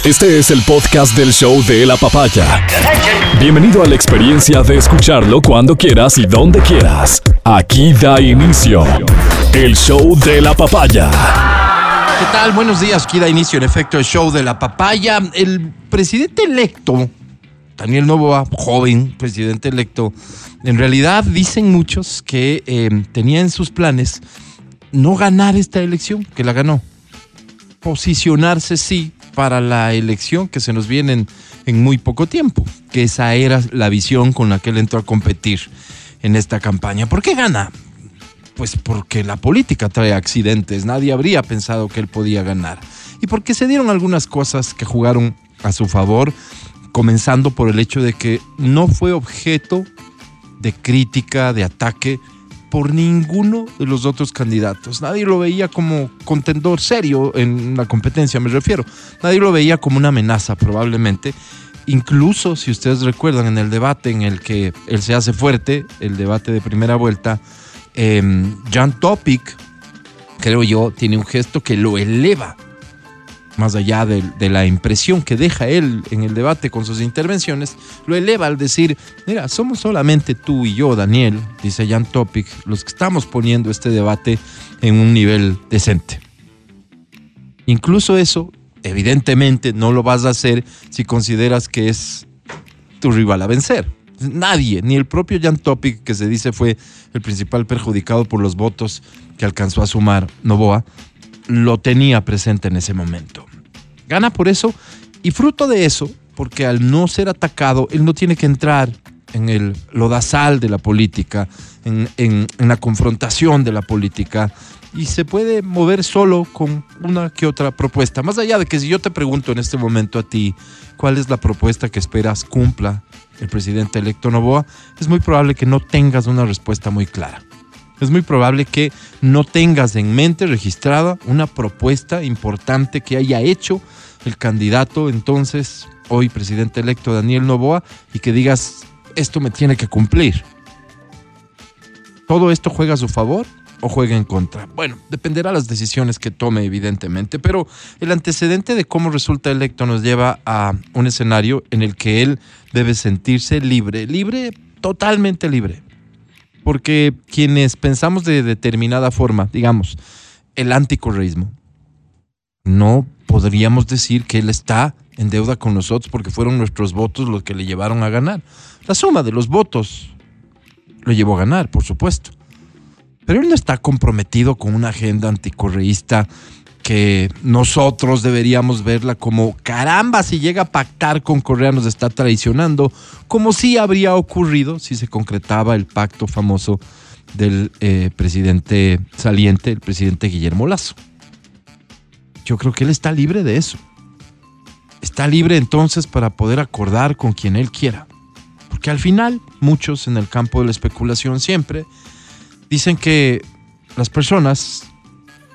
Este es el podcast del show de la papaya. Bienvenido a la experiencia de escucharlo cuando quieras y donde quieras. Aquí da inicio el show de la papaya. ¿Qué tal? Buenos días. Aquí da inicio, en efecto, el show de la papaya. El presidente electo, Daniel Novoa, joven presidente electo, en realidad dicen muchos que eh, tenía en sus planes no ganar esta elección, que la ganó. Posicionarse sí para la elección que se nos viene en, muy poco tiempo, que esa era la visión con la que él entró a competir en esta campaña. ¿Por qué gana? Pues porque la política trae accidentes, nadie habría pensado que él podía ganar. Y porque se dieron algunas cosas que jugaron a su favor, comenzando por el hecho de que no fue objeto de crítica, de ataque por ninguno de los otros candidatos. Nadie lo veía como contendor serio en la competencia, me refiero. Nadie lo veía como una amenaza, probablemente. Incluso, si ustedes recuerdan, en el debate en el que él se hace fuerte, el debate de primera vuelta, eh, Jan Topic, creo yo, tiene un gesto que lo eleva más allá de, de, la impresión que deja él en el debate con sus intervenciones, lo eleva al decir, mira, somos solamente tú y yo, Daniel, dice Jan Topic, los que estamos poniendo este debate en un nivel decente. Incluso eso, evidentemente, no lo vas a hacer si consideras que es tu rival a vencer. Nadie, ni el propio Jan Topic, que se dice fue el principal perjudicado por los votos que alcanzó a sumar Novoa, lo tenía presente en ese momento. Gana por eso y fruto de eso, porque al no ser atacado, él no tiene que entrar en el lodazal de la política, en, la confrontación de la política, y se puede mover solo con una que otra propuesta. Más allá de que si yo te pregunto en este momento a ti, ¿cuál es la propuesta que esperas cumpla el presidente electo Novoa? Es muy probable que no tengas una respuesta muy clara es muy probable que no tengas en mente registrada una propuesta importante que haya hecho el candidato entonces, hoy presidente electo Daniel Novoa, y que digas, esto me tiene que cumplir. ¿Todo esto juega a su favor o juega en contra? Bueno, dependerá de las decisiones que tome, evidentemente, pero el antecedente de cómo resulta electo nos lleva a un escenario en el que él debe sentirse libre, libre, totalmente libre porque quienes pensamos de determinada forma, digamos, el anticorreísmo, no podríamos decir que él está en deuda con nosotros porque fueron nuestros votos los que le llevaron a ganar. La suma de los votos lo llevó a ganar, por supuesto. Pero él no está comprometido con una agenda anticorreísta que nosotros deberíamos verla como caramba, si llega a pactar con Correa nos está traicionando, como si habría ocurrido si se concretaba el pacto famoso del eh, presidente saliente, el presidente Guillermo Lazo. Yo creo que él está libre de eso. Está libre entonces para poder acordar con quien él quiera. Porque al final, muchos en el campo de la especulación siempre dicen que las personas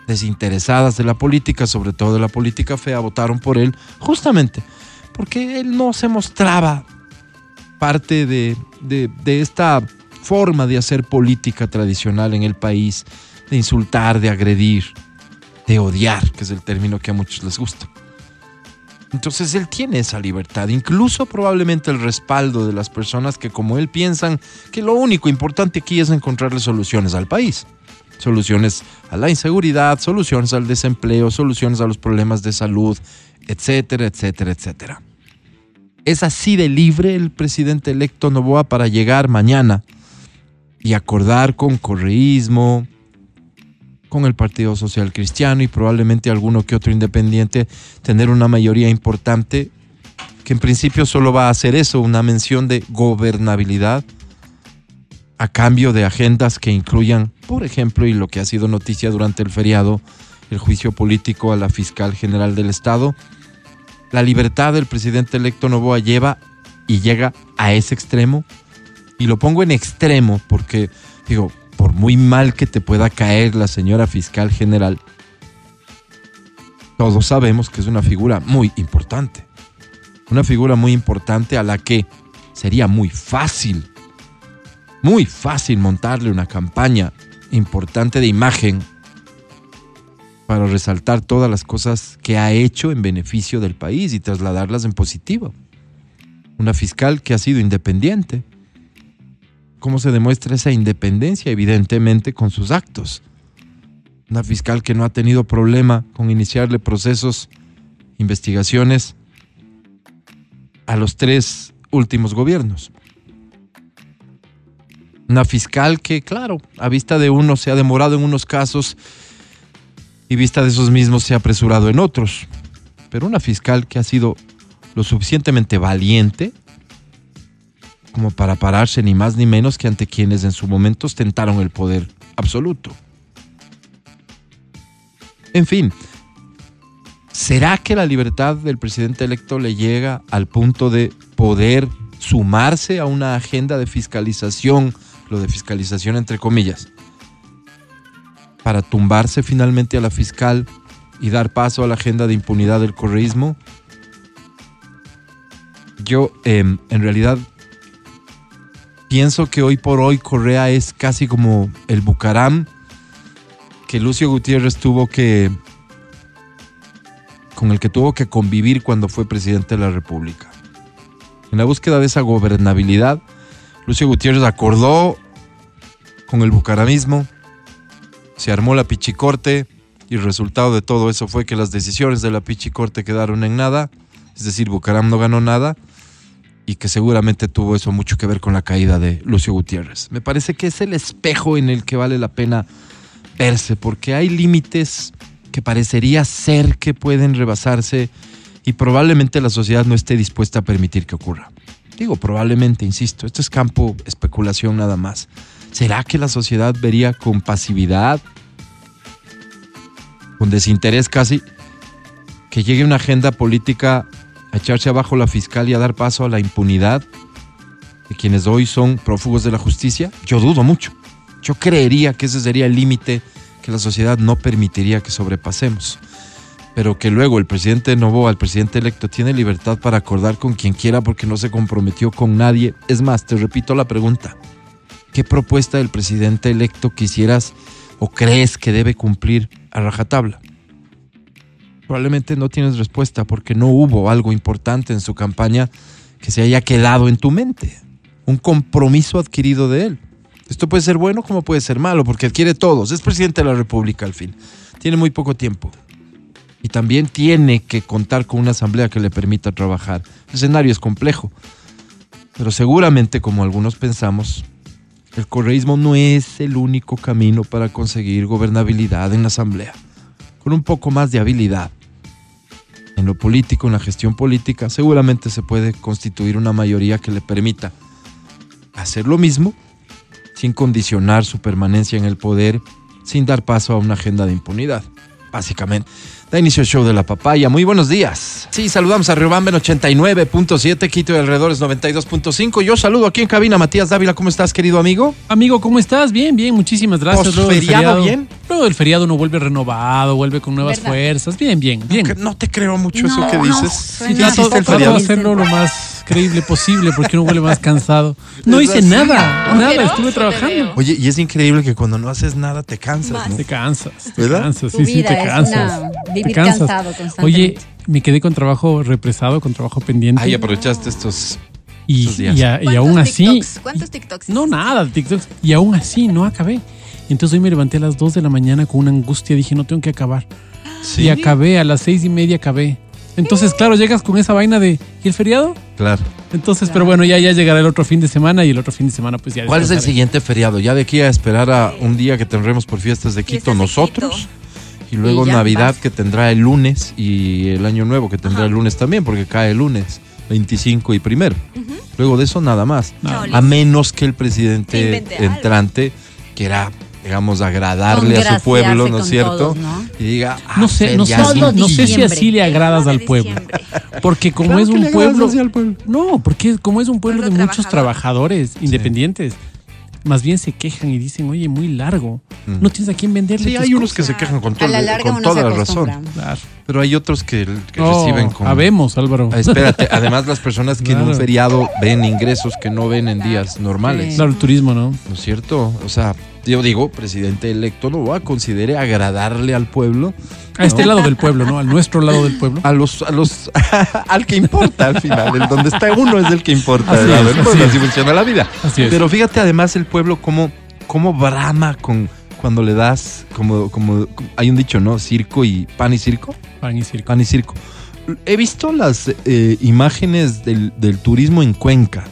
desinteresadas de la política, sobre todo de la política fea, votaron por él justamente porque él no se mostraba parte de, de, esta forma de hacer política tradicional en el país, de insultar, de agredir, de odiar, que es el término que a muchos les gusta. Entonces él tiene esa libertad, incluso probablemente el respaldo de las personas que como él piensan que lo único importante aquí es encontrarle soluciones al país soluciones a la inseguridad, soluciones al desempleo, soluciones a los problemas de salud, etcétera, etcétera, etcétera. Es así de libre el presidente electo Novoa para llegar mañana y acordar con correísmo, con el Partido Social Cristiano y probablemente alguno que otro independiente, tener una mayoría importante que en principio solo va a hacer eso, una mención de gobernabilidad a cambio de agendas que incluyan, por ejemplo, y lo que ha sido noticia durante el feriado, el juicio político a la fiscal general del Estado. La libertad del presidente electo Novoa lleva y llega a ese extremo. Y lo pongo en extremo porque, digo, por muy mal que te pueda caer la señora fiscal general, todos sabemos que es una figura muy importante. Una figura muy importante a la que sería muy fácil muy fácil montarle una campaña importante de imagen para resaltar todas las cosas que ha hecho en beneficio del país y trasladarlas en positivo. Una fiscal que ha sido independiente. ¿Cómo se demuestra esa independencia? Evidentemente con sus actos. Una fiscal que no ha tenido problema con iniciarle procesos, investigaciones a los tres últimos gobiernos. Una fiscal que, claro, a vista de uno se ha demorado en unos casos y vista de esos mismos se ha apresurado en otros. Pero una fiscal que ha sido lo suficientemente valiente como para pararse ni más ni menos que ante quienes en su momento ostentaron el poder absoluto. En fin, ¿será que la libertad del presidente electo le llega al punto de poder sumarse a una agenda de fiscalización, lo de fiscalización entre comillas, para tumbarse finalmente a la fiscal y dar paso a la agenda de impunidad del correísmo? Yo em, en realidad pienso que hoy por hoy Correa es casi como el Bucaram que Lucio Gutiérrez tuvo que con el que tuvo que convivir cuando fue presidente de la República. En la búsqueda de esa gobernabilidad, Lucio Gutiérrez acordó con el bucaramismo, se armó la pichicorte y el resultado de todo eso fue que las decisiones de la pichicorte quedaron en nada, es decir, Bucaram no ganó nada y que seguramente tuvo eso mucho que ver con la caída de Lucio Gutiérrez. Me parece que es el espejo en el que vale la pena verse, porque hay límites que parecería ser que pueden rebasarse y probablemente la sociedad no esté dispuesta a permitir que ocurra. Digo, probablemente, insisto, esto es campo especulación nada más. ¿Será que la sociedad vería con pasividad, con desinterés casi, que llegue una agenda política a echarse abajo la fiscal y a dar paso a la impunidad de quienes hoy son prófugos de la justicia? Yo dudo mucho. Yo creería que ese sería el límite que la sociedad no permitiría que sobrepasemos. Pero que luego el presidente Novoa, el presidente electo, tiene libertad para acordar con quien quiera porque no se comprometió con nadie. Es más, te repito la pregunta. ¿Qué propuesta del presidente electo quisieras o crees que debe cumplir a rajatabla? Probablemente no tienes respuesta porque no hubo algo importante en su campaña que se haya quedado en tu mente. Un compromiso adquirido de él. Esto puede ser bueno como puede ser malo, porque adquiere todos. Es presidente de la República al fin. Tiene muy poco tiempo. Y también tiene que contar con una asamblea que le permita trabajar. El escenario es complejo. Pero seguramente, como algunos pensamos, el correísmo no es el único camino para conseguir gobernabilidad en la asamblea. Con un poco más de habilidad en lo político, en la gestión política, seguramente se puede constituir una mayoría que le permita hacer lo mismo sin condicionar su permanencia en el poder, sin dar paso a una agenda de impunidad, básicamente. Da inicio el show de la papaya. Muy buenos días. Sí, saludamos a Riobamben 89.7, Quito y alrededores 92.5. Yo saludo aquí en cabina Matías Dávila. ¿Cómo estás, querido amigo? Amigo, ¿cómo estás? Bien, bien, muchísimas gracias. Luego del ¿Feriado feriado, bien? Luego del feriado uno vuelve renovado, vuelve con nuevas ¿Verdad? fuerzas. Bien, bien, bien. Que No te creo mucho eso No, que no, dices. suena ¿Sí el de feriado? hacerlo lo más creíble posible porque uno vuelve más cansado. No ¿Es hice así? nada, nada, estuve trabajando. Oye, y es increíble que cuando no haces nada te cansas. ¿no? Te cansas, te ¿Verdad? cansas, sí, sí, te cansas. una- te vivir cansas. cansado constantemente. Oye, me quedé con trabajo represado, con trabajo pendiente. Ahí aprovechaste estos. y, y a- y ¿Cuántos aún así, TikToks? ¿Cuántos TikToks? No, nada, TikToks. Y aún así no acabé. Entonces hoy me levanté a las 2 de la mañana con una angustia. Dije, no tengo que acabar. Sí, Y acabé, a las seis y media acabé. Entonces, claro, llegas con esa vaina de. ¿Y el feriado? claro. Entonces, pero bueno, ya, ya llegará el otro fin de semana y el otro fin de semana, pues ya. ¿Cuál es el siguiente feriado? Ya de aquí a esperar a un día que tendremos por fiestas de Quito Fiestas de nosotros. Y luego Y Navidad vas. que tendrá el lunes y el Año Nuevo que tendrá Ajá. el lunes también, porque cae el lunes 25 y primero. Luego de eso nada más. A menos que el presidente Que entrante quiera, digamos, agradarle a su pueblo, ¿no es cierto? todos, ¿no? Y diga, ah, No sé, no sé, feriadito. no sé si así le agradas al pueblo. Porque como Claro es un pueblo. No, porque como es un pueblo de muchos trabajador. trabajadores independientes, más bien se quejan y dicen, oye, muy largo. No tienes a quién venderle. Sí, hay unos que cosas". se quejan con, todo- la larga con toda la razón. Claro. Pero hay otros que, reciben con... Habemos, Álvaro. Ah, Espérate, además las personas que en un feriado ven ingresos que no ven en días normales. Sí. Claro, el turismo, ¿no? ¿No es cierto? O sea, yo digo, presidente electo Novoa considere agradarle al pueblo. A este lado del pueblo, ¿no? Al nuestro lado del pueblo. A los, a los, al que importa al final, el donde está uno es el que importa. Así Pues así así es. funciona la vida. Así es. Pero fíjate además el pueblo cómo, cómo brama con cuando le das, como, como hay un dicho, ¿no? Circo y pan y circo. Pan y circo. Pan y circo. He visto las eh, imágenes del, del turismo en Cuenca.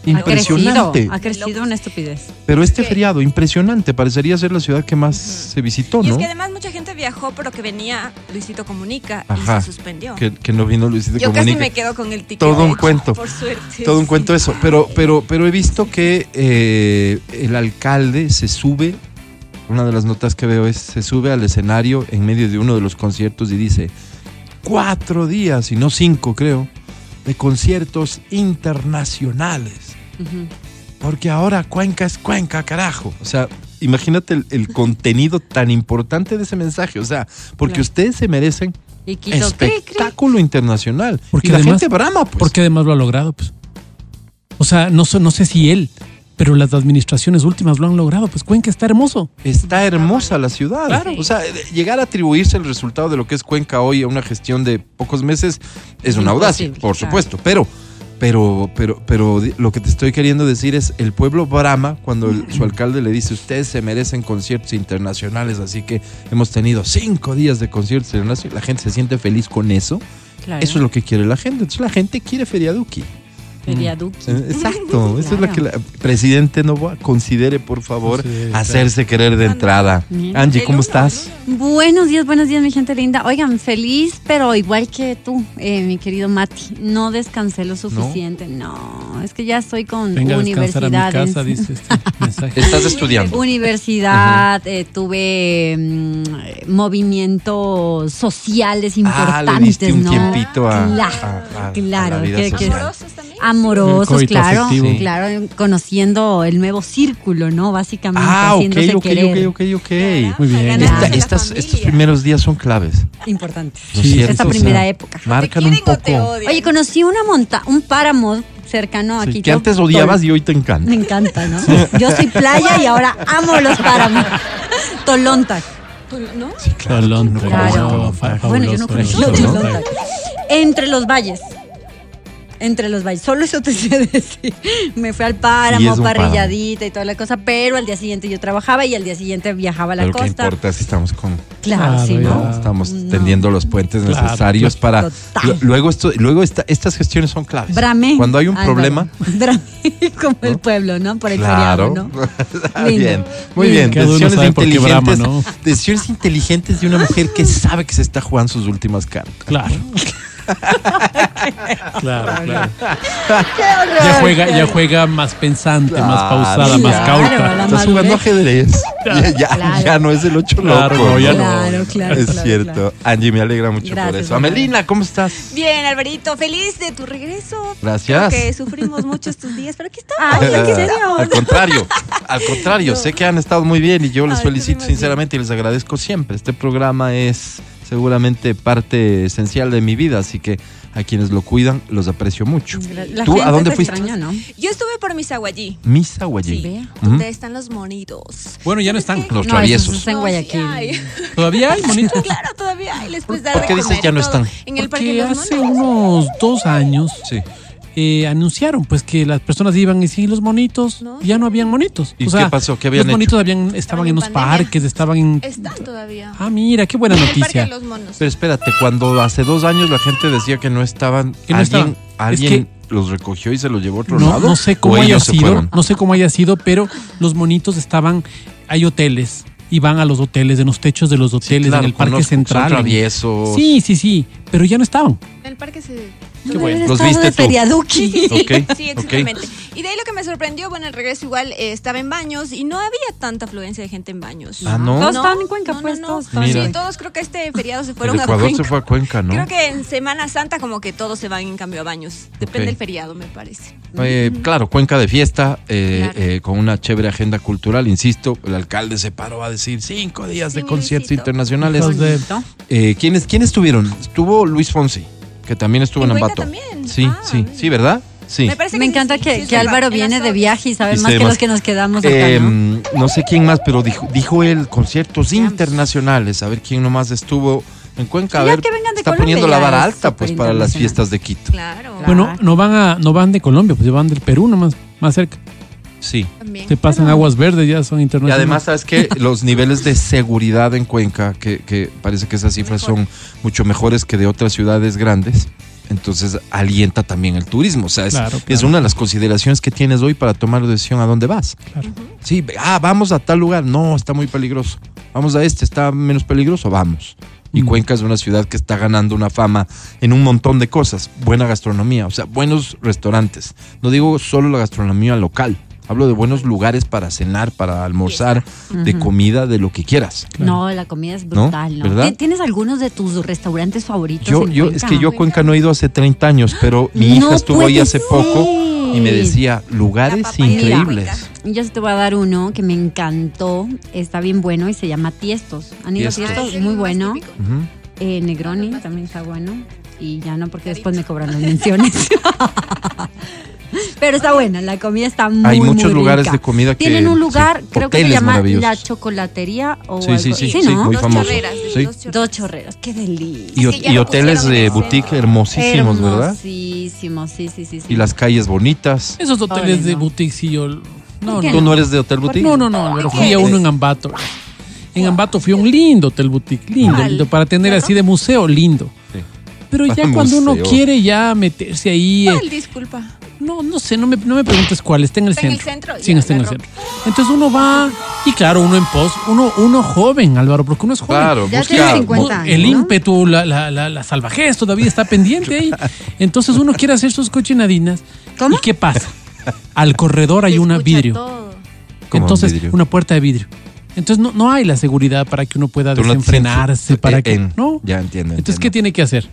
Ha crecido, Impresionante. ha crecido una estupidez. Pero este que- feriado, impresionante. Parecería ser la ciudad que más se visitó, Y es ¿no? que además mucha gente viajó, pero que venía Luisito Comunica Ajá. y se suspendió. Que, que no vino Luisito Yo Comunica. casi me quedo con el ticket. Todo un cuento. Por suerte. Todo un sí. cuento eso. Pero, pero, pero he visto que eh, el alcalde se sube. Una de las notas que veo es se sube al escenario en medio de uno de los conciertos y dice cuatro días y no cinco creo de conciertos internacionales. Porque ahora Cuenca es Cuenca, carajo. O sea, imagínate el, el contenido tan importante de ese mensaje. O sea, porque Claro. ustedes se merecen Y quiso cri, cri. espectáculo internacional. Porque y la además- gente brama, pues. Porque además lo ha logrado, pues. O sea, no, sé- no sé si él, pero las administraciones últimas lo han logrado. Pues Cuenca está hermoso. Está hermosa la ciudad. Claro. O sea, de- llegar a atribuirse el resultado de lo que es Cuenca hoy a una gestión de pocos meses es una audacia, por claro. supuesto. Pero, pero, pero, pero lo que te estoy queriendo decir es el pueblo brama cuando el- su alcalde le dice ustedes se merecen conciertos internacionales, así que hemos tenido cinco días de conciertos internacionales. La gente se siente feliz con eso. Claro. Eso es lo que quiere la gente. Entonces la gente quiere Feriaduki. Exacto, eso es lo que la presidente Novoa considere, por favor, hacerse querer de entrada. Bien. Angie, ¿cómo estás? Buenos días, buenos días, mi gente linda. Oigan, feliz, pero igual que tú, eh, mi querido Mati. No descansé lo suficiente. No, es que ya estoy con Venga a mi universidades. casa, dice este mensaje. Estás estudiando. Universidad, eh, tuve mm, movimientos sociales Ah, importantes, le diste un ¿no? tiempito a, Claro, a- a- a la vida que- social. Amorosos, claro, afectivo. Sí. claro, conociendo el nuevo círculo, ¿no? Básicamente, Ah, ok, haciéndose ok, querer. ok, ok, ok. Muy bien. Esta- estas- estos primeros días son claves. Importante. ¿no es Sí? Esta O sea, primera época. ¿Te Marcan un poco. Oye, conocí una monta, un páramo cercano Sí, aquí. que todo- antes odiabas y hoy te encanta. Me encanta, ¿no? Yo soy playa y ahora amo los páramos. Tolontac. ¿No? Sí, claro. Claro. Bueno, yo no conozco. Tolontac. Entre los valles. Entre los valles. Solo eso te sé decir. Me fui al Y páramo, parrilladita y toda la cosa, pero al día siguiente yo trabajaba y al día siguiente viajaba a la Pero costa. importa si estamos con Claro, Claro, sí, ¿no? estamos No. tendiendo los puentes Claro, necesarios para Total. Luego esto luego esta- estas gestiones son claves. Bramé. Cuando hay un Álvaro. problema, Bramé como el pueblo, ¿no? Por el Claro. feriado, ¿no? Bien, muy bien. Uno Decisiones inteligentes, brama, ¿no? decisiones inteligentes de una mujer que sabe que se está jugando sus últimas cartas. Claro. Claro, claro. Ya juega, ya juega más pensante, más pausada, más. Claro, cauta. Estás jugando ajedrez. Ya, ya, Claro. ya no es el ocho Claro, loco. no, ya no. Claro, claro. es cierto. claro. Angie, me alegra mucho por eso. Amelina, ¿cómo estás? Bien, Alvarito, feliz de tu regreso. Gracias. Creo que sufrimos mucho estos días, pero aquí estamos. Ay, ¿en serio? Al contrario, al contrario, sé que han estado muy bien y yo les Ay, felicito bien. sinceramente y les agradezco siempre. Este programa es seguramente parte esencial de mi vida, así que a quienes lo cuidan los aprecio mucho. La ¿Tú gente a dónde te fuiste? extrañó, ¿no? Yo estuve por Misaguayí, Misa Guayí. Sí, vea. Ujú. donde están los monitos. Bueno, ya no están. Los No, traviesos. está en No, Guayaquil. sí hay. ¿Todavía hay monitos? Claro, todavía hay. Les puedes dar ¿Por qué dices ya no están? En el parque Porque los hace monos. unos dos años Sí. Eh, anunciaron pues que las personas iban y sí, los monitos, No. ya no habían monitos. ¿Y o sea, qué pasó? ¿Qué habían Los monitos habían, estaban en en los pandemia. parques, estaban en... Están todavía. Ah, mira, qué buena En el parque noticia. de los monos. Pero espérate, cuando hace dos años la gente decía que no estaban, Que no alguien, estaban. alguien Es los recogió y se los llevó a otro No, lado. no sé ¿O cómo haya sido, fueron? no sé cómo haya sido, pero los monitos estaban, hay hoteles y van a los hoteles, en los techos de los Sí, hoteles, claro, en el parque central. Son traviesos. Sí, sí, sí, pero ya no estaban. En el parque se... Qué bueno. Los viste tú. Feriaduki. Sí, exactamente. Y de ahí lo que me sorprendió, bueno, el regreso igual eh, estaba en baños y no había tanta afluencia de gente en baños. Ah, ¿no? Todos estaban en Cuenca, no, pues, no, todos no. Sí, todos creo que este feriado se El fueron a Ecuador Cuenca. se fue a Cuenca, ¿no? Creo que en Semana Santa como que todos se van en cambio a baños. Depende del feriado, me parece. Eh, claro, Cuenca de fiesta, eh, Claro. eh, con una chévere agenda cultural, insisto, el alcalde se paró a decir cinco días de conciertos internacionales. Eh, ¿quiénes, ¿Quiénes estuvieron? Estuvo Luis Fonsi, que también estuvo en, ¿En Ambato. también? Sí, Ah, sí, mira. sí, ¿verdad? Sí. Me parece Me que encanta sí, que, sí que verdad, Álvaro en viene de viaje y sabe Y más que más. los que nos quedamos acá, Eh, ¿no? no sé quién más, pero dijo, dijo él conciertos internacionales. A ver quién nomás estuvo en Cuenca. A ver, que vengan de está Colombia poniendo la vara alta pues para las fiestas de Quito. Claro. Bueno, no van a, no van de Colombia, pues van del Perú nomás, más cerca. Sí. También. Te pasan aguas verdes, ya son Y internacionales. además, ¿sabes qué? Los niveles de seguridad en Cuenca, que, que parece que esas cifras son mucho mejores que de otras ciudades grandes, entonces alienta también el turismo. O sea, es, Claro, es claro. una de las consideraciones que tienes hoy para tomar la decisión a dónde vas. Claro. Sí, ah, vamos a tal lugar. No, está muy peligroso. Vamos a este, está menos peligroso, vamos. Y Mm. Cuenca es una ciudad que está ganando una fama en un montón de cosas. Buena gastronomía, o sea, buenos restaurantes. No digo solo la gastronomía local. Hablo de buenos lugares para cenar, para almorzar, de comida, de lo que quieras. No, la comida es brutal, ¿no? ¿Verdad? ¿Ti- ¿Tienes algunos de tus restaurantes favoritos? Yo, en yo, Cuenca? es que yo a Cuenca no he ido hace 30 años, pero mi hija No estuvo ahí hace poco y me decía, lugares increíbles. Yo te voy a dar uno que me encantó, está bien bueno y se llama Tiestos. ¿Han ido Tiestos. Tiestos? Ay, el Muy bueno. Eh, Negroni también está bueno. Y ya no, porque después me cobran las menciones. Pero está buena, la comida está muy Hay muchos muy lugares rica. de comida que- Tienen un lugar, sí, creo que se llama. La Chocolatería o Sí, algo sí, sí, Sí, sí, ¿no? muy Dos famoso. chorreras, Sí. dos chorreras. Dos qué delicia. Y, hoteles de boutique hermosísimos, ¿verdad? Hermosísimos, sí, sí, sí. sí. Y las calles bonitas. Esos hoteles de no. boutique, sí, yo. No. ¿Tú no eres de hotel boutique? No, no, no, pero fui a uno en Ambato. En Ambato fui a un lindo hotel boutique, lindo, ¿Cuál? lindo, para tener así de museo, lindo. Sí. Pero ya Museo. cuando uno quiere ya meterse ahí, eh. Disculpa. No, no sé, no me, no me preguntes cuál, está en el Está en el centro. centro, Sí, ya, está en el centro. Entonces uno va, y claro, uno en pos, uno, uno joven, Álvaro, porque uno es joven. Claro, Ya busca. tiene 50 años, el ¿no? ímpetu, la, la, la, la salvajez todavía está pendiente ahí. Entonces uno quiere hacer sus cochinadinas. ¿Cómo? ¿Y qué pasa? Al corredor hay escucha vidrio. todo. Entonces, vidrio. una puerta de vidrio. Entonces no, no hay la seguridad para que uno pueda Tú desenfrenarse, para eh, que. en- no. Ya entiendo. Entonces, ¿qué tiene que hacer?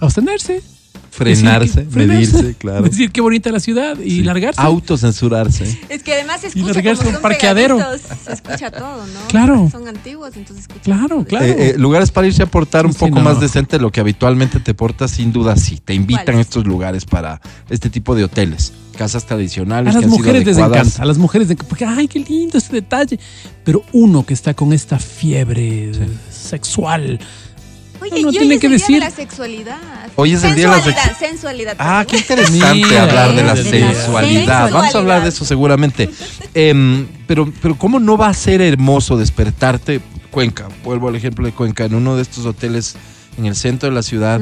Abstenerse. Frenarse, Decir que- frenarse, medirse, claro. Decir qué bonita la ciudad y Sí. largarse. Autocensurarse. Es que además se Y escucha largarse como a un son parqueadero. pegaditos, Se escucha todo, ¿no? Claro. Son antiguos, entonces escucha Claro, todo. claro. Eh, eh, lugares para irse a portar un Sí, poco no. más decente de lo que habitualmente te portas, sin duda sí. Te invitan a estos lugares para este tipo de hoteles. Casas tradicionales A las mujeres les encanta, a las mujeres, de- porque, ay, qué lindo ese detalle. Pero uno que está con esta fiebre sexual, Oye, No y hoy tiene es que el día decir- de la sexualidad. Hoy es el día de la Sensualidad, sex- sensualidad. Ah, qué interesante Mira, hablar de la de la sensualidad. Vamos a hablar de eso seguramente. Em, pero, pero ¿cómo no va a ser hermoso despertarte? Cuenca, vuelvo al ejemplo de Cuenca, en uno de estos hoteles en el centro de la ciudad.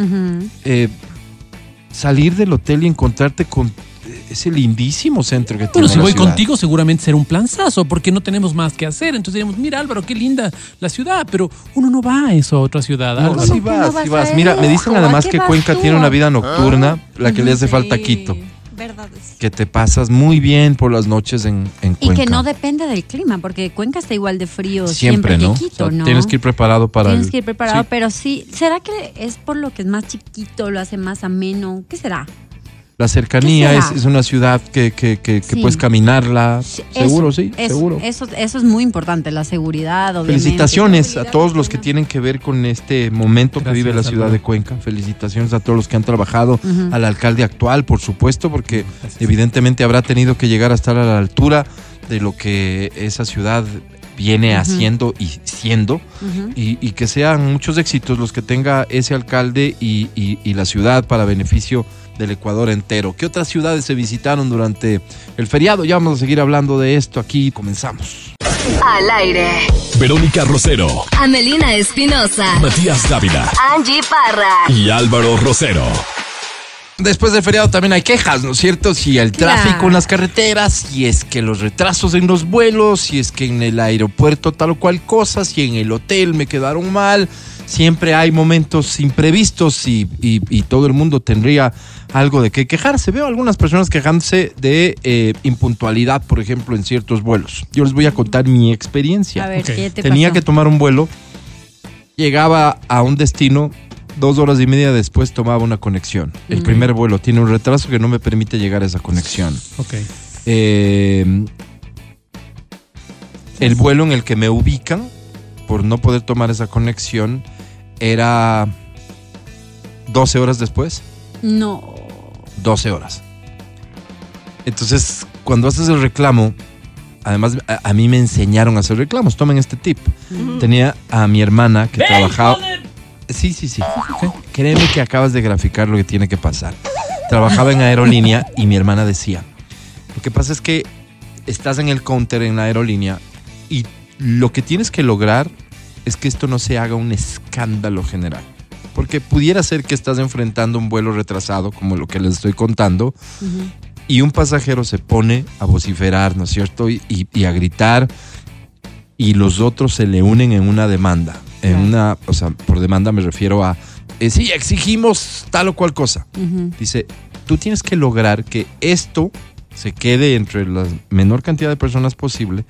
Eh, salir del hotel y encontrarte con ese lindísimo centro que Bueno, tiene si la voy ciudad. contigo seguramente será un planzazo porque no tenemos más que hacer. Entonces diríamos, mira Álvaro, qué linda la ciudad, pero uno no va a esa otra ciudad. No, sí ¿Cómo que no vas, vas sí a vas. Mira, me dicen eso? ¿A además que Cuenca tú? tiene una vida nocturna, la que le hace Sí, falta a Quito. Verdad es. Que te pasas muy bien por las noches en, en Y Cuenca. que no depende del clima, porque Cuenca está igual de frío Siempre, siempre, ¿no? que Quito, O sea, ¿no? Tienes que ir preparado para Tienes el- que ir preparado, Sí. pero sí, ¿será que es por lo que es más chiquito, lo hace más ameno? ¿Qué será? La cercanía ¿Qué es, es una ciudad que, que, que, que Sí. puedes caminarla. Seguro, sí, eso, seguro. Eso, eso es muy importante, la seguridad, obviamente. Felicitaciones a Seguridad, todos los que tienen que ver con este momento que vive la ciudad de Cuenca. Felicitaciones a todos los que han trabajado, al alcalde actual, por supuesto, porque Gracias. evidentemente habrá tenido que llegar a estar a la altura de lo que esa ciudad viene haciendo y siendo. Y, y que sean muchos éxitos los que tenga ese alcalde y, y- y la ciudad para beneficio del Ecuador entero. ¿Qué otras ciudades se visitaron durante el feriado? Ya vamos a seguir hablando de esto aquí. Comenzamos. Al aire. Verónica Rosero, Amelina Espinosa. Matías Dávila Angie Parra. y Álvaro Rosero. Después del feriado también hay quejas, ¿no es cierto? Si el Claro. tráfico en las carreteras, si es que los retrasos en los vuelos, si es que en el aeropuerto tal o cual cosa, si en el hotel me quedaron mal. Siempre hay momentos imprevistos y, y- y todo el mundo tendría algo de qué quejarse. Veo algunas personas quejándose de eh, impuntualidad, por ejemplo, en ciertos vuelos. Yo les voy a contar mi experiencia. A ver, Ok. ¿qué te Tenía pasó? que tomar un vuelo, llegaba a un destino, dos horas y media después tomaba una conexión. El Mm. primer vuelo tiene un retraso que no me permite llegar a esa conexión. Ok. Eh, el vuelo en el que me ubican, por no poder tomar esa conexión, era 12 horas después. No. 12 horas. Entonces, cuando haces el reclamo, además a, a mí me enseñaron a hacer reclamos. Tomen este tip. Tenía a mi hermana que trabajaba. Sí, sí, sí. Créeme que acabas de graficar lo que tiene que pasar. Trabajaba en aerolínea y mi hermana decía, lo que pasa es que estás en el counter en la aerolínea y lo que tienes que lograr es que esto no se haga un escándalo general. Porque pudiera ser que estás enfrentando un vuelo retrasado, como lo que les estoy contando, y un pasajero se pone a vociferar, ¿no es cierto? Y, y- y a gritar, y los otros se le unen en una demanda. En una, o sea, por demanda me refiero a, eh, sí, exigimos tal o cual cosa. Dice, tú tienes que lograr que esto se quede entre la menor cantidad de personas posible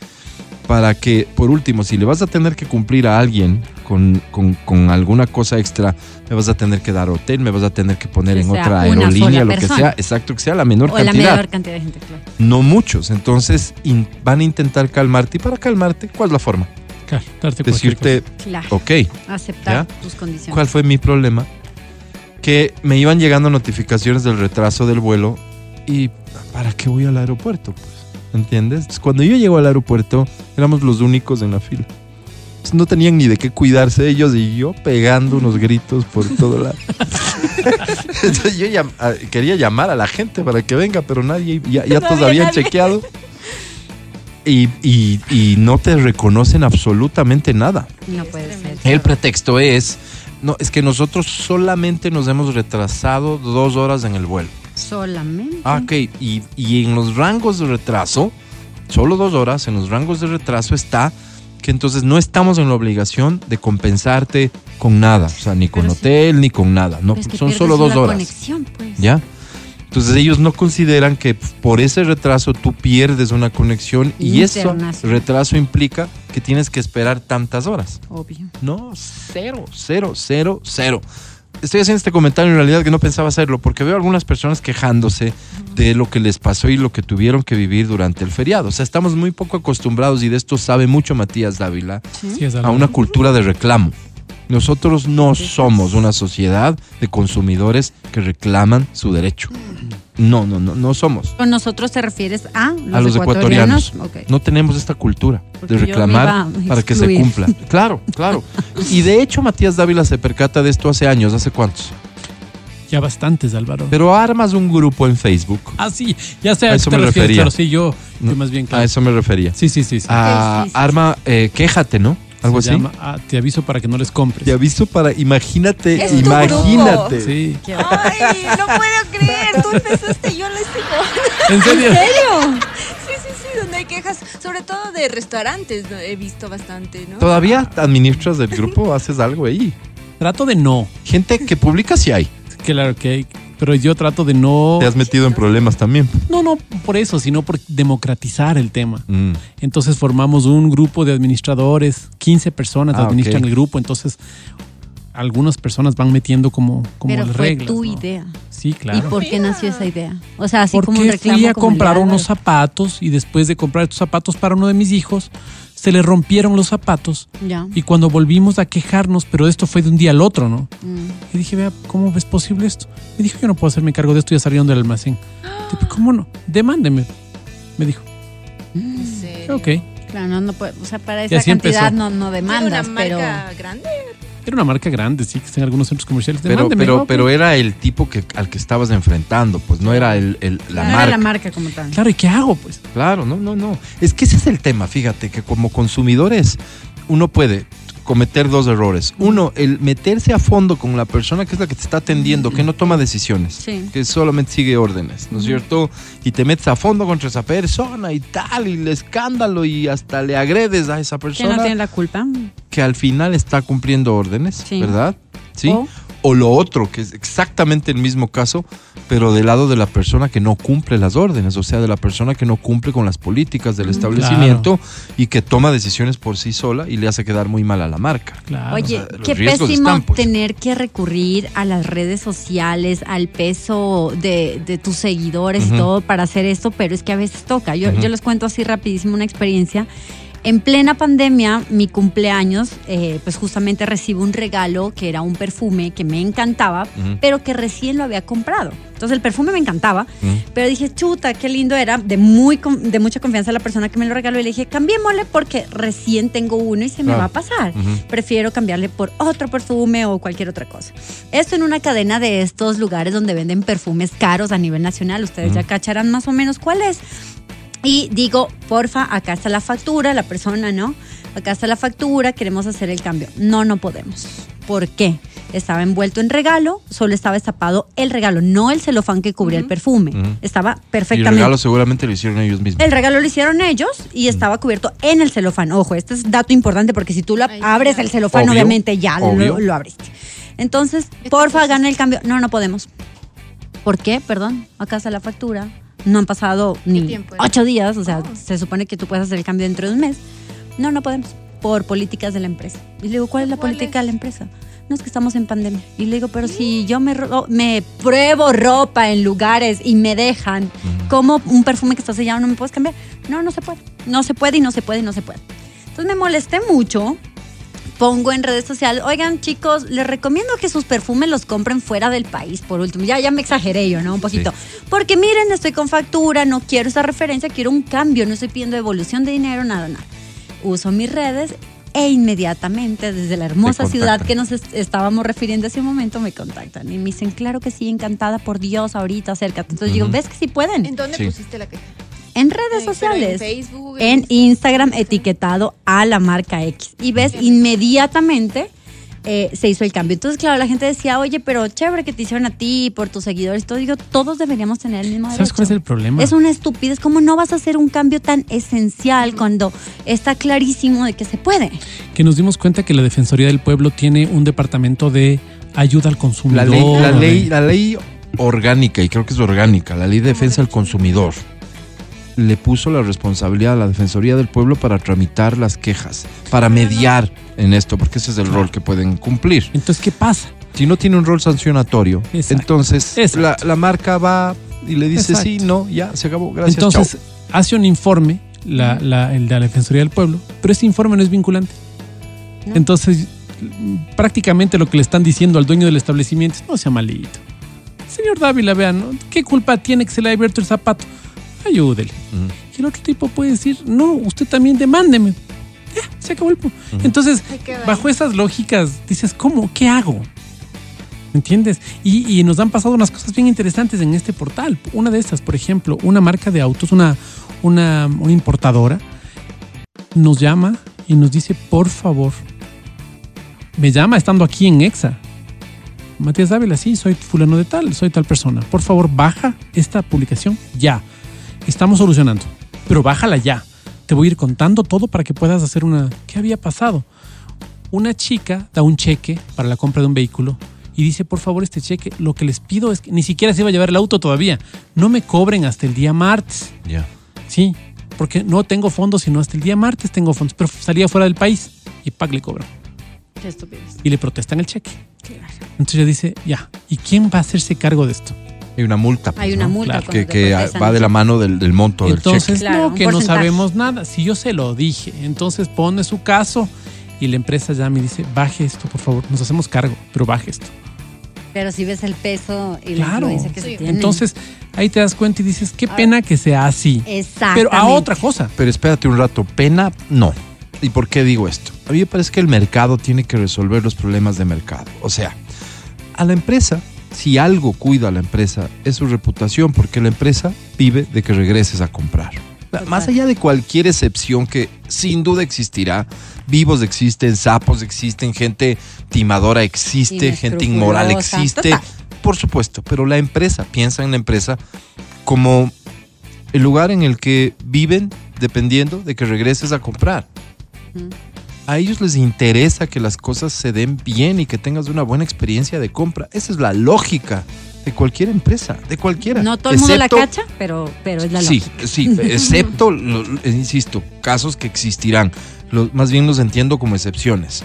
para que, por último, si le vas a tener que cumplir a alguien con, con- con alguna cosa extra, me vas a tener que dar hotel, me vas a tener que poner Que en otra aerolínea, lo que sea, exacto, que sea la menor O la cantidad. menor cantidad de gente, claro. No muchos. Entonces in- van a intentar calmarte. Y para calmarte, ¿cuál es la forma? Claro, darte Decirte, Claro. ok, Aceptar ¿Ya? tus condiciones. ¿cuál fue mi problema? Que me iban llegando notificaciones del retraso del vuelo y ¿para qué voy al aeropuerto? Pues, ¿entiendes? Entonces, cuando yo llego al aeropuerto, éramos los únicos en la fila. Entonces, no tenían ni de qué cuidarse ellos y yo pegando unos gritos por todo lado. Entonces yo llam- ah, quería llamar a la gente para que venga, pero nadie, ya, ya No todos había habían nadie. chequeado. Y, y- y no te reconocen absolutamente nada. No puede ser. El pretexto es, no, es que nosotros solamente nos hemos retrasado dos horas en el vuelo. Solamente. Ah, ok, y, y en los rangos de retraso, solo dos horas, en los rangos de retraso está que entonces no estamos en la obligación de compensarte con nada, o sea, ni con Pero sí. hotel, ni con nada, no, Pero es que son solo dos la horas, conexión, pues. ¿ya? Entonces ellos no consideran que por ese retraso tú pierdes una conexión y ese Internacional. retraso implica que tienes que esperar tantas horas. Obvio. No, cero, cero, cero, cero. Estoy haciendo este comentario en realidad que no pensaba hacerlo porque veo algunas personas quejándose de lo que les pasó y lo que tuvieron que vivir durante el feriado. O sea, estamos muy poco acostumbrados y de esto sabe mucho Matías Dávila Sí, a una cultura de reclamo. Nosotros no somos una sociedad de consumidores que reclaman su derecho. No, no, no, no somos. ¿Con nosotros te refieres a los, a los ecuatorianos. No tenemos esta cultura Porque de reclamar para que se cumpla. Claro, claro. Y de hecho Matías Dávila se percata de esto hace años, ¿hace cuántos? Ya bastantes, Álvaro. Pero armas un grupo en Facebook. ah, sí, ya sé A a eso te me refieres, refería. claro, sí, yo, yo más bien, claro. A eso me refería. Sí, sí, sí. sí. Ah, sí, sí. arma, eh, quéjate, ¿no? Algo Se así. llama, ah, te aviso para que no les compres. Te aviso para, imagínate, Es tu imagínate. Sí. Ay, no puedo creer. Tú empezaste, yo lo sigo. ¿En serio? Sí, sí, sí, donde hay quejas, sobre todo de restaurantes, ¿no? he visto bastante, ¿no? ¿Todavía administras del grupo? ¿Haces algo ahí? Trato de no. Gente que publica sí hay. Claro que hay, pero yo trato de no. Te has metido en problemas también. No, no por eso, sino por democratizar el tema. Mm. Entonces formamos un grupo de administradores, 15 personas Ah, administran el grupo, entonces algunas personas van metiendo como, como Pero las fue reglas. tu ¿no? idea. Sí, claro. ¿Y por qué nació esa idea? O sea, así como un Porque reclamo. fui a como el de comprar unos zapatos y después de comprar estos zapatos para uno de mis hijos, se le rompieron los zapatos Ya. y cuando volvimos a quejarnos, pero esto fue de un día al otro, ¿no? Mm. Y dije, vea, ¿cómo es posible esto? Me dijo, yo no puedo hacerme cargo de esto, ya salieron del almacén. Tipo, ¿Cómo no? Demándeme, me dijo. ¿En serio? Ok. Claro, no, no puede- o sea, para esa cantidad empezó. no, no ¿Era demandas, una pero marca grande? Era una marca grande, sí, que está en algunos centros comerciales. Pero, pero, pero era el tipo que, al que estabas enfrentando, pues no era el, el- la no marca. era la marca como tal. Claro, ¿y qué hago, pues? Claro, no, no, no. Es que ese es el tema, fíjate, que como consumidores uno puede cometer dos errores. Uno, el meterse a fondo con la persona que es la que te está atendiendo, que no toma decisiones, Sí. que solamente sigue órdenes, ¿no es cierto? Y te metes a fondo contra esa persona y tal, y el escándalo, y hasta le agredes a esa ¿Quién persona no tiene la culpa? que al final está cumpliendo órdenes, Sí. ¿verdad? Sí. O- O lo otro, que es exactamente el mismo caso, pero del lado de la persona que no cumple las órdenes, o sea, de la persona que no cumple con las políticas del establecimiento y que toma decisiones por sí sola y le hace quedar muy mal a la marca. Claro. Oye, sea, qué pésimo están, pues. tener que recurrir a las redes sociales, al peso de, de tus seguidores y todo para hacer esto, pero es que a veces toca. Yo, yo les cuento así rapidísimo una experiencia. En plena pandemia, mi cumpleaños, eh, pues justamente recibo un regalo que era un perfume que me encantaba, Ujú. pero que recién lo había comprado. Entonces el perfume me encantaba, Ujú. pero dije, chuta, qué lindo era, de, muy, de mucha confianza la persona que me lo regaló y le dije, cambiémosle porque recién tengo uno y se me Claro. va a pasar. Ujú. Prefiero cambiarle por otro perfume o cualquier otra cosa. Esto en una cadena de estos lugares donde venden perfumes caros a nivel nacional, ustedes ya cacharán más o menos cuál es. Y digo, porfa, acá está la factura, la persona, ¿no? Acá está la factura, queremos hacer el cambio. No, no podemos. ¿Por qué? Estaba envuelto en regalo, solo estaba destapado el regalo, no el celofán que cubría el perfume. Estaba Y el perfectamente. regalo seguramente lo hicieron ellos mismos. El regalo lo hicieron ellos y estaba cubierto en el celofán. Ojo, este es dato importante porque si tú lo abres el celofán, Obvio, obviamente ya lo, lo abriste. Entonces, Esta porfa, es- el cambio. No, no podemos. ¿Por qué? Perdón, acá está la factura. No han pasado ni ocho días, o sea, Oh. se supone que tú puedes hacer el cambio dentro de un mes. No, no podemos, por políticas de la empresa. Y le digo, ¿cuál es la ¿Cuál política es? de la empresa? No, es que estamos en pandemia. Y le digo, pero si yo me, ro- me pruebo ropa en lugares y me dejan, ¿cómo un perfume que está sellado no me puedes cambiar? No, no se puede. No se puede y no se puede y no se puede. Entonces me molesté mucho. Pongo en redes sociales, oigan chicos, les recomiendo que sus perfumes los compren fuera del país, por último. Ya, ya me exageré yo, ¿no? Un poquito. Porque miren, estoy con factura, no quiero esa referencia, quiero un cambio, no estoy pidiendo devolución de dinero, nada, nada. Uso mis redes e inmediatamente desde la hermosa ciudad que nos est- estábamos refiriendo hace un momento me contactan y me dicen, claro que sí, encantada por Dios, ahorita acércate. Entonces digo, Ujú. ¿ves que sí pueden? ¿En dónde Sí. pusiste la queja? En redes sociales. En Facebook. En Instagram etiquetado a la marca X. Y ves, inmediatamente eh, se hizo el cambio. Entonces, claro, la gente decía, oye, pero chévere que te hicieron a ti, por tus seguidores. Todo digo, todos deberíamos tener el mismo ¿Sabes derecho. cuál es el problema? Es una estupidez. ¿Cómo no vas a hacer un cambio tan esencial cuando está clarísimo de que se puede? Que nos dimos cuenta que la Defensoría del Pueblo tiene un departamento de ayuda al La consumidor. ley, la ley, la ley orgánica, y creo que es orgánica, la ley de defensa del consumidor, le puso la responsabilidad a la Defensoría del Pueblo para tramitar las quejas, para mediar en esto, porque ese es el rol que pueden cumplir. Entonces, ¿qué pasa? Si no tiene un rol sancionatorio, Exacto. entonces Exacto. la, la marca va y le dice Exacto. sí, no, ya, se acabó, gracias, Entonces, chao. hace un informe, la- la- el de la Defensoría del Pueblo, pero ese informe no es vinculante. No. Entonces, prácticamente lo que le están diciendo al dueño del establecimiento es, no sea malito. Señor Dávila, vean, ¿no? ¿qué culpa tiene que se le haya abierto el zapato? Ayúdele. Y el otro tipo puede decir, no, usted también demándeme. Ya, se acabó el... pu- Entonces, bajo esas lógicas, dices, ¿cómo? ¿Qué hago? ¿Me entiendes? Y, y nos han pasado unas cosas bien interesantes en este portal. Una de estas, por ejemplo, una marca de autos, una, una, una importadora, nos llama y nos dice, por favor, me llama estando aquí en EXA. Matías Dávila, sí, soy fulano de tal, soy tal persona. Por favor, baja esta publicación ya. Estamos solucionando, pero bájala ya. Te voy a ir contando todo para que puedas hacer una... ¿Qué había pasado? Una chica da un cheque para la compra de un vehículo y dice, por favor, este cheque, lo que les pido es que ni siquiera se iba a llevar el auto todavía. No me cobren hasta el día martes. Ya. Sí, porque no tengo fondos, sino hasta el día martes tengo fondos, pero salía fuera del país y PAC le cobran Qué estupidez. y le protestan el cheque. Entonces ella dice, ya, ¿y quién va a hacerse cargo de esto? Hay una multa. pues, Hay una ¿no? multa Claro. que, va de la mano del, del monto del Entonces, cheque. Claro, no, que no sabemos nada. Si yo se lo dije, entonces pone su caso y la empresa ya me dice, baje esto, por favor, nos hacemos cargo, pero baje esto. Pero si ves el peso y la Claro. influencia que se Sí. tiene. Entonces, ahí te das cuenta y dices, qué Ah. pena que sea así. Exactamente. Pero a otra cosa. Pero espérate un rato, pena no. ¿Y por qué digo esto? A mí me parece que el mercado tiene que resolver los problemas de mercado. O sea, a la empresa, si algo cuida a la empresa, es su reputación, porque la empresa vive de que regreses a comprar. Más allá de cualquier excepción que sin duda existirá, vivos existen, sapos existen, gente timadora existe, gente inmoral existe, total. por supuesto, pero la empresa, piensa en la empresa como el lugar en el que viven dependiendo de que regreses a comprar. A ellos les interesa que las cosas se den bien y que tengas una buena experiencia de compra. Esa es la lógica de cualquier empresa, de cualquiera. No todo el mundo la Excepto- cacha, pero, pero es la Sí, lógica. sí, excepto, lo- lo- insisto, casos que existirán. Lo- más bien los entiendo como excepciones.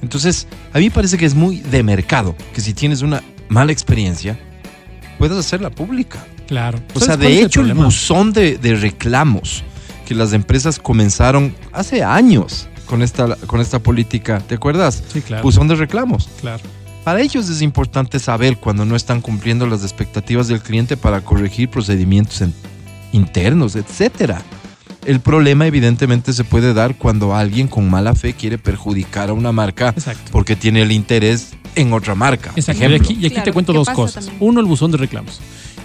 Entonces, a mí me parece que es muy de mercado que si tienes una mala experiencia, puedas hacerla pública. Claro. O ¿Sabes sea, de el hecho, el problema? buzón de, de reclamos que las empresas comenzaron hace años con esta, con esta política. ¿Te acuerdas? Sí, claro. Buzón de reclamos. Claro. Para ellos es importante saber cuando no están cumpliendo las expectativas del cliente para corregir procedimientos en- internos, etcétera. El problema evidentemente se puede dar cuando alguien con mala fe quiere perjudicar a una marca Exacto. porque tiene el interés en otra marca. Exacto. Y ejemplo. aquí, y aquí Claro, te cuento ¿qué dos cosas. también? Uno, el buzón de reclamos.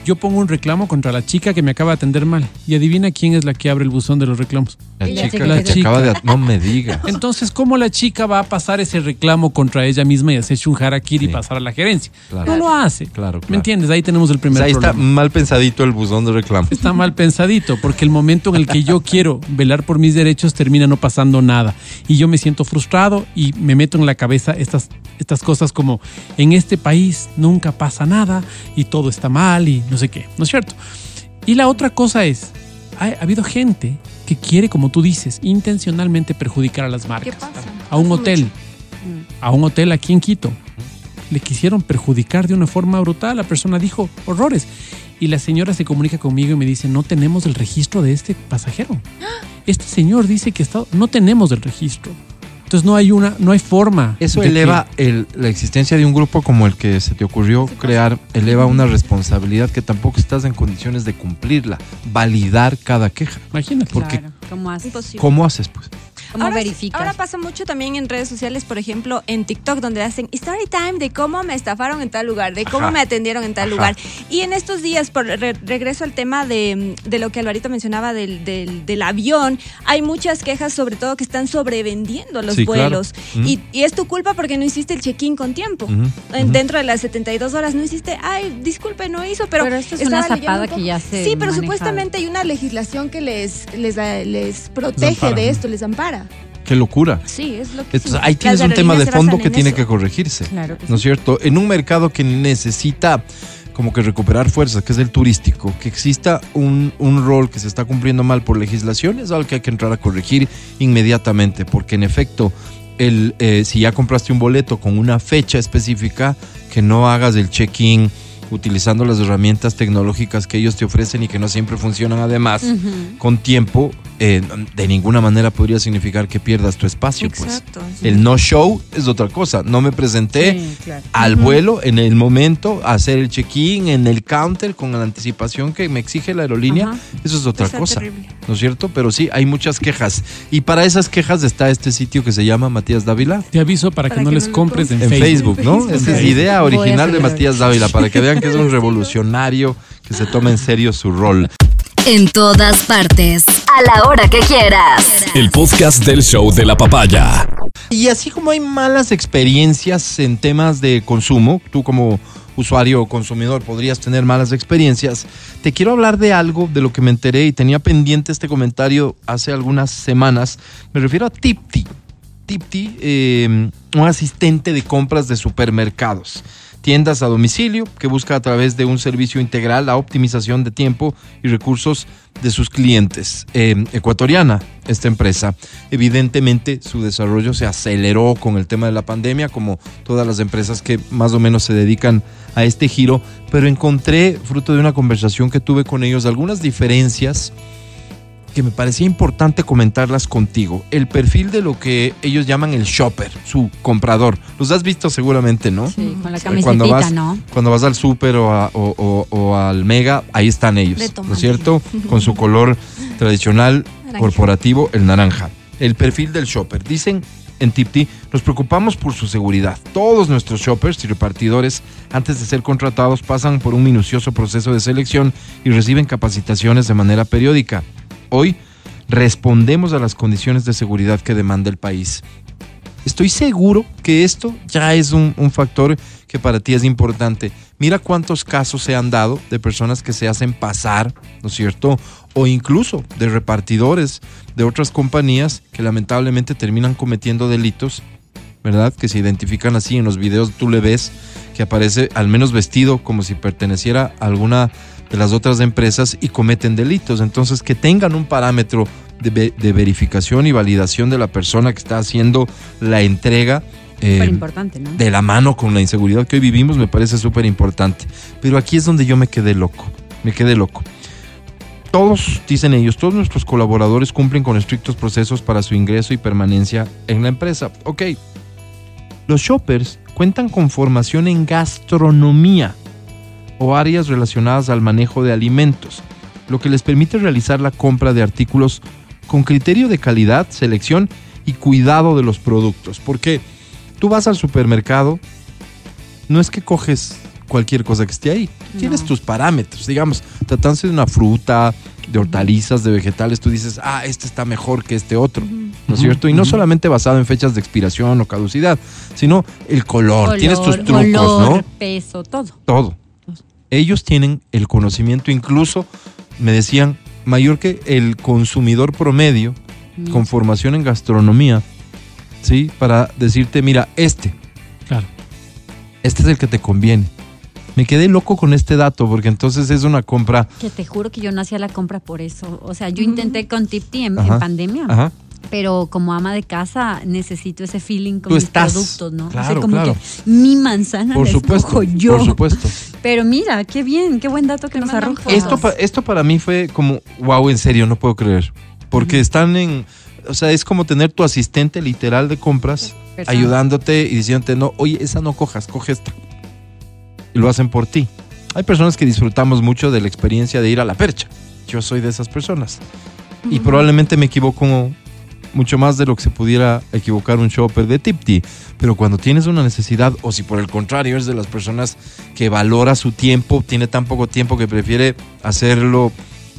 Yo pongo un reclamo contra la chica que me acaba de atender mal. Y adivina quién es la que abre el buzón de los reclamos. La chica se que chica. acaba de... No me digas. Entonces, ¿cómo la chica va a pasar ese reclamo contra ella misma y hacerse un harakiri Sí. y pasar a la gerencia? Claro. No lo hace. Claro, claro. ¿Me entiendes? Ahí tenemos el O primer sea, ahí está mal pensadito el buzón de reclamo. Está mal pensadito, porque el momento en el que yo quiero velar por mis derechos termina no pasando nada. Y yo me siento frustrado y me meto en la cabeza estas, estas cosas como en este país nunca pasa nada y todo está mal y no sé qué, ¿no es cierto? Y la otra cosa es, ha, ha habido gente que quiere, como tú dices, intencionalmente perjudicar a las ¿Qué marcas. pasa? A un hotel, mucho. a un hotel aquí en Quito. Le quisieron perjudicar de una forma brutal. La persona dijo horrores. Y la señora se comunica conmigo y me dice, no tenemos el registro de este pasajero. Este señor dice que está, no tenemos el registro. Entonces no hay una, no hay forma. Eso que- eleva el- la existencia de un grupo como el que se te ocurrió crear, eleva una responsabilidad que tampoco estás en condiciones de cumplirla, validar cada queja. imagínate. porque- Claro, ¿Cómo haces? ¿Cómo haces pues? ¿Cómo Ahora, verificas? ahora pasa mucho también en redes sociales, por ejemplo, en TikTok, donde hacen story time de cómo me estafaron en tal lugar, de cómo Ajá. me atendieron en tal Ajá. lugar. Y en estos días, por re- regreso al tema de, de lo que Alvarito mencionaba del, del- del avión, hay muchas quejas, sobre todo, que están sobrevendiendo los Sí, claro. vuelos. Y, y es tu culpa porque no hiciste el check-in con tiempo. Dentro de las 72 horas no hiciste, ay, disculpe, no hizo, pero... Pero esto es una zapada un que poco". ya se Sí, pero supuestamente hay una legislación que les, les, les protege de esto, les ampara. Qué locura. Sí, es lo que... Entonces, sí. ahí tienes Las un tema de fondo que en tiene eso. que corregirse. Claro que ¿No es sí. cierto? En un mercado que necesita como que recuperar fuerzas, que es el turístico, que exista un, un rol que se está cumpliendo mal por legislación, es algo que hay que entrar a corregir inmediatamente, porque en efecto, el, eh, si ya compraste un boleto con una fecha específica, que no hagas el check-in utilizando las herramientas tecnológicas que ellos te ofrecen y que no siempre funcionan además con tiempo, eh, de ninguna manera podría significar que pierdas tu espacio. Pues. Exacto. sí. El no show es otra cosa. No me presenté Sí, claro. al vuelo en el momento a hacer el check-in en el counter con la anticipación que me exige la aerolínea. Eso es otra Está cosa. terrible. ¿No es cierto? Pero sí, hay muchas quejas. Y para esas quejas está este sitio que se llama Matías Dávila. Te aviso para, Para que no que les no compres en, En Facebook. Facebook, ¿no? Facebook. Esa es Facebook. idea original de. Matías Dávila, para que vean que es un revolucionario que se toma en serio su rol. En todas partes. A la hora que quieras. El podcast del show de la papaya. Y así como hay malas experiencias en temas de consumo, tú como usuario o consumidor podrías tener malas experiencias, te quiero hablar de algo de lo que me enteré y tenía pendiente este comentario hace algunas semanas. Me refiero a Tipti. Tipti, eh, un asistente de compras de supermercados. Tiendas a domicilio que busca a través de un servicio integral la optimización de tiempo y recursos de sus clientes. Eh, ecuatoriana, esta empresa. Evidentemente su desarrollo se aceleró con el tema de la pandemia, como todas las empresas que más o menos se dedican a este giro, pero encontré, fruto de una conversación que tuve con ellos, algunas diferencias que me parecía importante comentarlas contigo. El perfil de lo que ellos llaman el shopper, su comprador. Los has visto seguramente, ¿no? Sí, con la Cuando camisetita, vas, ¿no? cuando vas al súper o, o- o- o al mega, ahí están ellos, ¿no es cierto? Con su color tradicional Naranja. corporativo, el naranja. El perfil del shopper. Dicen en Tipti, nos preocupamos por su seguridad. Todos nuestros shoppers y repartidores, antes de ser contratados, pasan por un minucioso proceso de selección y reciben capacitaciones de manera periódica. Hoy respondemos a las condiciones de seguridad que demanda el país. Estoy seguro que esto ya es un, factor que para ti es importante. Mira cuántos casos se han dado de personas que se hacen pasar, ¿no es cierto? O incluso de repartidores de otras compañías que lamentablemente terminan cometiendo delitos, ¿verdad? Que se identifican así en los videos, tú le ves que aparece al menos vestido como si perteneciera a alguna de las otras empresas y cometen delitos. Entonces, que tengan un parámetro de, de verificación y validación de la persona que está haciendo la entrega. eh, importante, ¿no? de la mano con la inseguridad que hoy vivimos me parece súper importante. Pero aquí es donde yo me quedé loco, me quedé loco. todos, dicen ellos, todos nuestros colaboradores cumplen con estrictos procesos para su ingreso y permanencia en la empresa. Ok, los shoppers cuentan con formación en gastronomía o áreas relacionadas al manejo de alimentos, lo que les permite realizar la compra de artículos con criterio de calidad, selección y cuidado de los productos. Porque tú vas al supermercado, no es que coges cualquier cosa que esté ahí. Tienes tus parámetros, digamos, tratándose de una fruta, de hortalizas, de vegetales, tú dices, ah, este está mejor que este otro, ¿no es cierto? Y no solamente basado en fechas de expiración o caducidad, sino el color, tienes tus trucos, olor, ¿no? peso, todo. Todo. Ellos tienen el conocimiento, incluso, me decían, mayor que el consumidor promedio Mm. con formación en gastronomía, ¿sí? Para decirte, mira, este, Claro. este es el que te conviene. Me quedé loco con este dato porque entonces es una compra. Que te juro que yo no hacía la compra por eso. O sea, yo intenté con Tipti en, en pandemia. Ajá. Pero como ama de casa necesito ese feeling con Tú mis estás. productos, ¿no? o Claro, sea, como claro. que mi manzana Por la supuesto. yo. Por supuesto. Pero mira, qué bien, qué buen dato que nos arroja. Esto, esto para mí fue como, wow, en serio, no puedo creer. Porque están en, o sea, es como tener tu asistente literal de compras Persona. ayudándote y diciéndote, no, oye, esa no cojas, coge esta. Y lo hacen por ti. Hay personas que disfrutamos mucho de la experiencia de ir a la percha. Yo soy de esas personas. Y probablemente me equivoco mucho más de lo que se pudiera equivocar un shopper de Tipti. Pero cuando tienes una necesidad, o si por el contrario eres de las personas que valora su tiempo, tiene tan poco tiempo que prefiere hacerlo,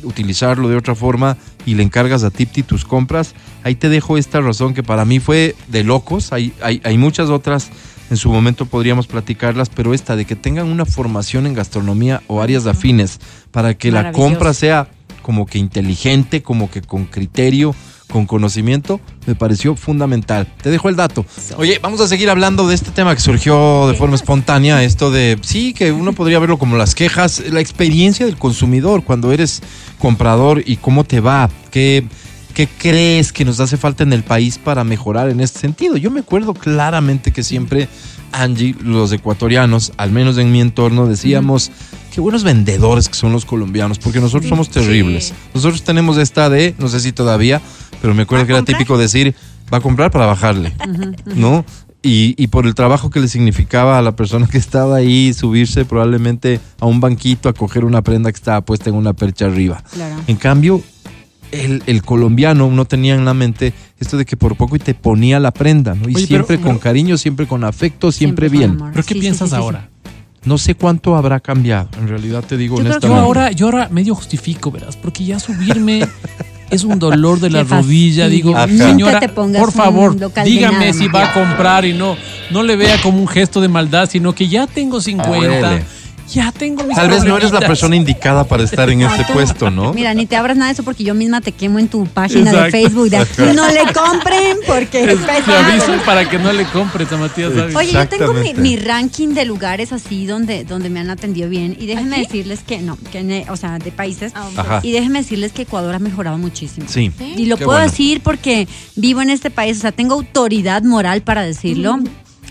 utilizarlo de otra forma y le encargas a Tipti tus compras, ahí te dejo esta razón que para mí fue de locos. Hay, hay, hay muchas otras, en su momento podríamos platicarlas, pero esta de que tengan una formación en gastronomía o áreas afines para que la compra sea como que inteligente, como que con criterio, con conocimiento, me pareció fundamental. Te dejo el dato. Oye, vamos a seguir hablando de este tema que surgió de forma espontánea, esto de, sí, que uno podría verlo como las quejas, la experiencia del consumidor cuando eres comprador y cómo te va, qué, qué crees que nos hace falta en el país para mejorar en este sentido. Yo me acuerdo claramente que siempre Angie, los ecuatorianos, al menos en mi entorno, decíamos, qué buenos vendedores que son los colombianos, porque nosotros somos terribles. Nosotros tenemos esta de, no sé si todavía, pero me acuerdo ¿Va a que era típico decir, va a comprar para bajarle, ¿no? Y, y por el trabajo que le significaba a la persona que estaba ahí, subirse probablemente a un banquito a coger una prenda que estaba puesta en una percha arriba. Claro. En cambio, el, el colombiano no tenía en la mente esto de que por poco y te ponía la prenda, ¿no? Y Oye, siempre pero- con cariño, siempre con afecto, siempre, bien. amor. ¿Pero qué Sí, piensas sí, sí, sí. ahora? No sé cuánto habrá cambiado, en realidad te digo Yo creo que Yo honestamente. ahora, yo ahora medio justifico, verás, porque ya subirme es un dolor de la rodilla. Digo, Ajá. señora, por favor, dígame nada si va a comprar y no, no le vea como un gesto de maldad, sino que ya tengo 50, Huele. Ya tengo mis Tal vez no eres la persona indicada para estar en este puesto, ¿no? Mira, ni te abras nada de eso porque yo misma te quemo en tu página de. Facebook. De, no le compren porque Es- Te pesa. aviso para que no le compres a Matías. Oye, yo tengo mi, ranking de lugares así donde, donde me han atendido bien. Y déjenme ¿Aquí? decirles que no, que ne- o sea, de países. Ah. Ajá. Y déjenme decirles que Ecuador ha mejorado muchísimo. Sí. Y lo Qué puedo bueno. decir porque vivo en este país, o sea, tengo autoridad moral para decirlo.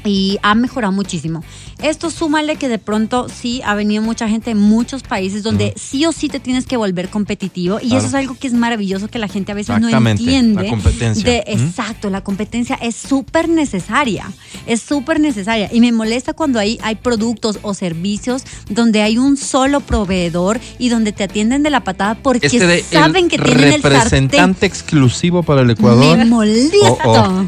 Y ha mejorado muchísimo. Esto súmale que de pronto sí ha venido mucha gente de muchos países donde sí o sí te tienes que volver competitivo. Y Claro. eso es algo que es maravilloso que la gente a veces no entiende. la competencia. De. Exacto, la competencia es súper necesaria. Es súper necesaria. Y me molesta cuando hay, hay productos o servicios donde hay un solo proveedor y donde te atienden de la patada porque Este de saben que tienen el representante exclusivo para el Ecuador. Me molesta. Oh, oh.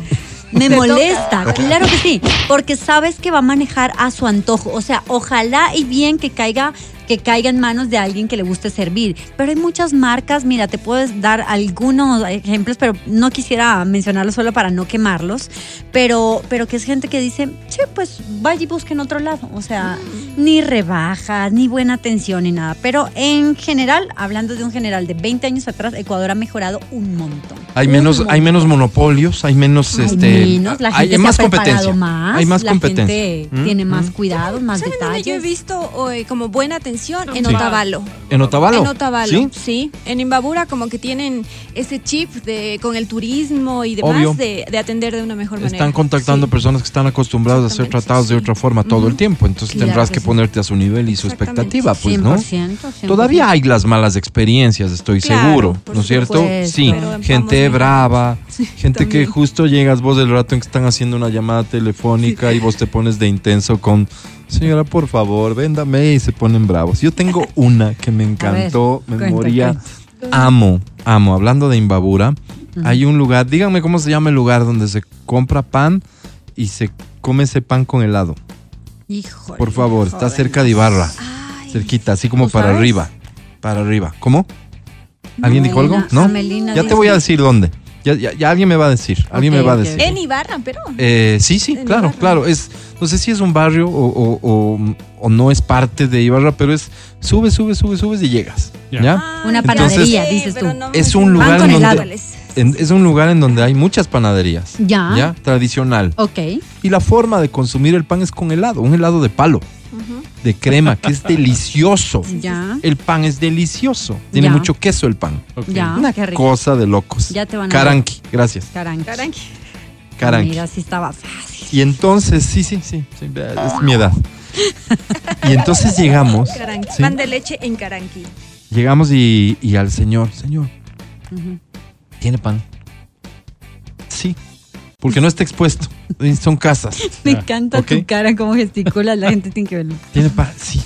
Me Te molesta, claro que sí, porque sabes que va a manejar a su antojo. O sea, ojalá y bien que caiga que caiga en manos de alguien que le guste servir. Pero hay muchas marcas, mira, te puedes dar algunos ejemplos, pero no quisiera mencionarlos solo para no quemarlos, pero, pero que es gente que dice, sí, pues vaya y busque en otro lado. O sea, ni rebajas, ni buena atención, ni nada. Pero en general, hablando de un general de 20 años atrás, Ecuador ha mejorado un montón. Hay Un menos, hay menos monopolios, hay menos, Hay este, menos, la hay gente más se ha preparado competencia, más, hay más la competencia. gente ¿Mm? tiene más ¿Mm? cuidado, más ¿Saben dónde yo he detalles. visto eh, como buena atención? En Sí. Otavalo. En Otavalo. En Otavalo, ¿Sí? ¿Sí? En Imbabura como que tienen ese chip de con el turismo y demás Obvio. de, de atender de una mejor manera. Están contactando Sí. personas que están acostumbradas a ser tratados de otra forma todo el tiempo, entonces Claro tendrás que ponerte a su nivel y su expectativa, pues, ¿no? 100%, 100%. Todavía hay las malas experiencias, estoy Claro, seguro, ¿no es cierto? supuesto. Sí, gente brava, gente que justo llegas vos del rato en que están haciendo una llamada telefónica y vos te pones de intenso con, señora, por favor, véndame y se ponen bravos. Yo tengo una que me encantó, me moría, amo, amo. Hablando de Imbabura, hay un lugar, díganme cómo se llama el lugar donde se compra pan y se come ese pan con helado. Híjole. Por favor, está cerca de Ibarra, Ay, cerquita, así como ¿Tú para sabes? arriba, para arriba. ¿Cómo? ¿Alguien dijo algo? ¿No? Amelina Ya te voy a decir dónde. Ya, ya, ya alguien me va a decir. Alguien me va a decir. En Ibarra, pero. Eh, sí, sí, En claro, Ibarra. claro. Es, no sé si es un barrio o, o- o- o no es parte de Ibarra, pero es subes, subes, subes, subes y llegas. Ya. ¿Ya? Ah, Una Entonces- panadería, Sí, dices tú. no Es un lugar Pan con en donde- es un lugar en donde hay muchas panaderías. Ya. ¿Ya? Tradicional. Ok. Y la forma de consumir el pan es con helado, un helado de palo, De crema, que es delicioso. Ya. El pan es delicioso. Tiene Ya. mucho queso el pan. Ya. Una Qué rico. cosa de locos. Ya te van a Caranqui, gracias. Caranqui. Caranqui. Caranqui. Mira, sí estaba fácil. Y entonces, sí, sí, sí, sí, es mi edad. Y entonces llegamos. Pan de leche en Caranqui. llegamos y, y al señor, señor. ¿tiene pan? Sí, porque no está expuesto, son casas. Me encanta tu cara, cómo gesticulas, la gente tiene que verlo. ¿Tiene pan? Sí,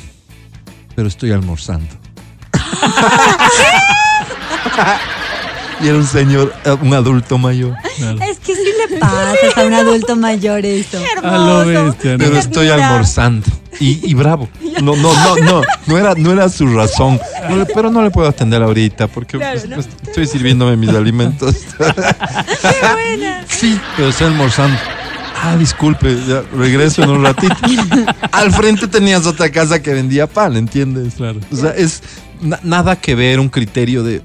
pero estoy almorzando. y era un señor, eh, un adulto mayor. Es que sí le pasa a un adulto mayor ¿no? Pero estoy almorzando. Y, y bravo. No, no, no, no. No era, no era su razón. No pero no le puedo atender ahorita porque Claro, pues, ¿no? estoy sirviéndome mis alimentos. Sí, pero estoy almorzando. Ah, disculpe, ya regreso en un ratito. Al frente tenías otra casa que vendía pan, ¿entiendes? Claro. O sea, es na- nada que ver un criterio de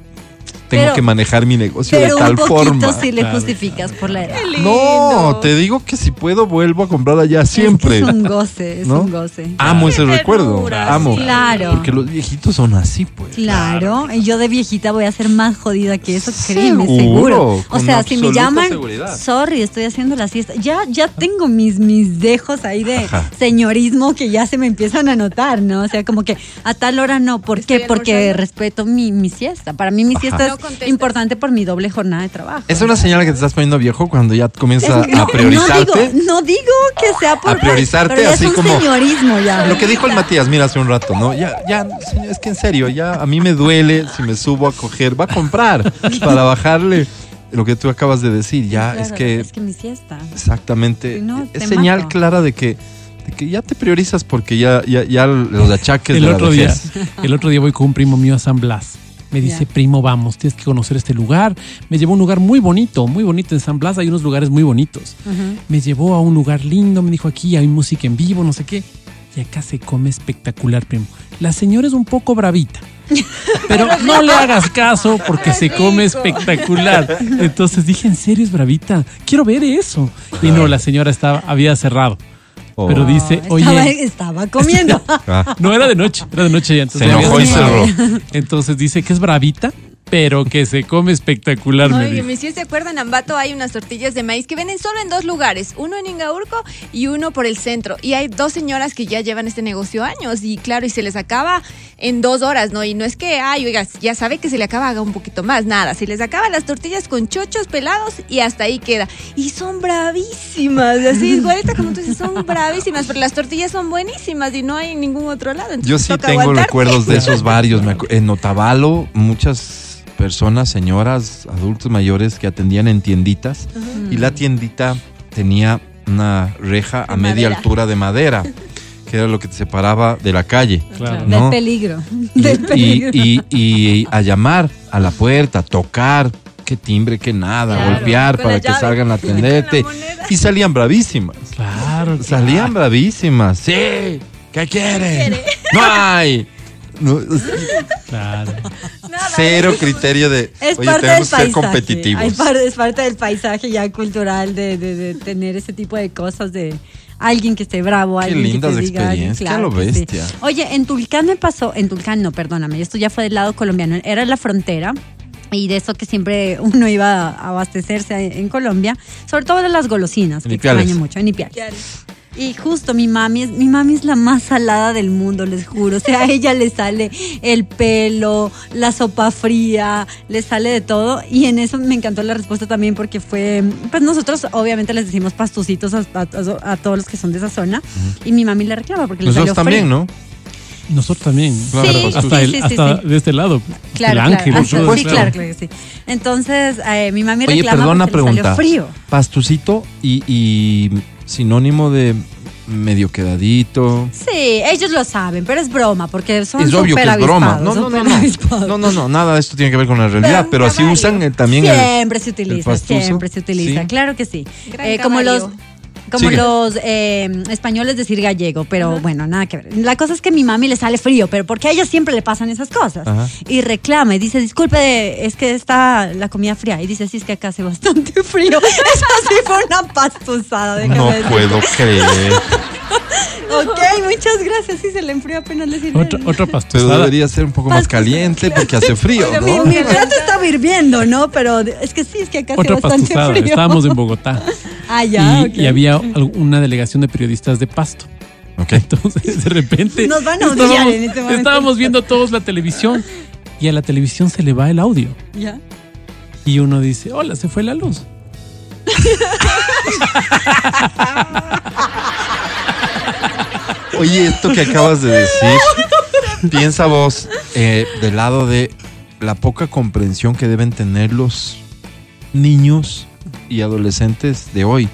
tengo Pero- que manejar mi negocio de Pero tal un poquito forma. sí le justificas por la edad. No, te digo que si puedo vuelvo a comprar allá siempre. Es, que es un goce, es ¿No? un goce. Amo ese Qué recuerdo. ternura, Amo. Claro. Porque los viejitos son así, pues. Claro, y yo de viejita voy a ser más jodida que eso, créeme, Seguro, seguro. O sea, si me llaman, seguridad. sorry, estoy haciendo la siesta. Ya, ya tengo mis, mis dejos ahí de Ajá. señorismo que ya se me empiezan a notar, ¿no? O sea, como que a tal hora no. ¿Por Estoy qué? Porque respeto mi, mi siesta. Para mí mi Ajá. siesta es contestas. importante por mi doble jornada de trabajo. Es una señal que te estás poniendo viejo cuando ya comienzas no, a priorizarte. No digo, no digo que sea por A priorizarte pero ya así es un como- señorismo ya. Lo que dijo el Matías, mira, hace un rato, ¿no? Ya, ya, señor, es que en serio, ya a mí me duele si me subo a coger, va a comprar para bajarle lo que tú acabas de decir. Ya, Claro, es que es que mi siesta. exactamente Si no, es señal mato. clara de que, de que ya te priorizas porque ya, ya, ya los achaques El de la otro día, el otro día voy con un primo mío a San Blas. Me dice, primo, vamos, tienes que conocer este lugar. Me llevó a un lugar muy bonito, muy bonito. En San Blas hay unos lugares muy bonitos. Me llevó a un lugar lindo, me dijo aquí hay música en vivo, no sé qué. Y acá se come espectacular, primo. La señora es un poco bravita. Pero no le hagas caso porque se come espectacular. Entonces dije, ¿en serio es bravita? Quiero ver eso. Y no, la señora estaba, había cerrado. Oh. Pero dice, estaba, oye, estaba comiendo. Ah, no era de noche, era de noche ya. Entonces, Se ya enojó había y cerrado. cerró. Entonces dice que es bravita, pero que se come espectacular, me Oye, mi si se acuerdan, en Ambato hay unas tortillas de maíz que venden solo en dos lugares, uno en Ingaurco y uno por el centro. Y hay dos señoras que ya llevan este negocio años y claro, y se les acaba en dos horas, ¿no? Y no es que, ay, oiga, ya sabe que se le acaba, haga un poquito más, nada. Se les acaban las tortillas con chochos pelados y hasta ahí queda. Y son bravísimas, así, igualita como tú dices, son bravísimas, pero las tortillas son buenísimas y no hay en ningún otro lado. entonces Yo sí tengo recuerdos de esos varios. Me En Otavalo, muchas personas, señoras, adultos mayores que atendían en tienditas y la tiendita tenía una reja a media madera. altura de madera, que era lo que te separaba de la calle. Claro. ¿no? Del peligro. Y, Del peligro. y- y- y a llamar a la puerta, tocar, qué timbre, qué nada, Claro, golpear con para que llave, salgan a atenderte. Y salían bravísimas. Claro, Salían bravísimas. Sí, ¿qué quieren? quiere? No hay. No, es- Claro. cero criterio de. Es Oye, parte del tenemos que ser competitivos. Hay par- es parte del paisaje ya cultural de, de- de tener ese tipo de cosas de alguien que esté bravo, Qué alguien lindas que te diga, experiencias, qué a lo que sí. bestia. Oye, en Tulcán me pasó, en Tulcán no, perdóname, esto ya fue del lado colombiano, era la frontera. Y de eso que siempre uno iba a abastecerse en Colombia, sobre todo de las golosinas, que extraño mucho, en Ipiales. Y justo mi mami, es, mi mami es la más salada del mundo, les juro. O sea, a ella le sale el pelo, la sopa fría, le sale de todo. Y en eso me encantó la respuesta también porque fue, pues nosotros obviamente les decimos pastucitos a, a- a todos los que son de esa zona. Y mi mami le reclama porque le Nosotros salió también, frío. ¿no? Nosotros también. Claro, Sí, Hasta, sí, el, sí, hasta sí. de este lado. Claro, el claro. ángel. Ajá, y todo claro, claro que sí. Entonces, eh, mi mami Oye, reclama perdona porque le salió pregunta. frío. Pastucito y, y sinónimo de medio quedadito. Sí, ellos lo saben, pero es broma porque son es obvio que es broma. No, no, no, no. No, no, no. Nada de esto tiene que ver con la realidad. Pero Pero así usan eh, también el. siempre se utiliza, siempre se utiliza, Sí. claro que sí. Eh, como los. Como Sigue. los eh, españoles decir gallego, pero bueno, nada que ver. La cosa es que a mi mami le sale frío, pero porque a ella siempre le pasan esas cosas. Ajá. Y reclama y dice, disculpe, es que está la comida fría. Y dice, sí, es que acá hace bastante frío. Eso sí fue una pastuzada, déjame No puedo creer. Ok, muchas gracias. Sí, se le enfrió apenas le sirve. Otra, otra Pero debería ser un poco más caliente porque hace frío, mi, ¿no? mi plato está hirviendo, ¿no? Pero es que sí, es que acá hace Otra bastante pastusada. frío. Estábamos en Bogotá. Ah, ya, y, había una delegación de periodistas de Pasto. Ok. Entonces, de repente. Nos van a odiar en este momento. estábamos viendo todos la televisión y a la televisión se le va el audio. Ya. Y uno dice: Hola, se fue la luz. Oye, esto que acabas de decir, piensa vos eh, del lado de la poca comprensión que deben tener los niños y adolescentes de hoy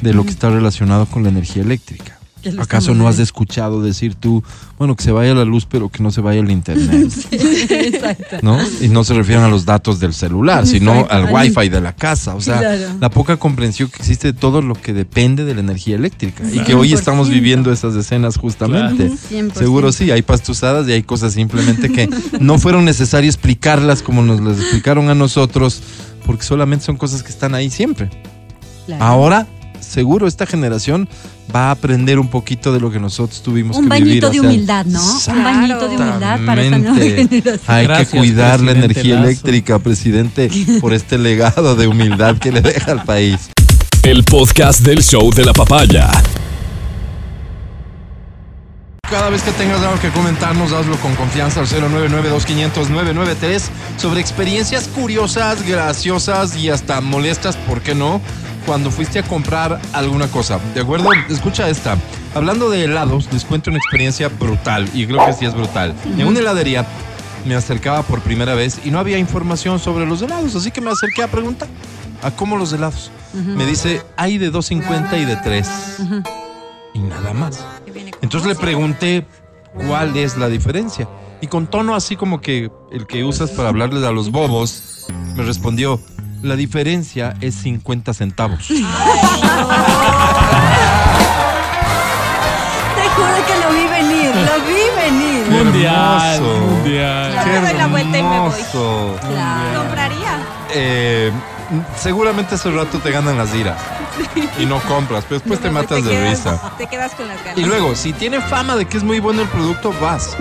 de lo que está relacionado con la energía eléctrica. ¿Acaso no has escuchado decir tú, bueno, que se vaya la luz, pero que no se vaya el internet? Exacto. ¿no? Y no se refieren a los datos del celular, sino Exacto. al wifi de la casa. O sea, Claro. la poca comprensión que existe de todo lo que depende de la energía eléctrica. Y que hoy 100%. estamos viviendo esas escenas justamente. Claro. 100%. Seguro sí, hay pastusadas y hay cosas simplemente que no fueron necesario explicarlas como nos las explicaron a nosotros, porque solamente son cosas que están ahí siempre. Claro. Ahora, seguro esta generación va a aprender un poquito de lo que nosotros tuvimos Un que vivir. bañito de humildad, ¿no? Un bañito de humildad para esta nueva generación. Hay Gracias, que cuidar la energía Lazo. eléctrica, presidente, por este legado de humildad que le deja al país. El podcast del show de la papaya. Cada vez que tengas algo que comentarnos, hazlo con confianza al 099-2500-993 sobre experiencias curiosas, graciosas y hasta molestas, ¿por qué no? Cuando fuiste a comprar alguna cosa. ¿De acuerdo? Escucha esta. Hablando de helados, les cuento una experiencia brutal y creo que sí es brutal. En una heladería me acercaba por primera vez y no había información sobre los helados, así que me acerqué a preguntar a cómo los helados. Me dice, hay de 2.50 y de 3. Y nada más. Entonces le pregunté cuál es la diferencia. Y con tono así como que el que usas para hablarles a los bobos, me respondió, la diferencia es 50 centavos. Te juro que lo vi venir, lo vi venir. Qué Mundial. hermoso. Mundial. Yo me doy la vuelta y me voy. hermoso. Claro. Compraría. Eh, seguramente ese rato te ganan las iras y no compras, pero después te matas de quedas- risa. Te quedas con las ganas. Y luego, si tiene fama de que es muy bueno el producto, vas.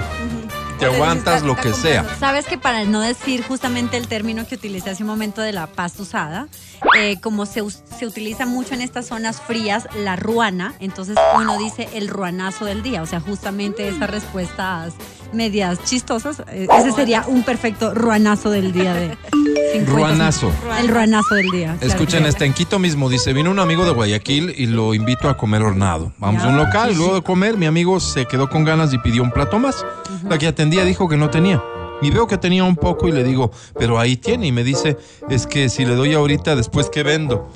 Te aguantas lo que sea. Sabes que para no decir justamente el término que utilicé hace un momento de la pasta usada, eh, como se, se utiliza mucho en estas zonas frías, la ruana, entonces uno dice el ruanazo del día, o sea, justamente esas respuestas medias chistosas, eh, ese sería un perfecto ruanazo del día de 50. Ruanazo. El ruanazo del día. claro Escuchen sí. esta, en Quito mismo dice, vino un amigo de Guayaquil y lo invito a comer hornado. Vamos a un local, sí, luego de comer, mi amigo se quedó con ganas y pidió un plato más. La que atendía dijo que no tenía. Y veo que tenía un poco y le digo, pero ahí tiene. Y me dice, es que si le doy ahorita, después que vendo.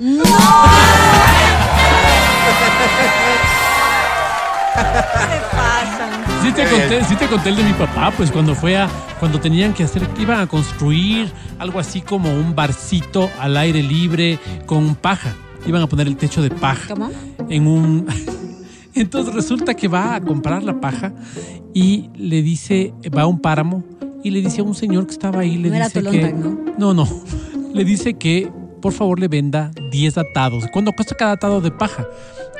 Sí te, conté, sí te conté el de mi papá, pues cuando fue a, cuando tenían que hacer, iban a construir algo así como un barcito al aire libre con paja. Iban a poner el techo de paja ¿Cómo? en un, Entonces resulta que va a comprar la paja y le dice, va a un páramo y le dice a un señor que estaba ahí, le No dice que... ¿no? No, no. Le dice que por favor le venda 10 atados. ¿Cuánto cuesta cada atado de paja?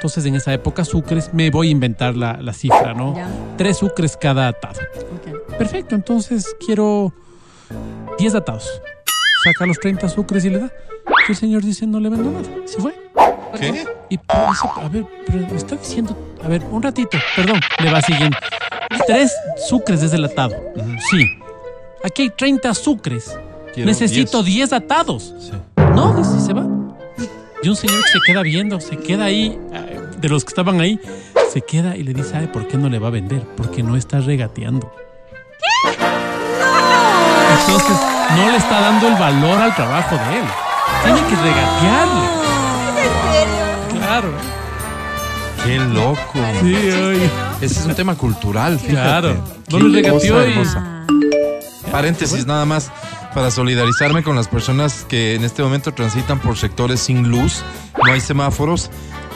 Entonces en esa época sucres, me voy a inventar la, la cifra, ¿no? Ya. Tres sucres cada atado. Ok. Perfecto, entonces quiero 10 atados. Saca los 30 sucres y le da. Y el señor dice, no le vendo nada. Se fue. ¿Qué? Y dice, a ver, pero me está diciendo, a ver, un ratito, perdón, le va siguiendo. Tres sucres desde el atado. Sí. Aquí hay 30 sucres. Quiero Necesito 10 atados. Sí. No, dice, se va. Y un señor que se queda viendo, se queda ahí, de los que estaban ahí, se queda y le dice, ay, ¿por qué no le va a vender? Porque no está regateando. Entonces, no le está dando el valor al trabajo de él. Tiene que regatearle. Claro. Qué loco. Sí, ay, Ese es un tema cultural, fíjate. Claro. No Qué le regateó y- hermosa. Paréntesis nada más para solidarizarme con las personas que en este momento transitan por sectores sin luz, no hay semáforos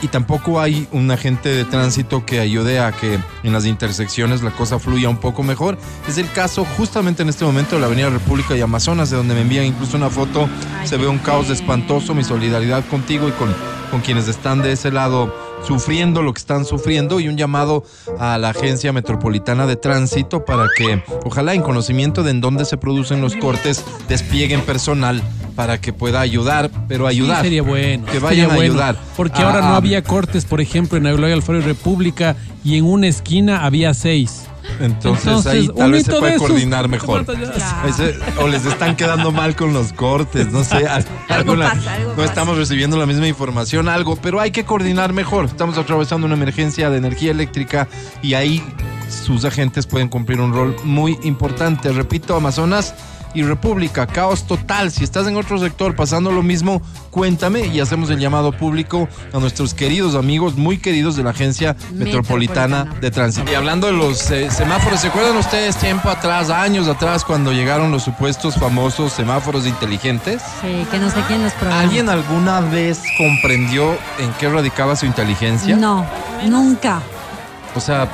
y tampoco hay un agente de tránsito que ayude a que en las intersecciones la cosa fluya un poco mejor. Es el caso justamente en este momento de la Avenida República y Amazonas, de donde me envían incluso una foto. Ay, Se ve un caos espantoso, mi solidaridad contigo y con, con quienes están de ese lado sufriendo lo que están sufriendo y un llamado a la Agencia Metropolitana de Tránsito para que, ojalá en conocimiento de en dónde se producen los cortes, desplieguen personal para que pueda ayudar, pero ayudar. Sí, sería bueno. Que vayan a bueno, ayudar. Porque ahora no había cortes, por ejemplo, en Aguilar Alfaro y República y en una esquina había seis. Entonces, ahí tal vez se puede coordinar mejor. o les están quedando mal con los cortes, no sé. al- alguna- pasa, algo no pasa. estamos recibiendo la misma información, algo, pero hay que coordinar mejor. Estamos atravesando una emergencia de energía eléctrica y ahí sus agentes pueden cumplir un rol muy importante. Repito, Amazonas y República, caos total. Si estás en otro sector pasando lo mismo, cuéntame y hacemos el llamado público a nuestros queridos amigos, muy queridos de la Agencia Metropolitana, Metropolitana. de Tránsito. Y hablando de los eh, semáforos, ¿se acuerdan ustedes tiempo atrás, años atrás, cuando llegaron los supuestos famosos semáforos inteligentes? Sí, que no sé quién los probó. ¿Alguien alguna vez comprendió en qué radicaba su inteligencia? No, nunca, O sea,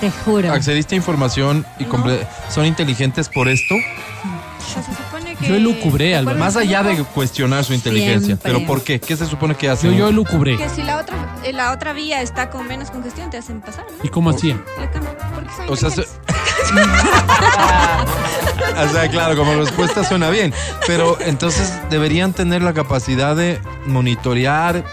te juro. accediste a información y son inteligentes por esto, Se supone que. Yo elucubré. ¿Recuerdas más allá de algo? cuestionar su inteligencia. Siempre. ¿Pero por qué? ¿Qué se supone que Yo, hacen? yo lucubré. Que si la otra, eh, la otra vía está con menos congestión, te hacen pasar, ¿no? ¿Y cómo hacía? Le cambian, porque son O sea, se- inteligentes. O sea, claro, como respuesta suena bien. Pero entonces deberían tener la capacidad de monitorear,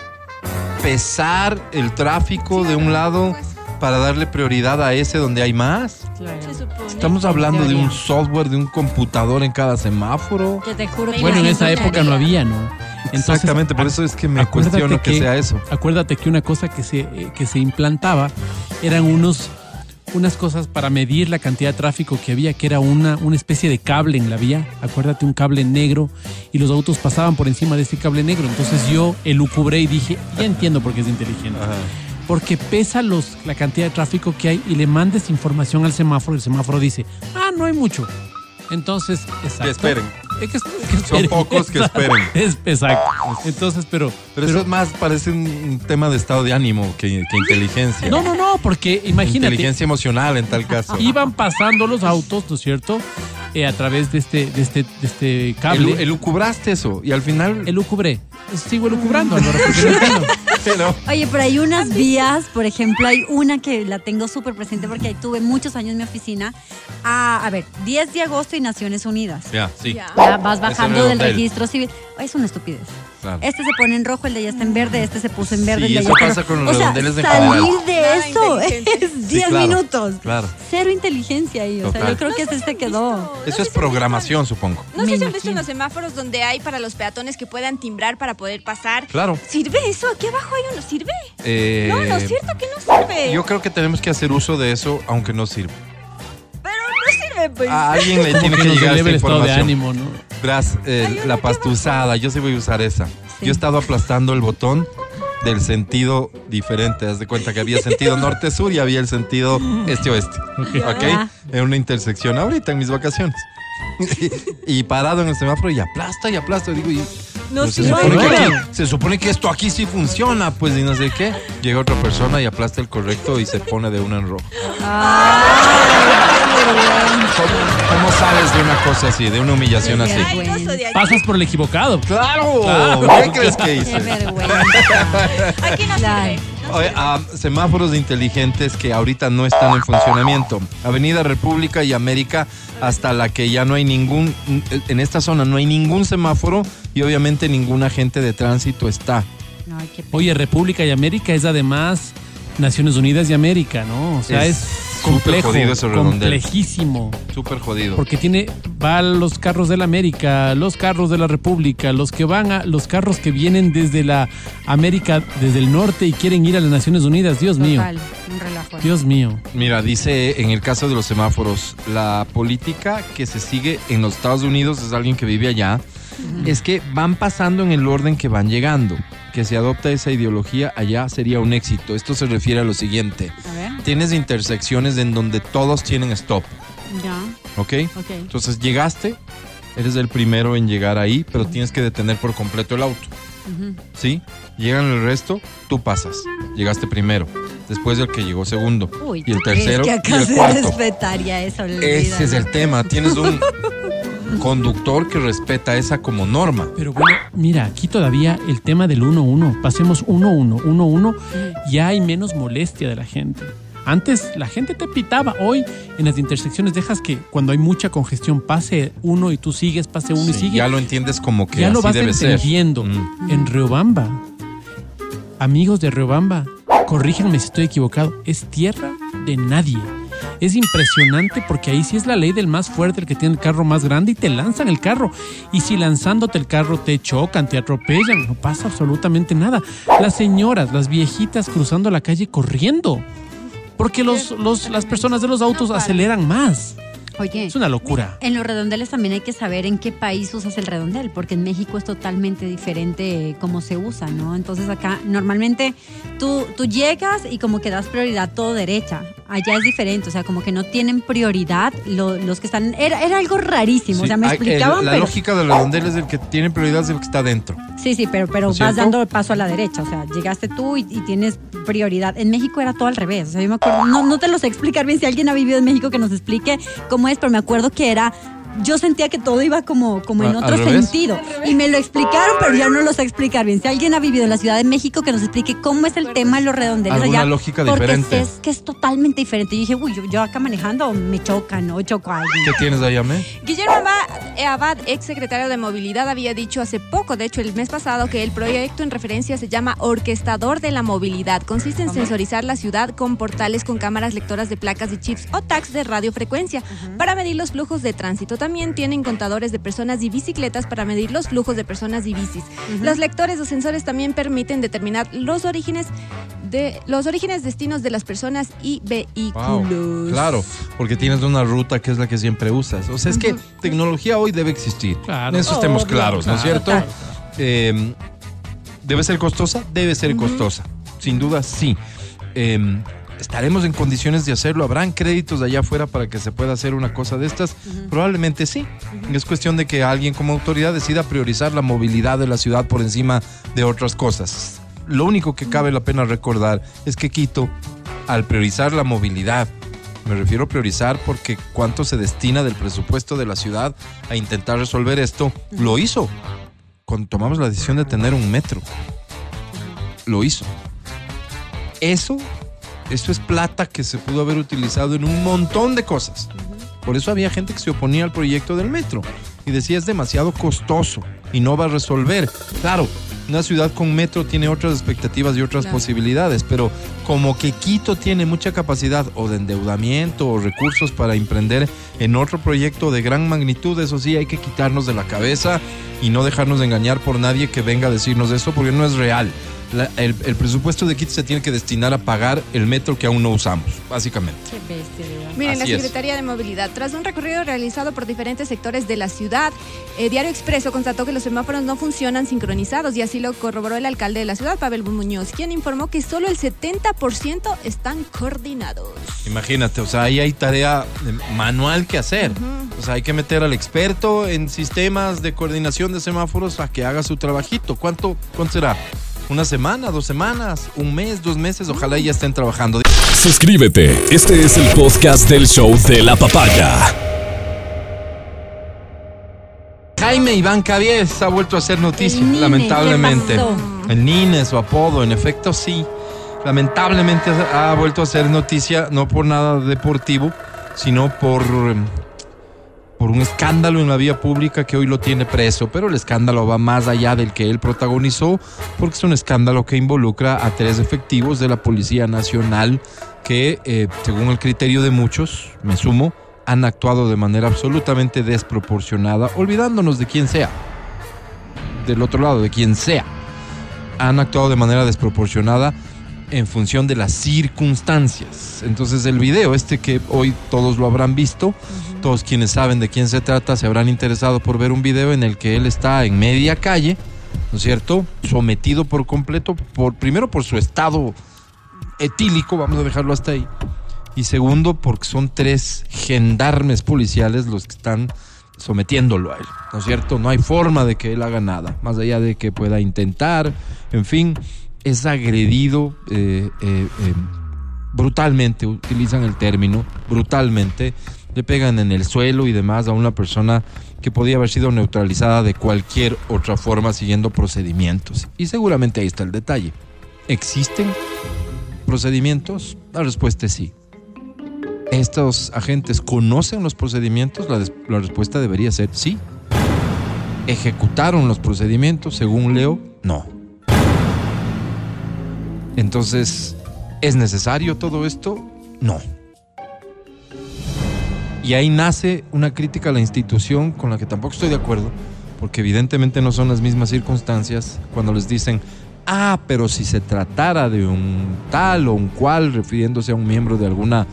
pesar el tráfico de un lado para darle prioridad a ese donde hay más. Claro. Estamos hablando de un software, de un computador en cada semáforo. Que te juro que Bueno, en esa época no había, ¿no? Entonces, Exactamente, por eso es que me acuérdate cuestiono que, sea eso. Acuérdate que una cosa que se, eh, que se implantaba eran unos, unas cosas para medir la cantidad de tráfico que había, que era una, una especie de cable en la vía. Acuérdate, un cable negro y los autos pasaban por encima de ese cable negro. Entonces yo elucubré y dije, ya entiendo por qué es inteligente. Porque pesa los, la cantidad de tráfico que hay y le mandes información al semáforo. El semáforo dice, ah, no hay mucho. Entonces, exacto. Que esperen. Es que- que Son esperen. pocos que esperen. Es, exacto. Entonces, pero... Pero, eso más parece un, un tema de estado de ánimo que, que inteligencia. No, no, no, porque imagínate, Inteligencia emocional en tal caso. iban pasando los autos, ¿no es cierto? Eh, a través de este, de este, de este cable. elucubraste eso y al final. Elucubré. Sigo elucubrando, Álvaro, porque no entiendo. Pero- Oye, pero hay unas vías, por ejemplo, hay una que la tengo súper presente porque ahí tuve muchos años en mi oficina. Ah, a ver, 10 de agosto y Naciones Unidas. Ya, sí. Ya. Ya vas bajando del registro civil. Es una estupidez. Claro. Este se pone en rojo, el de allá está en verde, este se puso en verde, Sí, el de eso allá está pasa en con los O sea, redondeles de salir de Nada eso es 10 claro, minutos. claro. Cero inteligencia ahí. O sea, Total. yo creo que ese se quedó. Eso es programación, supongo. No sé si han visto en los semáforos donde hay para los peatones que puedan timbrar para poder pasar. Claro. ¿Sirve eso? Aquí abajo hay uno. ¿Sirve? Eh, No, no es cierto que no sirve. Yo creo que tenemos que hacer uso de eso, aunque no sirve. Pero no sirve, pues. A alguien le tiene que llegar esta el estado de información. ánimo, ¿no? Verás, eh, la pastuzada, yo sí voy a usar esa. Sí. Yo he estado aplastando el botón del sentido diferente. Haz de cuenta que había sentido norte-sur y había el sentido este-oeste. ¿Ok? Ya. En una intersección ahorita en mis vacaciones. y parado en el semáforo y aplasta y aplasta. Digo, ¿y No, Pues se, supone no. que aquí- se supone que esto aquí sí funciona, pues y no sé qué. Llega otra persona y aplasta el correcto y se pone de una en rojo. ¿Cómo, cómo sales de una cosa así, de una humillación así? Pasas por el equivocado. ¡Claro! Claro. ¿Qué crees que Qué hice? vergüenza. Aquí no no Oye, ah, semáforos inteligentes que ahorita no están en funcionamiento. Avenida República y América, hasta la que ya no hay ningún, en esta zona no hay ningún semáforo y obviamente ningún agente de tránsito está. Ay, qué pena. Oye, República y América es además Naciones Unidas y América, ¿no? O sea, Es es, súper complejo, jodido ese redondel. complejísimo. Súper jodido. Porque tiene, va los carros de la América, los carros de la República, los que van a, los carros que vienen desde la América, desde el norte y quieren ir a las Naciones Unidas. Dios mío, Total, un relajo. Dios mío. Mira, dice en el caso de los semáforos, la política que se sigue en los Estados Unidos es alguien que vive allá, es que van pasando en el orden que van llegando. Que se adopta esa ideología allá sería un éxito. Esto se refiere a lo siguiente. A ver, Tienes intersecciones en donde todos tienen stop, ya, ¿ok? ok. Entonces llegaste, eres el primero en llegar ahí, pero tienes que detener por completo el auto. Ujú. ¿Sí? Llegan el resto, tú pasas. Llegaste primero, después del que llegó segundo. Uy, y el ¿tú crees tercero que y acá el se cuarto. respetaría eso. Ese es el tema. Tienes un conductor que respeta esa como norma. Pero bueno, mira, aquí todavía el tema del 1-1. Pasemos 1-1, 1-1, ya hay menos molestia de la gente. Antes la gente te pitaba, hoy en las intersecciones dejas que cuando hay mucha congestión pase uno y tú sigues, pase uno y sigue. ya lo entiendes como que ya lo así vas debe ser. entendiendo. Mm. En Riobamba, amigos de Riobamba, corríjanme si estoy equivocado, es tierra de nadie. Es impresionante porque ahí sí es la ley del más fuerte, el que tiene el carro más grande y te lanzan el carro. Y si lanzándote el carro te chocan, te atropellan, no pasa absolutamente nada. Las señoras, las viejitas cruzando la calle corriendo. Porque los, los- las personas de los autos aceleran más. Oye, Es una locura. en los redondeles también hay que saber en qué país usas el redondel, porque en México es totalmente diferente cómo se usa, ¿no? Entonces acá normalmente tú, tú llegas y como que das prioridad todo derecha. Allá es diferente, o sea, como que no tienen prioridad lo- los que están... Era, era algo rarísimo, o sea, me explicaban, el- la pero... lógica del redondel es el que tiene prioridad es el que está dentro. Sí, sí, pero, pero ¿No vas cierto? dando el paso a la derecha. O sea, llegaste tú y, y tienes prioridad. En México era todo al revés. O sea, yo me acuerdo, no, no te lo sé explicar bien. Si alguien ha vivido en México que nos explique cómo es, pero me acuerdo que era. Yo sentía que todo iba como, como en ¿A- otro sentido. Y me lo explicaron, pero ya no lo sé explicar bien. Si alguien ha vivido en la Ciudad de México, que nos explique cómo es el tema de los redondeles Alguna allá. lógica diferente. es que es totalmente diferente. Y dije, uy, yo, yo acá manejando me chocan o choco a alguien. ¿Qué tienes ahí, Amé? Guillermo Abad, eh, Abad, ex secretario de Movilidad, había dicho hace poco, de hecho el mes pasado, que el proyecto en referencia se llama Orquestador de la Movilidad. Consiste en sensorizar la ciudad con portales con cámaras lectoras de placas y chips o tags de radiofrecuencia para medir los flujos de tránsito. También tienen contadores de personas y bicicletas para medir los flujos de personas y bicis. Los lectores o sensores también permiten determinar los orígenes de los orígenes destinos de las personas y vehículos. Wow, claro, porque tienes una ruta que es la que siempre usas. O sea, es que tecnología hoy debe existir. Claro. En eso estemos claros, ¿no es claro, cierto? Eh, ¿Debe ser costosa? Debe ser costosa. Sin duda, sí. Eh, ¿Estaremos en condiciones de hacerlo? ¿Habrán créditos allá afuera para que se pueda hacer una cosa de estas? Probablemente sí. Es cuestión de que alguien como autoridad decida priorizar la movilidad de la ciudad por encima de otras cosas. Lo único que cabe la pena recordar es que Quito, al priorizar la movilidad, me refiero a priorizar porque cuánto se destina del presupuesto de la ciudad a intentar resolver esto, lo hizo. Cuando tomamos la decisión de tener un metro, lo hizo. Eso, eso es plata que se pudo haber utilizado en un montón de cosas. Por eso había gente que se oponía al proyecto del metro y decía es demasiado costoso y no va a resolver. Claro, una ciudad con metro tiene otras expectativas y otras Claro. posibilidades, pero como que Quito tiene mucha capacidad o de endeudamiento o recursos para emprender en otro proyecto de gran magnitud, eso sí, hay que quitarnos de la cabeza y no dejarnos de engañar por nadie que venga a decirnos eso porque no es real. La- el, el presupuesto de Quito se tiene que destinar a pagar el metro que aún no usamos, básicamente. Qué bestia. Miren, Así la es. Secretaría de Movilidad, tras un recorrido realizado por diferentes sectores de la ciudad, eh, Diario Expreso constató que los semáforos no funcionan sincronizados y así lo corroboró el alcalde de la ciudad, Pavel Muñoz, quien informó que solo el 70% están coordinados. Imagínate, o sea, ahí hay tarea eh, manual que hacer. O sea, hay que meter al experto en sistemas de coordinación de semáforos a que haga su trabajito. ¿Cuánto, cuánto será? ¿Una semana, dos semanas, un mes, dos meses? Ojalá ya estén trabajando. Suscríbete. Este es el podcast del show de la papaya. Jaime Iván Cabies ha vuelto a hacer noticia, El Nine, lamentablemente. El Nine, su apodo, en efecto sí. Lamentablemente ha vuelto a hacer noticia, no por nada deportivo, sino por, em, por un escándalo en la vía pública que hoy lo tiene preso. Pero el escándalo va más allá del que él protagonizó, porque es un escándalo que involucra a tres efectivos de la Policía Nacional que, eh, según el criterio de muchos, me sumo, han actuado de manera absolutamente desproporcionada, olvidándonos de quién sea, del otro lado, de quien sea. Han actuado de manera desproporcionada en función de las circunstancias. Entonces el video, este que hoy todos lo habrán visto, todos quienes saben de quién se trata se habrán interesado por ver un video en el que él está en media calle, ¿no es cierto? Sometido por completo, por, primero por su estado etílico, vamos a dejarlo hasta ahí, y segundo porque son tres gendarmes policiales los que están sometiéndolo a él, ¿no es cierto? No hay forma de que él haga nada, más allá de que pueda intentar, en fin, es agredido eh, eh, eh, brutalmente, utilizan el término, brutalmente, le pegan en el suelo y demás a una persona que podía haber sido neutralizada de cualquier otra forma siguiendo procedimientos. Y seguramente ahí está el detalle. ¿Existen procedimientos? La respuesta es sí. ¿Estos agentes conocen los procedimientos? La, respuesta debería ser sí. ¿Ejecutaron los procedimientos según Leo? No. Entonces, ¿es necesario todo esto? No. Y ahí nace una crítica a la institución con la que tampoco estoy de acuerdo, porque evidentemente no son las mismas circunstancias cuando les dicen, ah, pero si se tratara de un tal o un cual, refiriéndose a un miembro de alguna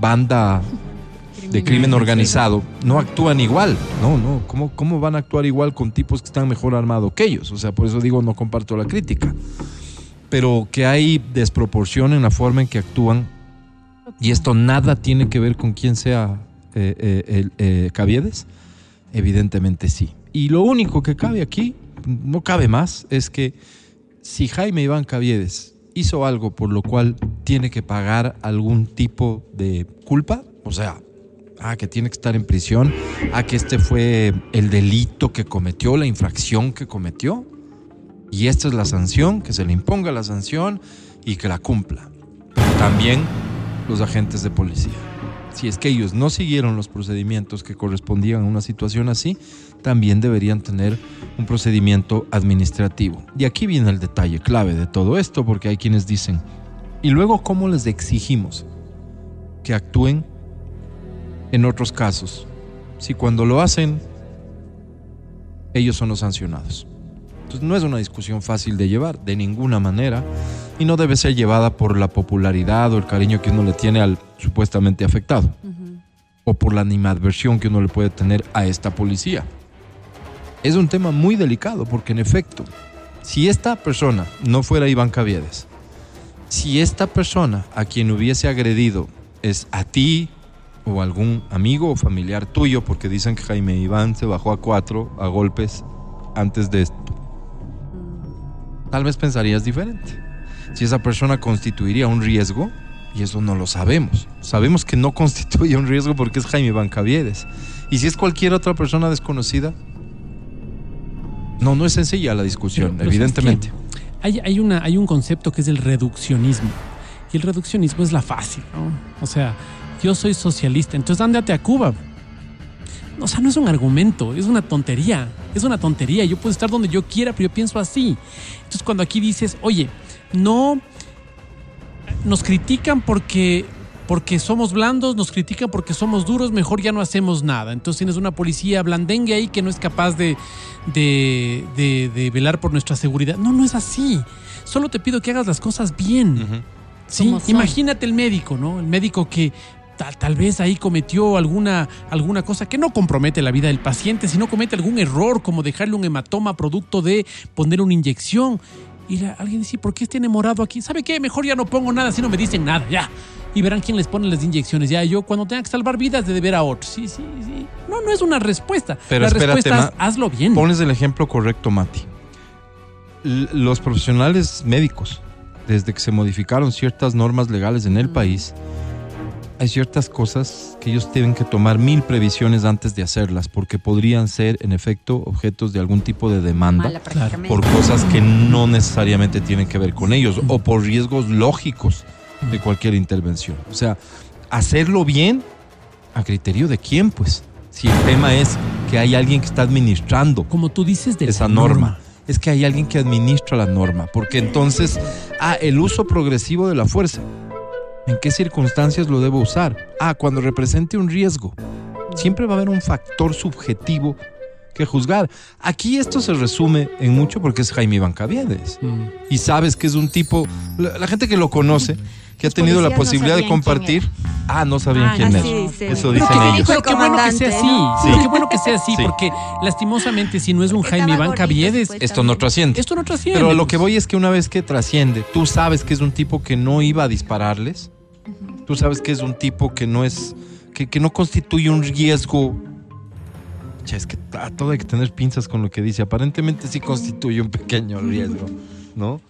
banda de crimen organizado, no actúan igual. No, no, ¿cómo, ¿cómo van a actuar igual con tipos que están mejor armados que ellos? O sea, por eso digo, no comparto la crítica. Pero que hay desproporción en la forma en que actúan, y esto nada tiene que ver con quién sea eh, eh, el, eh, Caviedes, evidentemente sí. Y lo único que cabe aquí, no cabe más, es que si Jaime Iván Caviedes hizo algo por lo cual tiene que pagar algún tipo de culpa, o sea, ah, que tiene que estar en prisión, a que este fue el delito que cometió, la infracción que cometió, y esta es la sanción, que se le imponga la sanción y que la cumpla. También los agentes de policía. Si es que ellos no siguieron los procedimientos que correspondían a una situación así, también deberían tener un procedimiento administrativo. Y aquí viene el detalle clave de todo esto, porque hay quienes dicen, ¿y luego cómo les exigimos que actúen en otros casos? Si cuando lo hacen, ellos son los sancionados. Entonces no es una discusión fácil de llevar, de ninguna manera, y no debe ser llevada por la popularidad o el cariño que uno le tiene al supuestamente afectado, o por la animadversión que uno le puede tener a esta policía. Es un tema muy delicado porque en efecto, si esta persona no fuera Iván Caviedes, si esta persona a quien hubiese agredido es a ti o algún amigo o familiar tuyo, porque dicen que Jaime Iván se bajó a cuatro a golpes antes de esto, tal vez pensarías diferente. Si esa persona constituiría un riesgo, y eso no lo sabemos. Sabemos que no constituye un riesgo porque es Jaime Iván Caviedes. Y si es cualquier otra persona desconocida, no, no es sencilla la discusión, Pero- pero ¿sabes evidentemente. Hay, hay, una, hay un concepto que es el reduccionismo. Y el reduccionismo es la fácil, ¿no? O sea, yo soy socialista, entonces ándate a Cuba. O sea, no es un argumento, es una tontería. Es una tontería. Yo puedo estar donde yo quiera, pero yo pienso así. Entonces, cuando aquí dices, oye, no nos critican porque porque somos blandos, nos critican porque somos duros, mejor ya no hacemos nada. Entonces tienes una policía blandengue ahí que no es capaz de, de, de- de velar por nuestra seguridad. No, no es así. Solo te pido que hagas las cosas bien. Sí, imagínate el médico, ¿no? El médico que tal, tal vez ahí cometió alguna, alguna cosa que no compromete la vida del paciente, sino comete algún error como dejarle un hematoma producto de poner una inyección. Y la- alguien dice, ¿por qué este enamorado aquí? ¿Sabe qué? Mejor ya no pongo nada, si no me dicen nada, ya. Y verán quién les pone las inyecciones. Ya, yo cuando tenga que salvar vidas de deber a otros. Sí, sí, sí. No, no es una respuesta. Pero la espérate, respuesta es, hazlo bien. Pones el ejemplo correcto, Mati. L- los profesionales médicos, desde que se modificaron ciertas normas legales en el país, hay ciertas cosas que ellos tienen que tomar mil previsiones antes de hacerlas, porque podrían ser, en efecto, objetos de algún tipo de demanda Mala por cosas que no necesariamente tienen que ver con ellos o por riesgos lógicos de cualquier intervención. O sea, hacerlo bien a criterio de quién, pues. Si el tema es que hay alguien que está administrando Como tú dices de esa norma. Es que hay alguien que administra la norma, porque entonces, ah, el uso progresivo de la fuerza. ¿En qué circunstancias lo debo usar? Ah, cuando represente un riesgo. Siempre va a haber un factor subjetivo que juzgar. Aquí esto se resume en mucho porque es Jaime Iván Caviedes. Mm. Y sabes que es un tipo, la, la gente que lo conoce, que ha tenido la policías no posibilidad de compartir, ah, no sabían Ah, quién no, es. sí, sí. Eso Pero dicen que ellos. Pero qué bueno que sea así. Pero qué bueno que sea así, Sí. porque lastimosamente si no es un Porque Jaime Iván Caviedes. Esto no trasciende. esto no trasciende. Pero lo que voy es que una vez que trasciende, tú sabes que es un tipo que no iba a dispararles, tú sabes que es un tipo que no es, que, que no constituye un riesgo. Che, es que a todo hay que tener pinzas con lo que dice. Aparentemente sí constituye un pequeño riesgo, ¿no?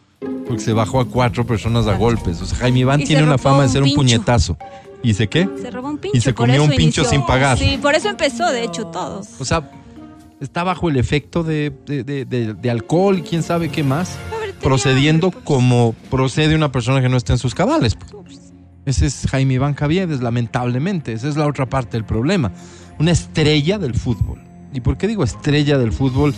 Porque se bajó a cuatro personas a golpes. O sea, Jaime Iván se tiene una fama de ser un puñetazo. ¿Y sé qué? Se robó un pincho. Y se comió un pincho inició- sin pagar. Sí, por eso empezó, de hecho, todo. O sea, está bajo el efecto de, de- de- de- alcohol y quién sabe qué más. Tenía- procediendo como procede una persona que no está en sus cabales. Ese es Jaime Iván Caviedes, lamentablemente. Esa es la otra parte del problema. Una estrella del fútbol. ¿Y por qué digo estrella del fútbol?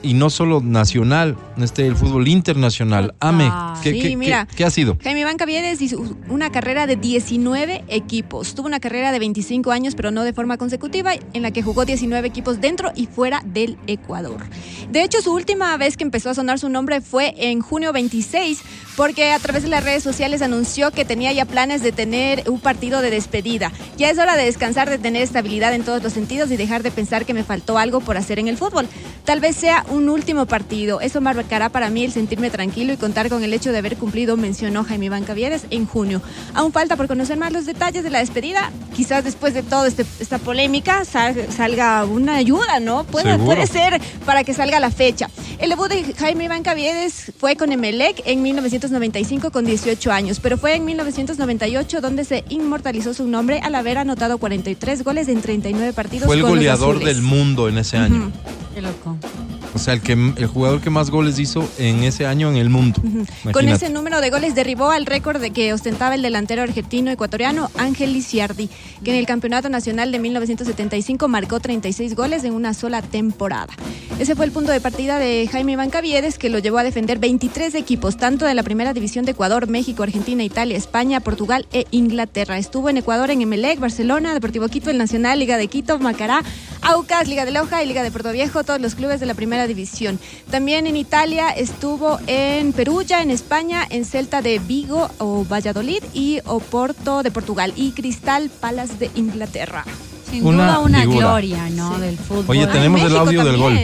Y no solo nacional, estrella del fútbol internacional. Ame, ¿qué, Sí, qué- mira. qué- qué ha sido? Jaime Iván Caviedes hizo una carrera de 19 equipos. Tuvo una carrera de 25 años, pero no de forma consecutiva, en la que jugó 19 equipos dentro y fuera del Ecuador. De hecho, su última vez que empezó a sonar su nombre fue en junio 26, porque a través de las redes sociales anunció que tenía ya planes de tener un partido de despedida. Ya es hora de descansar, de tener estabilidad en todos los sentidos y dejar de pensar que me faltó algo por hacer en el fútbol. Tal vez sea un último partido. Eso marcará para mí el sentirme tranquilo y contar con el hecho de haber cumplido, mencionó Jaime Iván Cavieres en junio. Aún falta por conocer más los detalles de la despedida. Quizás después de toda esta polémica sal- salga una ayuda, ¿no? Puede, Seguro. puede ser para que salga la fecha. El debut de Jaime Iván Caviedes fue con Emelec en 1995 con 18 años, pero fue en 1998 donde se inmortalizó su nombre al haber anotado 43 goles en 39 partidos. Fue el con goleador del mundo en ese año. Qué loco. O sea, el, que, el jugador que más goles hizo en ese año en el mundo. Con ese número de goles derribó al récord de que ostentaba el delantero argentino ecuatoriano Ángel Lisiardi, que en el Campeonato Nacional de 1975 marcó 36 goles en una sola temporada. Ese fue el punto de partida de Jaime Iván Caviedes, que lo llevó a defender 23 equipos, tanto de la Primera División de Ecuador, México, Argentina, Italia, España, Portugal e Inglaterra. Estuvo en Ecuador en Emelec, Barcelona, Deportivo Quito, el Nacional, Liga de Quito, Macará, Aucas, Liga de Loja y Liga de Puerto Viejo, todos los clubes de la Primera División. También en Italia estuvo en Perugia, en España, en Celta de Vigo o Valladolid y Oporto de Portugal y Cristal Palace de Inglaterra. Sin Una duda una figura. gloria, ¿no? Del fútbol. Oye, tenemos en el audio del gol.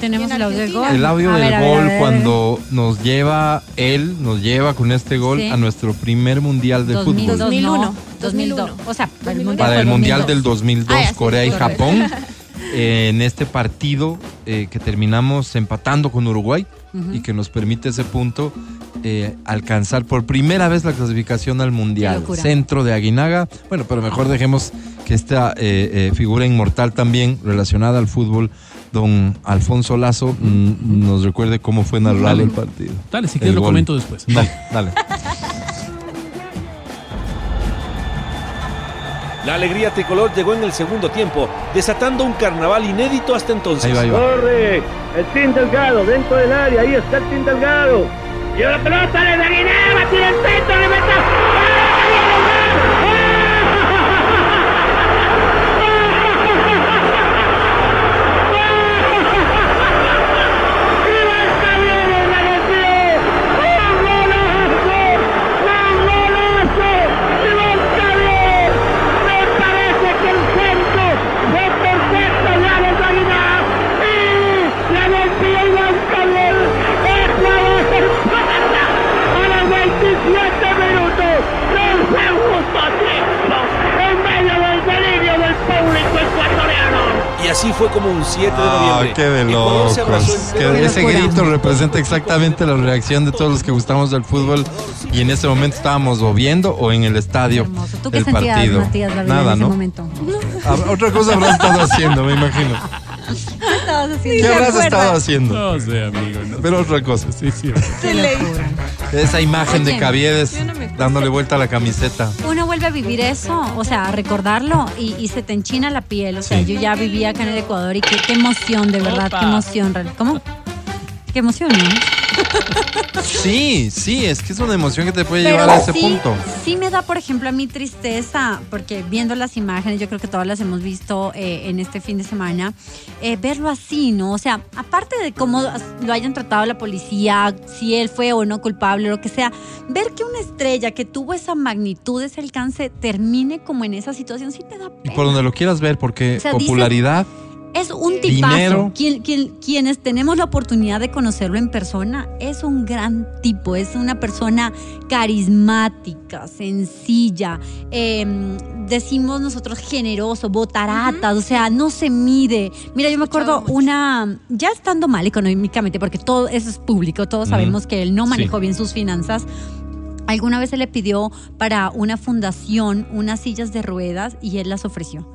Tenemos el audio del gol. El audio A del ver, gol ver. cuando nos lleva él, nos lleva con este gol Sí. a nuestro primer mundial de 2000, fútbol. 2001. 2002. O sea, para el 2001. mundial Para el mundial 2002. del 2002, Ah, Corea y. Japón. en este partido eh, que terminamos empatando con Uruguay y que nos permite ese punto eh, alcanzar por primera vez la clasificación al mundial. Centro de Aguinaga. Bueno, pero mejor dejemos que esta eh, eh, figura inmortal también relacionada al fútbol, don Alfonso Lazo, mm, nos recuerde cómo fue narrado el partido. Dale, si quieres lo gol. comento después. Dale, dale. La alegría tricolor llegó en el segundo tiempo, desatando un carnaval inédito hasta entonces. Ahí va, ahí va. Corre, el Team Delgado dentro del área, ahí está el Team Delgado. Lleva la pelota de Aguinaldo, tira el centro, le mete. Así fue como un 7 de Ah, noviembre. qué de locos. Que ese grito representa exactamente la reacción de todos los que gustamos del fútbol y en ese momento estábamos o viendo o en el estadio. ¿Tú qué el sentías, partido. Matías, David, Nada, en ese ¿no? momento? Ah, Otra cosa habrás estado haciendo, me imagino. ¿Qué estabas haciendo? ¿Qué ¿Se habrás estado haciendo? No sé, amigo. no. Pero otra cosa. Sí, sí. Locura. Esa imagen de Oye, Caviedes yo no me acuerdo. dándole vuelta a la camiseta. Uno vuelve a vivir eso, o sea, a recordarlo y, y se te enchina la piel. O sea, Sí. yo ya vivía acá en el Ecuador y qué, qué emoción, de verdad, Opa. qué emoción. real- ¿Cómo? Qué emoción, ¿no? Sí, sí, es que es una emoción que te puede Pero llevar a ese sí, punto. sí me da, por ejemplo, a mí tristeza, porque viendo las imágenes, yo creo que todas las hemos visto eh, en este fin de semana, eh, verlo así, ¿no? O sea, aparte de cómo lo hayan tratado la policía, si él fue o no culpable, lo que sea, ver que una estrella que tuvo esa magnitud, ese alcance, termine como en esa situación, sí te da Y pena. por donde lo quieras ver, porque O sea, dice- popularidad, Es un tipazo. Dinero. Quien- quien- quienes tenemos la oportunidad de conocerlo en persona, es un gran tipo, es una persona carismática, sencilla, eh, decimos nosotros generoso, botaratas, o sea, no se mide. Mira, yo me acuerdo mucho. una, ya estando mal económicamente, porque todo eso es público, todos sabemos que él no Sí. manejó bien sus finanzas. Alguna vez se le pidió para una fundación unas sillas de ruedas y él las ofreció.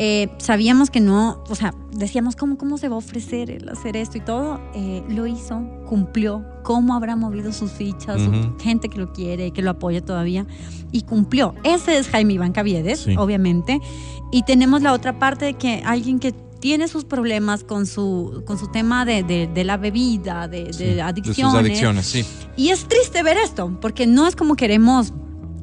Eh, sabíamos que no, o sea, decíamos, ¿cómo, ¿cómo se va a ofrecer el hacer esto y todo? Eh, lo hizo, cumplió, cómo habrá movido sus fichas, su Ujú. gente que lo quiere, que lo apoya todavía, y cumplió. Ese es Jaime Iván Caviedes, Sí. obviamente. Y tenemos la otra parte de que alguien que tiene sus problemas con su, con su tema de, de- de la bebida, de, de sí, de adicciones. sus adicciones, sí. Y es triste ver esto, porque no es como queremos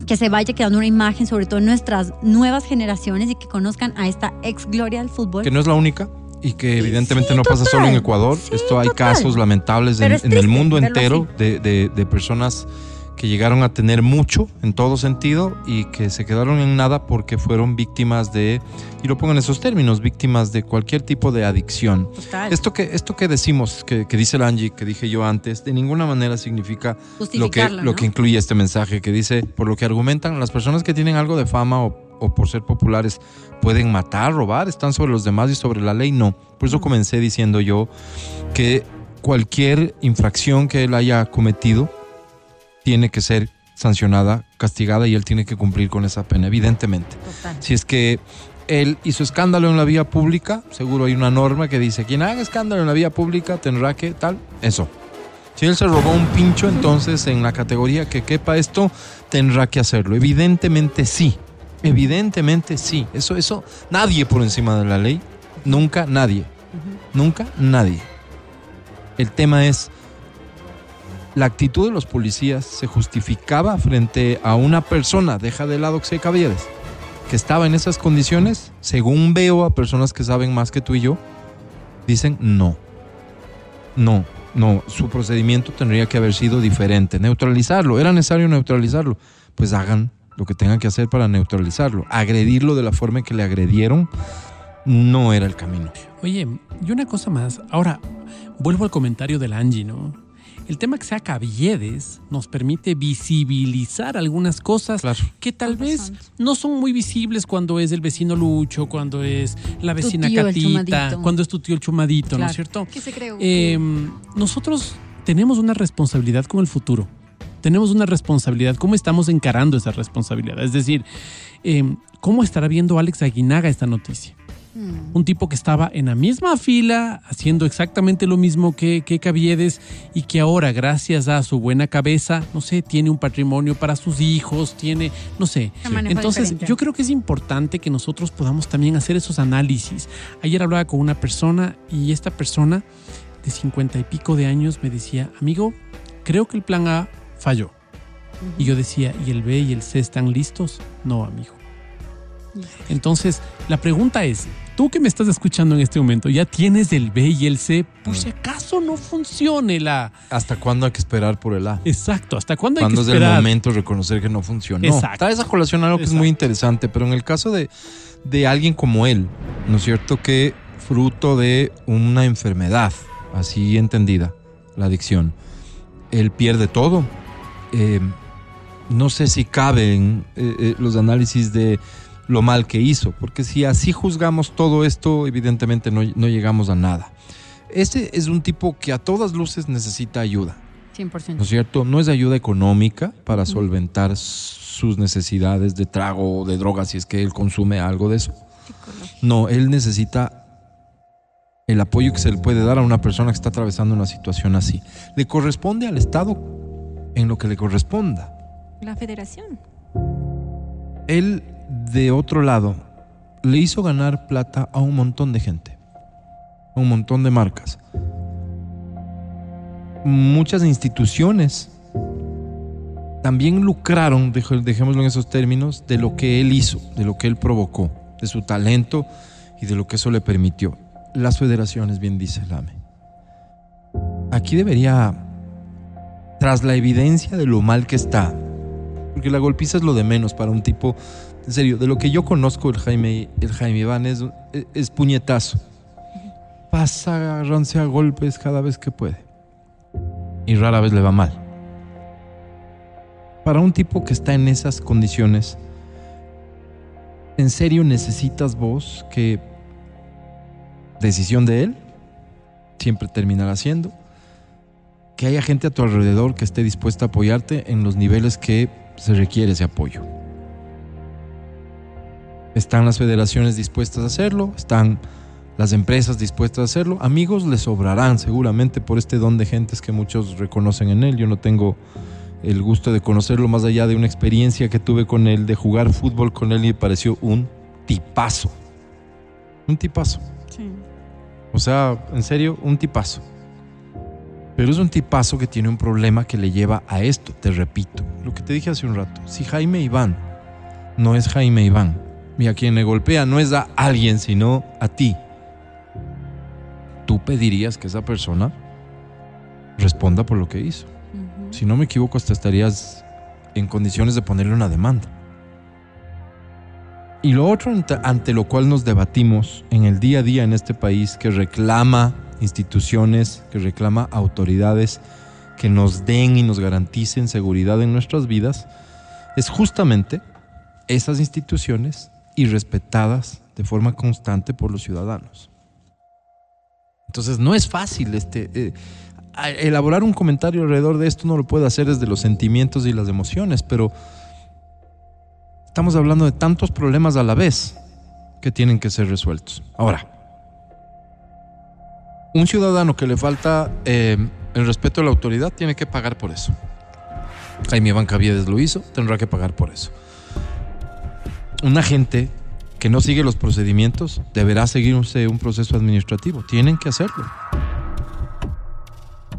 que se vaya quedando una imagen, sobre todo en nuestras nuevas generaciones y que conozcan a esta ex gloria del fútbol. Que no es la única y que evidentemente Sí, no pasa solo en Ecuador. Sí, Esto hay total. casos lamentables en, el mundo entero de, de- de personas que llegaron a tener mucho en todo sentido y que se quedaron en nada porque fueron víctimas de, y lo pongo en esos términos, víctimas de cualquier tipo de adicción. Total. Esto que, esto que decimos, que, que dice el Angie, que dije yo antes, de ninguna manera significa lo que, lo que incluye este mensaje, que dice, por lo que argumentan, las personas que tienen algo de fama o, o por ser populares pueden matar, robar, están sobre los demás y sobre la ley, no. Por eso comencé diciendo yo que cualquier infracción que él haya cometido tiene que ser sancionada, castigada y él tiene que cumplir con esa pena, evidentemente. Total. Si es que él hizo escándalo en la vía pública, seguro hay una norma que dice, quien haga escándalo en la vía pública tendrá que tal, eso. Si él se robó un pincho, entonces en la categoría que quepa esto, tendrá que hacerlo. Evidentemente sí, evidentemente sí. Eso, eso, nadie por encima de la ley, nunca nadie, nunca nadie. El tema es, la actitud de los policías se justificaba frente a una persona, deja de lado que Caviedes, que estaba en esas condiciones, según veo a personas que saben más que tú y yo, dicen no. No, no, su procedimiento tendría que haber sido diferente. Neutralizarlo, era necesario neutralizarlo. Pues hagan lo que tengan que hacer para neutralizarlo. Agredirlo de la forma en que le agredieron no era el camino. Oye, y una cosa más. Ahora, vuelvo al comentario del Angie, ¿no? El tema que sea Caviedes nos permite visibilizar algunas cosas Claro. que tal vez no son muy visibles cuando es el vecino Lucho, cuando es la vecina tío, Catita, cuando es tu tío el chumadito, ¿no es cierto? ¿Qué se cree? Eh, nosotros tenemos una responsabilidad con el futuro. Tenemos una responsabilidad. ¿Cómo estamos encarando esa responsabilidad? Es decir, eh, ¿cómo estará viendo Alex Aguinaga esta noticia? Mm. Un tipo que estaba en la misma fila, haciendo exactamente lo mismo que, que Caviedes y que ahora, gracias a su buena cabeza, no sé, tiene un patrimonio para sus hijos, tiene, no sé. Entonces, diferente. yo creo que es importante que nosotros podamos también hacer esos análisis. Ayer hablaba con una persona y esta persona de cincuenta y pico de años me decía, amigo, creo que el plan A falló. Y yo decía, ¿y el B y el C están listos? No, amigo. Entonces, la pregunta es, tú que me estás escuchando en este momento, ¿ya tienes el B y el C? Por Mm. si acaso no funcione la... ¿Hasta cuándo hay que esperar por el A? Exacto, ¿hasta cuándo hay que Cuando es el esperar? momento de reconocer que no funcionó. Exacto. Trae esa colación algo que es muy interesante, pero en el caso de, de alguien como él, ¿no es cierto? Que fruto de una enfermedad, así entendida, la adicción, él pierde todo. Eh, no sé si caben eh, eh, los análisis de lo mal que hizo, porque si así juzgamos todo esto, evidentemente no, no llegamos a nada. Este es un tipo que a todas luces necesita ayuda. 100%. ¿no es cierto? No es ayuda económica para solventar sus necesidades de trago o de drogas si es que él consume algo de eso. No, él necesita el apoyo que se le puede dar a una persona que está atravesando una situación así. Le corresponde al Estado en lo que le corresponda. La federación. Él, de otro lado, le hizo ganar plata a un montón de gente, a un montón de marcas. Muchas instituciones también lucraron, dej- dejémoslo en esos términos, de lo que él hizo, de lo que él provocó, de su talento y de lo que eso le permitió. Las federaciones, bien dice Lame. Aquí debería, tras la evidencia de lo mal que está, porque la golpiza es lo de menos para un tipo, en serio, de lo que yo conozco el Jaime, el Jaime Iván es, puñetazo. Pasa agarrándose a golpes cada vez que puede. Y rara vez le va mal. Para un tipo que está en esas condiciones, ¿en serio necesitas vos que decisión de él siempre terminará siendo que haya gente a tu alrededor que esté dispuesta a apoyarte en los niveles que se requiere ese apoyo? ¿Están las federaciones dispuestas a hacerlo? ¿Están las empresas dispuestas a hacerlo? Amigos le sobrarán seguramente por este don de gentes que muchos reconocen en él. Yo no tengo el gusto de conocerlo más allá de una experiencia que tuve con él, de jugar fútbol con él y me pareció un tipazo. Un tipazo. Sí. O sea, en serio, un tipazo. Pero es un tipazo que tiene un problema que le lleva a esto, te repito, lo que te dije hace un rato. Si Jaime Iván no es Jaime Iván, y a quien le golpea no es a alguien, sino a ti, tú pedirías que esa persona responda por lo que hizo. Si no me equivoco, hasta estarías en condiciones de ponerle una demanda. Y lo otro ante lo cual nos debatimos en el día a día en este país, que reclama instituciones, que reclama autoridades que nos den y nos garanticen seguridad en nuestras vidas, es justamente esas instituciones irrespetadas de forma constante por los ciudadanos. Entonces no es fácil este, eh, elaborar un comentario alrededor de esto, no lo puede hacer desde los sentimientos y las emociones, pero estamos hablando de tantos problemas a la vez que tienen que ser resueltos. Ahora, un ciudadano que le falta eh, el respeto a la autoridad tiene que pagar por eso. Jaime Caviedes lo hizo, tendrá que pagar por eso. Un agente que no sigue los procedimientos deberá seguirse un proceso administrativo. Tienen que hacerlo.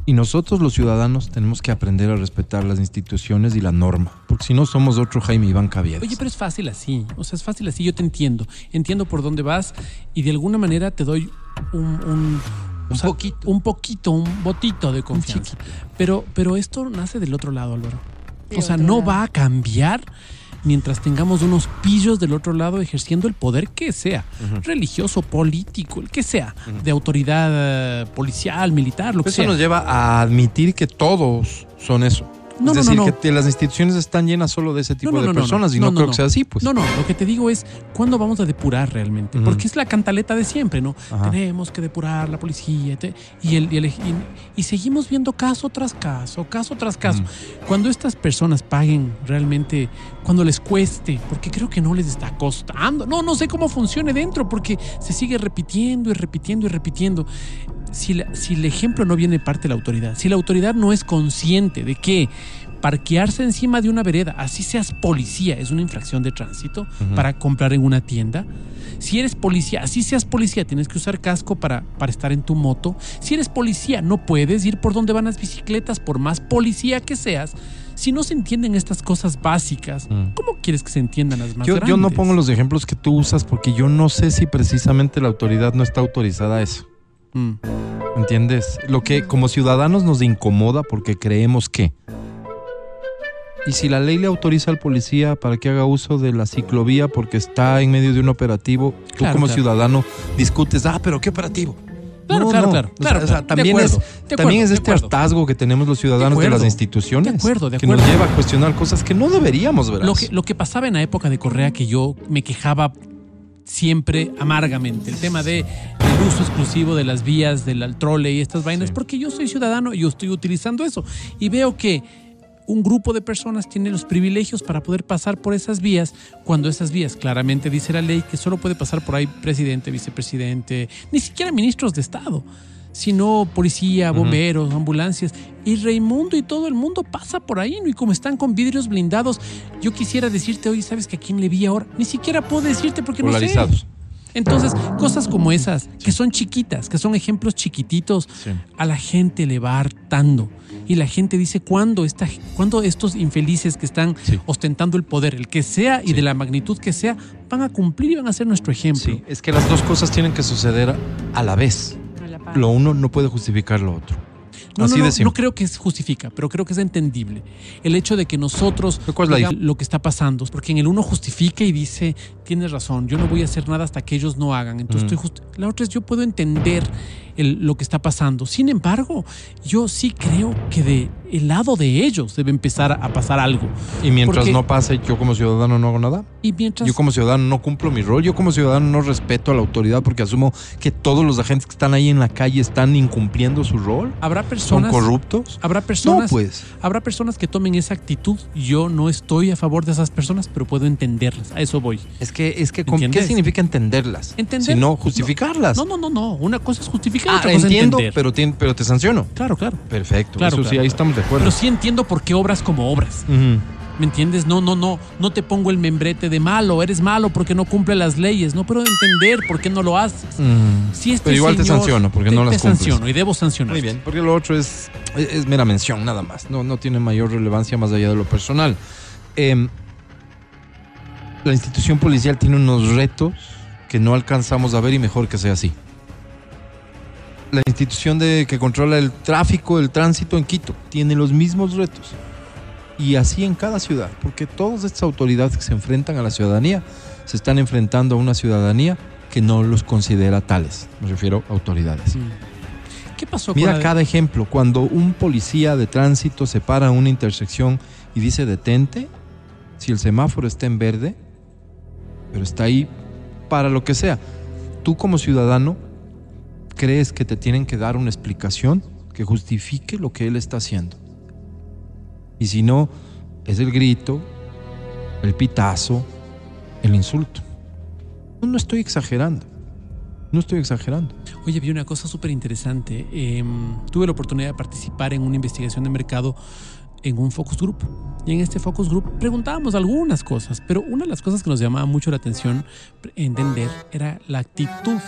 Y nosotros los ciudadanos tenemos que aprender a respetar las instituciones y la norma, porque si no somos otro Jaime Iván Caviedes. Oye, pero es fácil así. O sea, es fácil así. Yo te entiendo. Entiendo por dónde vas y de alguna manera te doy un. un o Un sea, poquito. Un poquito, un botito de confianza. Pero, pero esto nace del otro lado, Álvaro. De o sea, no lado. va a cambiar mientras tengamos unos pillos del otro lado ejerciendo el poder que sea, religioso, político, el que sea, de autoridad eh, policial, militar, lo que Eso sea. nos lleva a admitir que todos son eso. No, es decir, no, no. que las instituciones están llenas solo de ese tipo de personas y no, creo que sea así, pues. No, no, lo que te digo es, ¿cuándo vamos a depurar realmente? Porque es la cantaleta de siempre, ¿no? Ajá. Tenemos que depurar la policía y, el, y, el- y- y seguimos viendo caso tras caso, caso tras caso. Cuando estas personas paguen realmente, cuando les cueste, porque creo que no les está costando, no, no sé cómo funcione dentro, porque se sigue repitiendo y repitiendo y repitiendo. Si, la- si el ejemplo no viene de parte de la autoridad, si la autoridad no es consciente de que parquearse encima de una vereda, así seas policía, es una infracción de tránsito para comprar en una tienda. Si eres policía, así seas policía, tienes que usar casco para, para estar en tu moto. Si eres policía, no puedes ir por donde van las bicicletas, por más policía que seas. Si no se entienden estas cosas básicas, Mm. ¿cómo quieres que se entiendan las más Yo, grandes? yo no pongo los ejemplos que tú usas porque yo no sé si precisamente la autoridad no está autorizada a eso. Mm. ¿Entiendes? Lo que como ciudadanos nos incomoda porque creemos que. Y si la ley le autoriza al policía para que haga uso de la ciclovía porque está en medio de un operativo, tú Claro, como claro. ciudadano discutes, ah, pero ¿qué operativo? Claro, No, claro, no. claro, claro, o sea, de también, acuerdo, es, de también acuerdo, es de este acuerdo. hartazgo que tenemos los ciudadanos de, acuerdo, las instituciones. de acuerdo, de Que nos acuerdo. lleva a cuestionar cosas que no deberíamos, ¿verdad? Lo que, lo que pasaba en la época de Correa, que yo me quejaba siempre amargamente, el tema de el uso exclusivo de las vías del trole y estas vainas, porque yo soy ciudadano y yo estoy utilizando eso. Y veo que un grupo de personas tiene los privilegios para poder pasar por esas vías, cuando esas vías claramente dice la ley que solo puede pasar por ahí presidente, vicepresidente, ni siquiera ministros de Estado, sino policía, bomberos, ambulancias. Y Raimundo y todo el mundo pasa por ahí, ¿no? Y como están con vidrios blindados, yo quisiera decirte hoy, ¿sabes que a quién le vi ahora? Ni siquiera puedo decirte porque no sé. Entonces, cosas como esas, que son chiquitas, que son ejemplos chiquititos, Sí. a la gente le va hartando. Y la gente dice, ¿cuándo, esta, cuándo estos infelices que están Sí. ostentando el poder, el que sea y de la magnitud que sea, van a cumplir y van a ser nuestro ejemplo? Sí, es que las dos cosas tienen que suceder a la vez. Lo uno no puede justificar lo otro. No, Así no, no, creo que se justifica, pero creo que es entendible. El hecho de que nosotros ¿Pero cuál es la digamos lo que está pasando, porque en el uno justifica y dice, tienes razón, yo no voy a hacer nada hasta que ellos no hagan. Entonces Mm. estoy La otra es, yo puedo entender el- lo que está pasando. Sin embargo, yo sí creo que de el lado de ellos debe empezar a pasar algo. Y mientras Porque- no pase, yo como ciudadano no hago nada. Y mientras Yo como ciudadano no cumplo mi rol. Yo como ciudadano no respeto a la autoridad porque asumo que todos los agentes que están ahí en la calle están incumpliendo su rol. habrá ¿Son personas... corruptos? Habrá personas, No, pues. habrá personas que tomen esa actitud. Yo no estoy a favor de esas personas, pero puedo entenderlas. A eso voy. Es que, es que ¿con- ¿qué significa entenderlas? Entender. Si no, justificarlas. No, no, no, no. Una cosa es justificar, Ah, entiendo, pero, te sanciono. Claro, claro. Perfecto. Claro, Eso sí, claro, ahí claro. estamos de acuerdo. Pero sí entiendo por qué obras como obras. ¿Me entiendes? No, no, no. No te pongo el membrete de malo. Eres malo porque no cumple las leyes. No puedo entender por qué no lo haces. Mm. Si este Pero igual te señor- sanciono porque te- no las Te cumples. sanciono y debo sancionar. Muy bien, porque lo otro es, es, es mera mención, nada más. No, no tiene mayor relevancia más allá de lo personal. Em, la institución policial tiene unos retos que no alcanzamos a ver y mejor que sea así. La institución de, que controla el tráfico, el tránsito en Quito, tiene los mismos retos. Y así en cada ciudad, porque todas estas autoridades que se enfrentan a la ciudadanía se están enfrentando a una ciudadanía que no los considera tales. Me refiero a autoridades. ¿Qué pasó Mira con la- cada ejemplo. Cuando un policía de tránsito se para en una intersección y dice detente, si el semáforo está en verde, pero está ahí para lo que sea, tú como ciudadano crees que te tienen que dar una explicación que justifique lo que él está haciendo. Y si no, es el grito, el pitazo, el insulto. No, estoy exagerando. No estoy exagerando. Oye, vi una cosa súper interesante. Em, tuve la oportunidad de participar en una investigación de mercado en un focus group. Y en este focus group preguntábamos algunas cosas, pero una de las cosas que nos llamaba mucho la atención entender era la actitud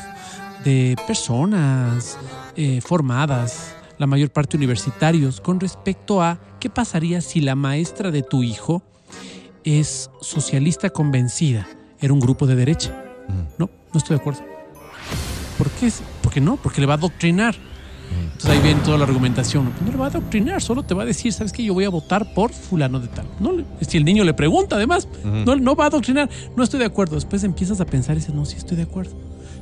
de personas eh, formadas, la mayor parte universitarios, con respecto a qué pasaría si la maestra de tu hijo es socialista convencida. Era un grupo de derecha. No, no estoy de acuerdo. ¿Por qué? Porque no, porque le va a adoctrinar. Entonces ahí viene toda la argumentación. No, No le va a adoctrinar, solo te va a decir, ¿sabes qué? Yo voy a votar por fulano de tal. No, si el niño le pregunta, además, no, no va a adoctrinar. No estoy de acuerdo. Después empiezas a pensar y dices, no, sí estoy de acuerdo.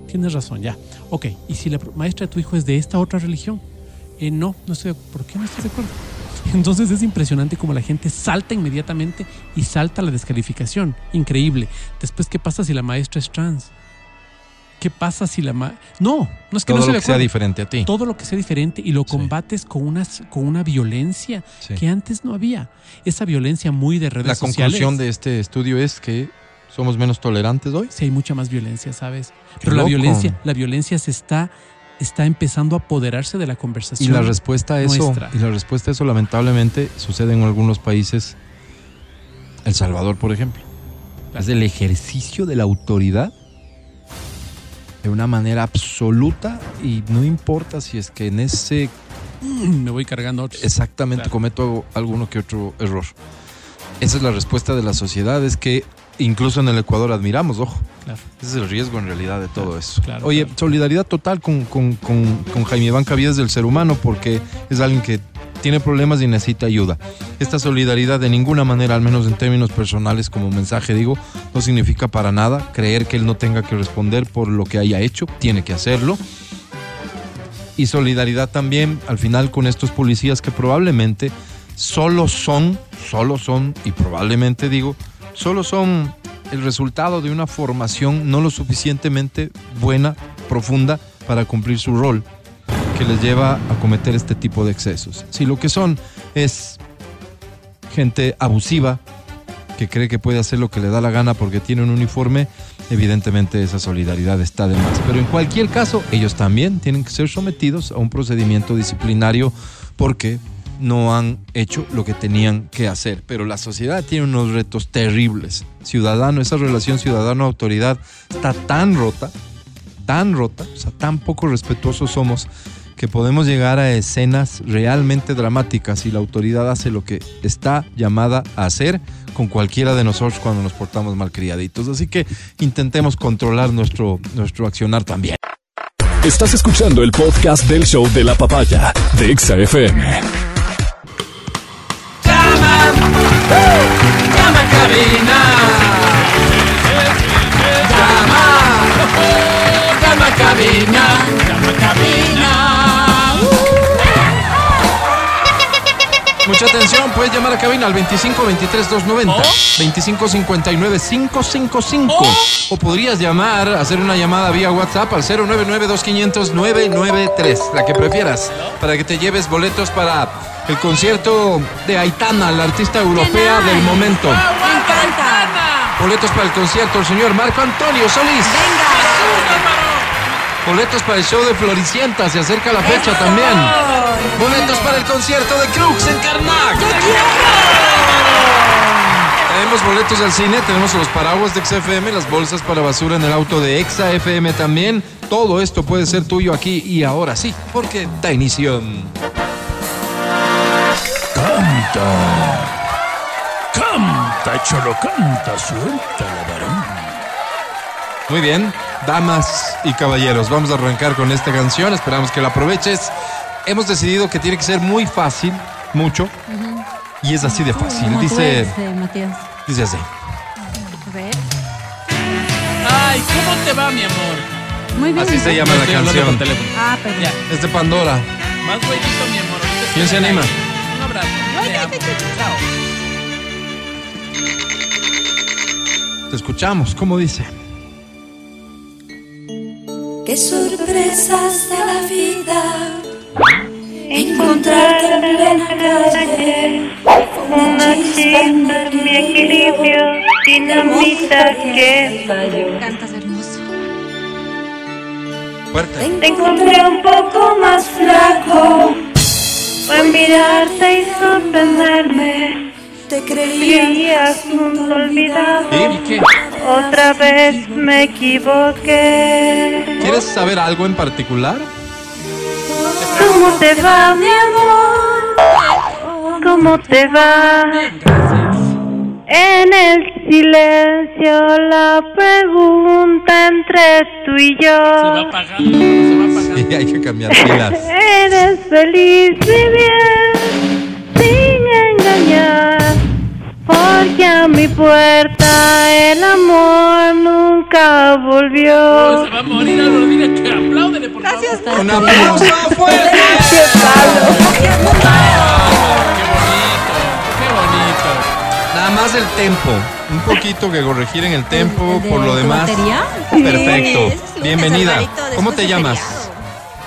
Tienes razón, ya. Ok, ¿y si la maestra de tu hijo es de esta otra religión? Eh, no, no estoy de ¿Por qué no estás de acuerdo? Entonces es impresionante como la gente salta inmediatamente y salta la descalificación. Increíble. Después, ¿qué pasa si la maestra es trans? ¿Qué pasa si la ma No, no es que Todo no lo que sea diferente a ti. Todo lo que sea diferente y lo Sí. combates con una, con una violencia Sí. que antes no había. Esa violencia muy de redes La sociales. conclusión de este estudio es que somos menos tolerantes hoy. Sí, hay mucha más violencia, ¿sabes? Pero la violencia, la violencia se está, está empezando a apoderarse de la Y conversación. la respuesta a eso, nuestra. y la respuesta a eso lamentablemente sucede en algunos países. El Salvador, por ejemplo. Claro. Es el ejercicio de la autoridad de una manera absoluta y no importa si es que en ese Me voy cargando otros. exactamente Claro. cometo alguno que otro error. Esa es la respuesta de la sociedad, es que incluso en el Ecuador admiramos, ojo. Claro. Ese es el riesgo en realidad de todo eso. claro, Oye, solidaridad total con, con, con, con Jaime Iván Cavías del ser humano porque es alguien que tiene problemas y necesita ayuda. Esta solidaridad de ninguna manera, al menos en términos personales como mensaje digo, no significa para nada creer que él no tenga que responder por lo que haya hecho, tiene que hacerlo. y solidaridad también al final con estos policías que probablemente solo son, solo son, y probablemente digo, solo son el resultado de una formación no lo suficientemente buena, profunda, para cumplir su rol, que les lleva a cometer este tipo de excesos. Si lo que son es gente abusiva, que cree que puede hacer lo que le da la gana porque tiene un uniforme, evidentemente esa solidaridad está de más. Pero en cualquier caso, ellos también tienen que ser sometidos a un procedimiento disciplinario porque no han hecho lo que tenían que hacer. Pero la sociedad tiene unos retos terribles. Ciudadano, esa relación ciudadano-autoridad está tan rota, tan rota, o sea, tan poco respetuosos somos que podemos llegar a escenas realmente dramáticas y la autoridad hace lo que está llamada a hacer con cualquiera de nosotros cuando nos portamos malcriaditos. Así que intentemos controlar nuestro, nuestro accionar también. Estás escuchando el podcast del show de la papaya de Exa Hey! Cabina al 25 23 290 25 59 555 o podrías llamar, hacer una llamada vía WhatsApp al 099 2500 993, la que prefieras, para que te lleves boletos para el concierto de Aitana, la artista europea del momento. Me encanta. Boletos para el concierto del señor Marco Antonio Solís. Boletos para el show de Floricienta, se acerca la fecha también. Boletos para el concierto de Crux en Karnak. Tenemos boletos al cine, tenemos los paraguas de XFM, las bolsas para basura en el auto de Exa FM también. Todo esto puede ser tuyo aquí y ahora sí, porque da inicio. Canta, cholo, canta, suelta la. Muy bien, damas y caballeros, vamos a arrancar con esta canción, esperamos que la aproveches. Hemos decidido que tiene que ser muy fácil, mucho, y es así de fácil. Como tú Dice, eres, eh, Matías. dice así. A ver. Ay, ¿cómo te va, mi amor? Muy bien. Así se llama la canción. Ah, perdón. Ya, Es de Pandora. más huevito, mi amor. ¿Quién se anima? Un abrazo. Chao. Te escuchamos, ¿cómo dice? Qué sorpresas de la vida. Encontrarte en plena calle. Una chispa en mi equilibrio dinamita que falló. Cantas hermoso. Fuerte. te encontré un poco más flaco. Fue mirarte y sorprenderme te creías un olvidado ¿Y qué? otra vez me equivoqué ¿Quieres saber algo en particular? ¿Cómo te va, mi amor? ¿Cómo te va? En el silencio la pregunta entre tú y Se va yo. apagando, se va apagando. Sí, hay que cambiar pilas. Eres feliz y bien, sin engañar. Porque a mi puerta el amor nunca Oh, volvió. se va a morir, Álvaro. Dile que apláudele, por favor. Está Un aplauso fuerte. Qué bonito. Nada más el tempo. Un poquito que corregir en el tempo, ¿El de por lo demás. batería? Perfecto. Bienvenida. ¿Cómo te llamas?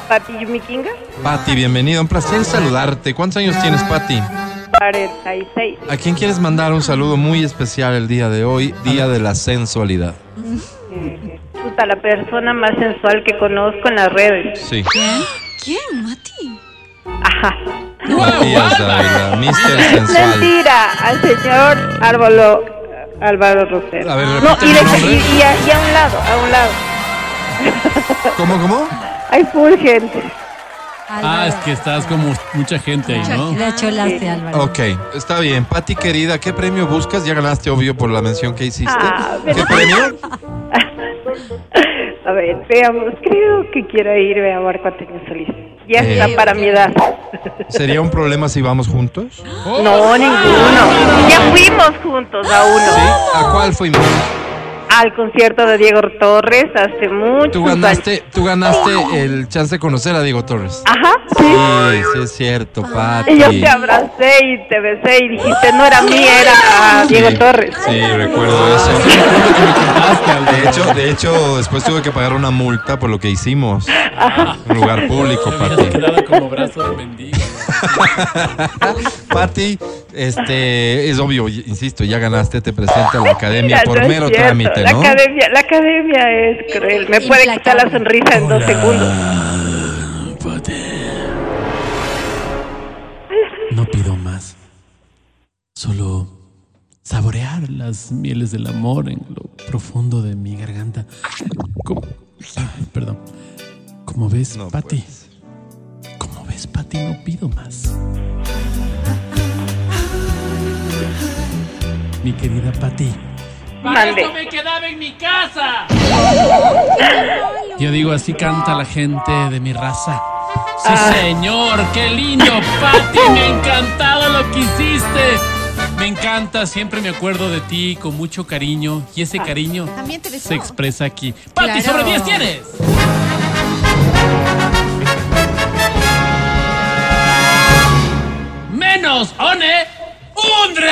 Pati Yumikinga, Patti, bienvenida. Un placer saludarte. ¿Cuántos años tienes, Patti? 46. ¿A quién quieres mandar un saludo muy especial el día de hoy, Día de la Sensualidad? Puta, la persona más sensual que conozco en las redes. Sí. ¿Quién, Mati? Ajá. Matías Dávila, Mr. Sensual. Mentira, al señor Árbolo, Álvaro Rosero. A ver, no, repite y, de- nombre. y- y a, y a un lado, a un lado. ¿Cómo, cómo? Hay full gente. Ah, es que estás como mucha gente ahí, ¿no? Le cholaste, Álvaro. Ok, está bien. Patti, querida, ¿qué premio buscas? Ya ganaste, obvio, por la mención que hiciste. Ah, ¿Qué pero- premio? A ver, veamos, creo que quiero ir a Marco Antonio Solís. Ya Eh. está para mi edad. ¿Sería un problema si vamos juntos? No, ninguno. Ya fuimos juntos a uno. ¿Sí? ¿A cuál fuimos? Al concierto de Diego Torres hace mucho. Tú ganaste, tú ganaste el chance de conocer a Diego Torres. Ajá, sí. Sí, sí es cierto, Pati. Y yo te abracé y te besé y dijiste, no era mí, era Diego Sí, Torres. Sí, recuerdo eso. De hecho, de hecho, después tuve que pagar una multa por lo que hicimos. En un lugar público, Pati. Como brazo de mendigo. Pati, este, es obvio, insisto, ya ganaste, te presento a la academia Mira, por no mero cierto, trámite, La ¿no? academia, la academia es cruel. Me puede quitar la sonrisa en dos segundos. No pido más. Solo saborear las mieles del amor en lo profundo de mi garganta. Como- Ay, perdón. Como ves, Pati. Como ves, Pati, no pido más. Mi querida Pati. ¡Para eso me quedaba en mi casa! Yo digo, así canta la gente de mi raza. Sí, Ah. señor, qué lindo, Pati, me ha encantado lo que hiciste. Me encanta, siempre me acuerdo de ti con mucho cariño y ese cariño También te se expresa aquí. Pati, Claro. sobre 10 tienes. Menos, One, Undre.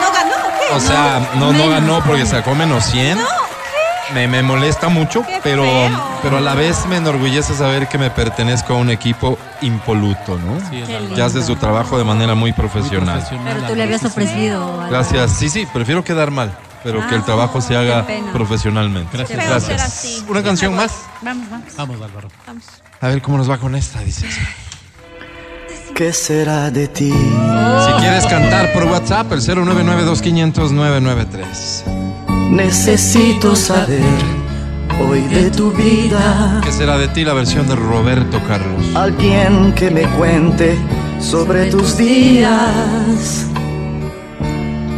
¿No ganó? ¿Qué? O sea, no, no ganó porque sacó menos 100. Me, me molesta mucho, pero, pero a la vez me enorgullece saber que me pertenezco a un equipo impoluto, ¿no? lindo. que hace su trabajo de manera muy profesional. Pero tú le habías ofrecido. algo. Gracias. Sí, sí, prefiero quedar mal, pero que el trabajo se haga profesionalmente. Gracias. Así. Una canción más. Vamos, vamos. Vamos, Álvaro. A ver cómo nos va con esta, dices. ¿Qué será de ti? Si quieres cantar por WhatsApp, el 099-2500-993. Necesito saber hoy de tu vida. ¿Qué será de ti la versión de Roberto Carlos? Alguien que me cuente sobre tus días.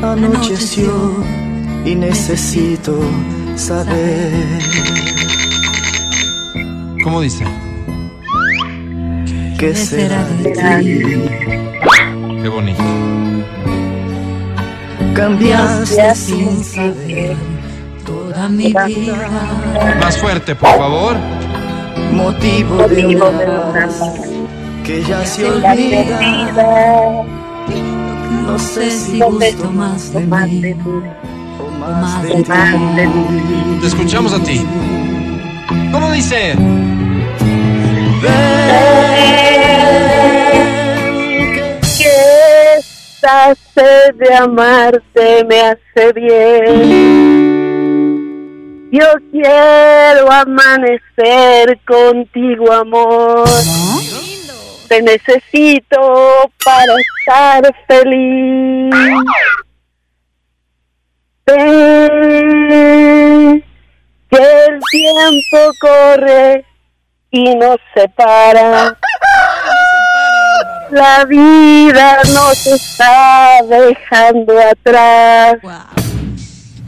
Anocheció y necesito saber. ¿Cómo dice? ¿Qué será de ti? Qué bonito. Cambiaste sin saber toda mi vida. Más fuerte, por favor. Motivo de una que ya se olvida. No sé si gusto más de mí o más de ti. Te escuchamos a ti. ¿Cómo dice? Que esta de amarte me hace bien. Yo quiero amanecer contigo, amor. Te necesito para estar feliz. Ven, que el tiempo corre y nos separa. La vida nos está dejando atrás.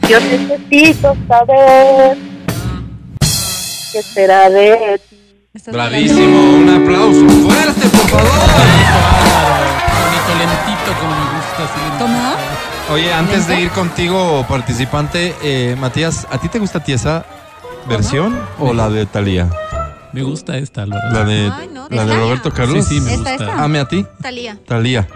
Yo necesito saber qué será de ti. Bravísimo, un aplauso fuerte, por favor. Bonito, lentito, como me gusta. así. ¿Cómo? Oye, antes de ir contigo, participante, eh, Matías, ¿a ti te gusta a ti esa versión o la de Talía? Me gusta esta, Álvaro. La de, Ay, no, la de. Roberto Carlos. Sí, sí, me Esta, gusta. esta. Ame a ti, Talía. Talía.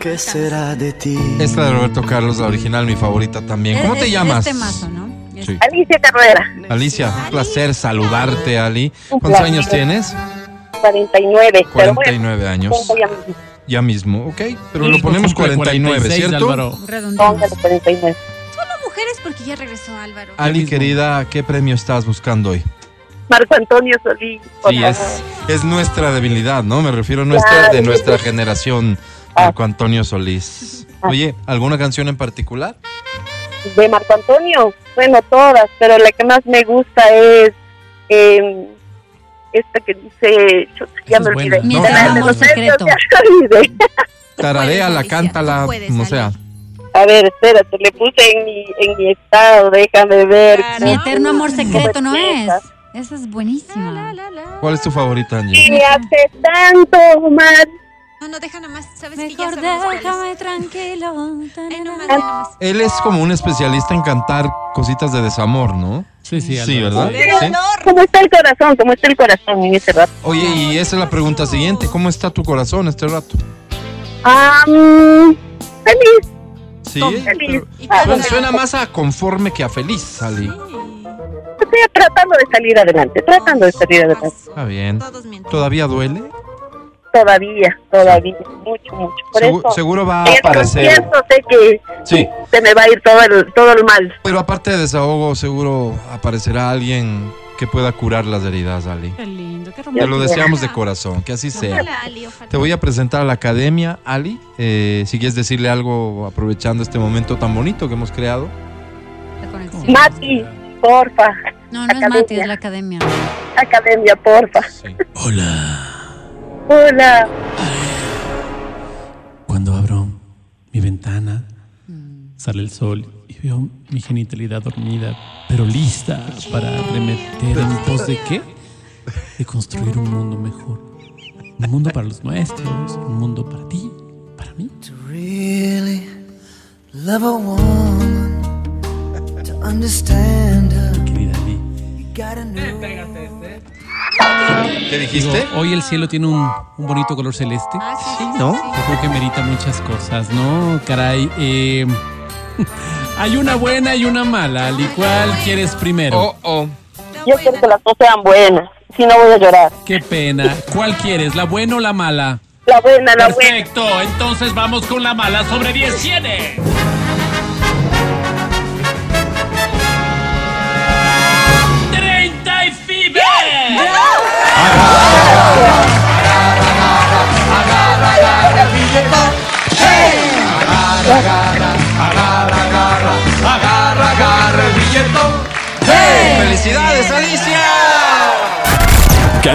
¿Qué será de ti? Esta de Roberto Carlos, la original, mi favorita también. ¿Cómo Es- te llamas? Este mazo, ¿no? Sí. Alicia Carrera, Alicia, un placer saludarte, Ali. ¿Cuántos placer. años tienes? 49. Pero bueno, 49 años. pongo ya mismo. Ya mismo, ok. Pero lo ponemos cumple 49, 46, ¿cierto? Álvaro. Redondeamos. Póngale 49. Solo mujeres porque ya regresó Álvaro. Ali, querida, ¿qué premio estás buscando hoy? Marco Antonio Solís, por Sí, favor. es, es nuestra debilidad, ¿no? Me refiero a nuestra, de nuestra generación, Marco Antonio Solís. Oye, ¿alguna canción en particular? De Marco Antonio, bueno, todas, pero la que más me gusta es eh, esta que dice, chuta, ya me olvidé. No, eterno no, amor no, secreto. Alicia, cántala, Ali. sea. A ver, espérate, le puse en mi, en mi estado, déjame ver. Claro. Mi eterno amor secreto, ¿no es? Esa. Es buenísima. La, la. ¿Cuál es tu favorita, Angie? Y me hace tanto mal No, no, deja nomás. Sabes que ya Mejor cuál es. déjame tranquilo. Nomás, nomás. Él es como un especialista en cantar cositas de desamor, ¿no? Sí, sí, Sí. ¿verdad? Sí. ¿Cómo está el corazón? ¿Cómo está el corazón en ese rato? Oye, y esa es la pregunta siguiente. ¿Cómo está tu corazón este rato? Ah, mm, feliz. Sí, Feliz. pero suena, suena más a conforme que a feliz, Ali. Estoy tratando de salir adelante, tratando de salir adelante. Está bien. ¿Todavía duele? Todavía, todavía, mucho, mucho. Por Segu- eso, seguro va a aparecer. sé que Sí. se me va a ir todo el, todo el mal. Pero aparte de desahogo, seguro aparecerá alguien que pueda curar las heridas, Ali. Qué lindo, qué Te romántico. lo deseamos de corazón, que así sea. Ojalá, Ali, ojalá. Te voy a presentar a la academia, Ali. Eh, si quieres decirle algo aprovechando este momento tan bonito que hemos creado. La conexión. Mati, porfa. No, no es. Mati, es la academia. Academia, porfa. Hola. Hola. Cuando abro mi ventana, sale el sol y veo mi genitalidad dormida, pero lista para arremeter en pos de qué? De construir un mundo mejor. Un mundo para los nuestros, un mundo para ti, para mí. really love a woman, este, eh. ¿Qué dijiste? Hoy el cielo tiene un, un bonito color celeste. ¿no? Yo creo que merita muchas cosas, ¿no? Caray, eh, hay una buena y una mala. ¿Y cuál quieres primero? Oh, oh. Yo quiero que las dos sean buenas, si no voy a llorar. Qué pena. ¿Cuál quieres, la buena o la mala? La buena, la buena. Perfecto, entonces vamos con la mala sobre 10 100.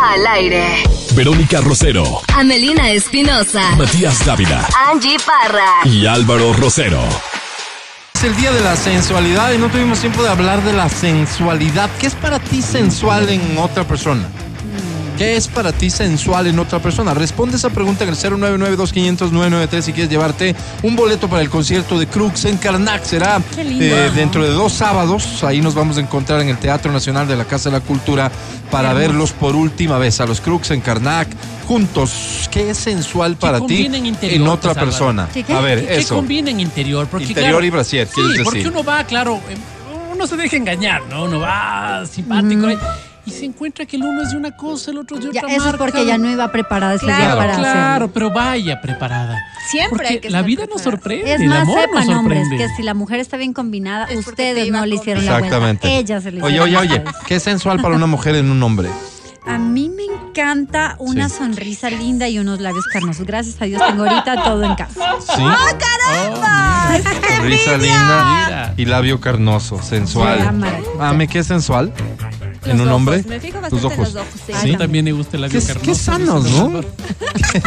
Al aire. Verónica Rosero, Amelina Espinosa. Matías Dávila Angie Parra. y Álvaro Rosero. Es el día de la sensualidad y no tuvimos tiempo de hablar de la sensualidad. ¿Qué es para ti sensual en otra persona? ¿Qué es para ti sensual en otra persona? Responde esa pregunta en el 099-2500-993 si quieres llevarte un boleto para el concierto de Crux en Karnak. Será Qué eh, dentro de dos sábados. Ahí nos vamos a encontrar en el Teatro Nacional de la Casa de la Cultura para verlos por última vez a los Crux en Karnak juntos. ¿Qué es sensual para ti en interior, en otra Álvaro? persona? ¿Qué, qué? A ver, ¿Qué eso. combina en interior? Porque, Interior claro, y brasier, Sí, quieres porque decir. uno va, claro, eh, uno se deja engañar, ¿no? Uno va simpático y se encuentra que el uno es de una cosa, el otro es de Ya, otra eso es porque ya no iba preparada ese día Claro, para Claro, hacerlo. pero vaya preparada. Siempre Porque hay que la vida nos sorprende, Es el más, amor nos sepan hombres sorprende. que si la mujer está bien combinada, Es ustedes no le hicieron la vuelta. Exactamente. Ellas se le Oye, hicieron oye, oye. ¿qué es sensual para una mujer en un hombre? A mí me encanta una Sí. sonrisa linda y unos labios carnosos. Gracias a Dios tengo ahorita todo en casa. ¿Sí? ¡Ah, Sonrisa linda y labio carnoso, sensual. Sí, amara. Ame, ¿qué es sensual? ¿En Los un ojos, hombre? me fijo bastante ojos. los ojos, sí. También me gusta el labio Qué, carnoso. qué sanos, ¿no?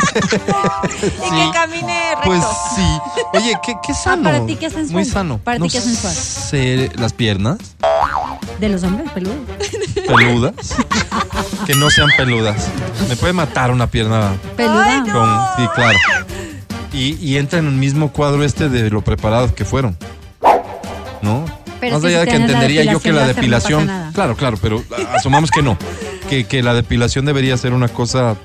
Y que camine recto. Pues sí. Oye, qué, qué sano. para ti, ¿qué es sensual? Muy sano. Para ti, ¿qué es sensual? sé, las piernas De los hombres peludos. peludas. que no sean peludas. Me puede matar una pierna Peluda. con. Sí, claro. Y, y entra en el mismo cuadro este de lo preparados que fueron. ¿No? Pero Más si allá de que entendería yo que la depilación no claro, claro, pero asumamos que no. Que, que la depilación debería ser una cosa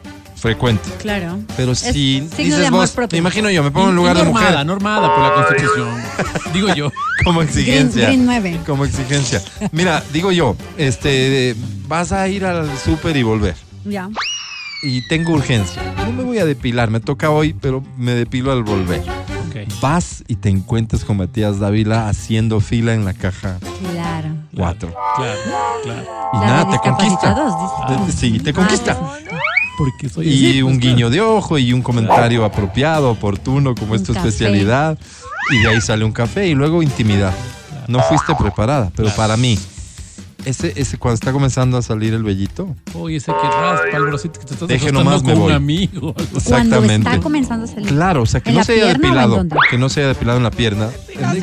frecuente. Claro. Pero si dices vos, propio. me imagino yo, me pongo en lugar de normada, mujer. normada por la Constitución. Digo yo. Como exigencia. Green 9. Como exigencia. Mira, digo yo, este, vas a ir al súper y volver. Ya. Y tengo urgencia. No me voy a depilar, me toca hoy, pero me depilo al volver. Vas y te encuentras con Matías Dávila haciendo fila en la caja Claro. 4. Claro, claro. Y La nada, te conquista. dices. Te- Sí, te conquista. Porque soy Y así, un pues, guiño de ojo y un comentario apropiado, oportuno, como es tu café. especialidad. Y de ahí sale un café y luego intimidad. No fuiste preparada, pero para mí, ese, ese cuando está comenzando a salir el vellito, Oye, ese que raspa el bracito que te estás Deje me con un voy. amigo. Cuando exactamente. está comenzando a salir. Claro, o sea, que ¿En no la se haya pierna o en depilado, dónde? que no se haya depilado en la pierna.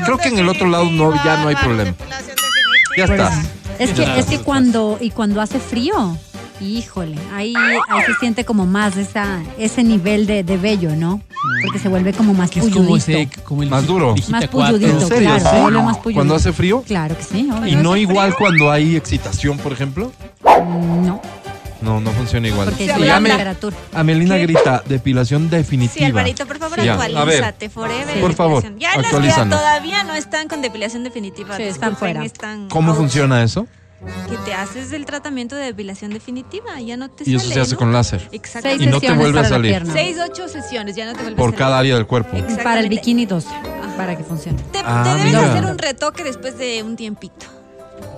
Creo que en el otro lado no, ya no hay problema. Ya está. eso. Es que, es que cuando, y cuando hace frío, híjole, ahí, ahí se siente como más esa, ese nivel de, de vello, ¿no? Porque se vuelve como más Que es pulludito. como ese, como el Más duro. Más pulludito, ¿En serio? claro, ¿Sí? se vuelve más pulludito. Cuando hace frío. Claro que sí. Y no igual cuando hay excitación, por ejemplo. No, No, no funciona igual. porque Sí, la temperatura. Amelina grita, depilación definitiva. Sí, Alvarito, por favor, Ya, actualízate. Forever. Por favor. Ya las que todavía no están con depilación definitiva. Sí, están fuera. están ¿Cómo out. funciona eso? Que te haces el tratamiento de depilación definitiva. Ya no te Y eso sale, se hace ¿no? con láser. Exactamente. Y no te vuelve a salir. Seis, ocho sesiones, ya no te vuelve a Por salir. cada área del cuerpo. Para el bikini 2, para que funcione. Te, Ah, te debes mira. hacer un retoque después de un tiempito.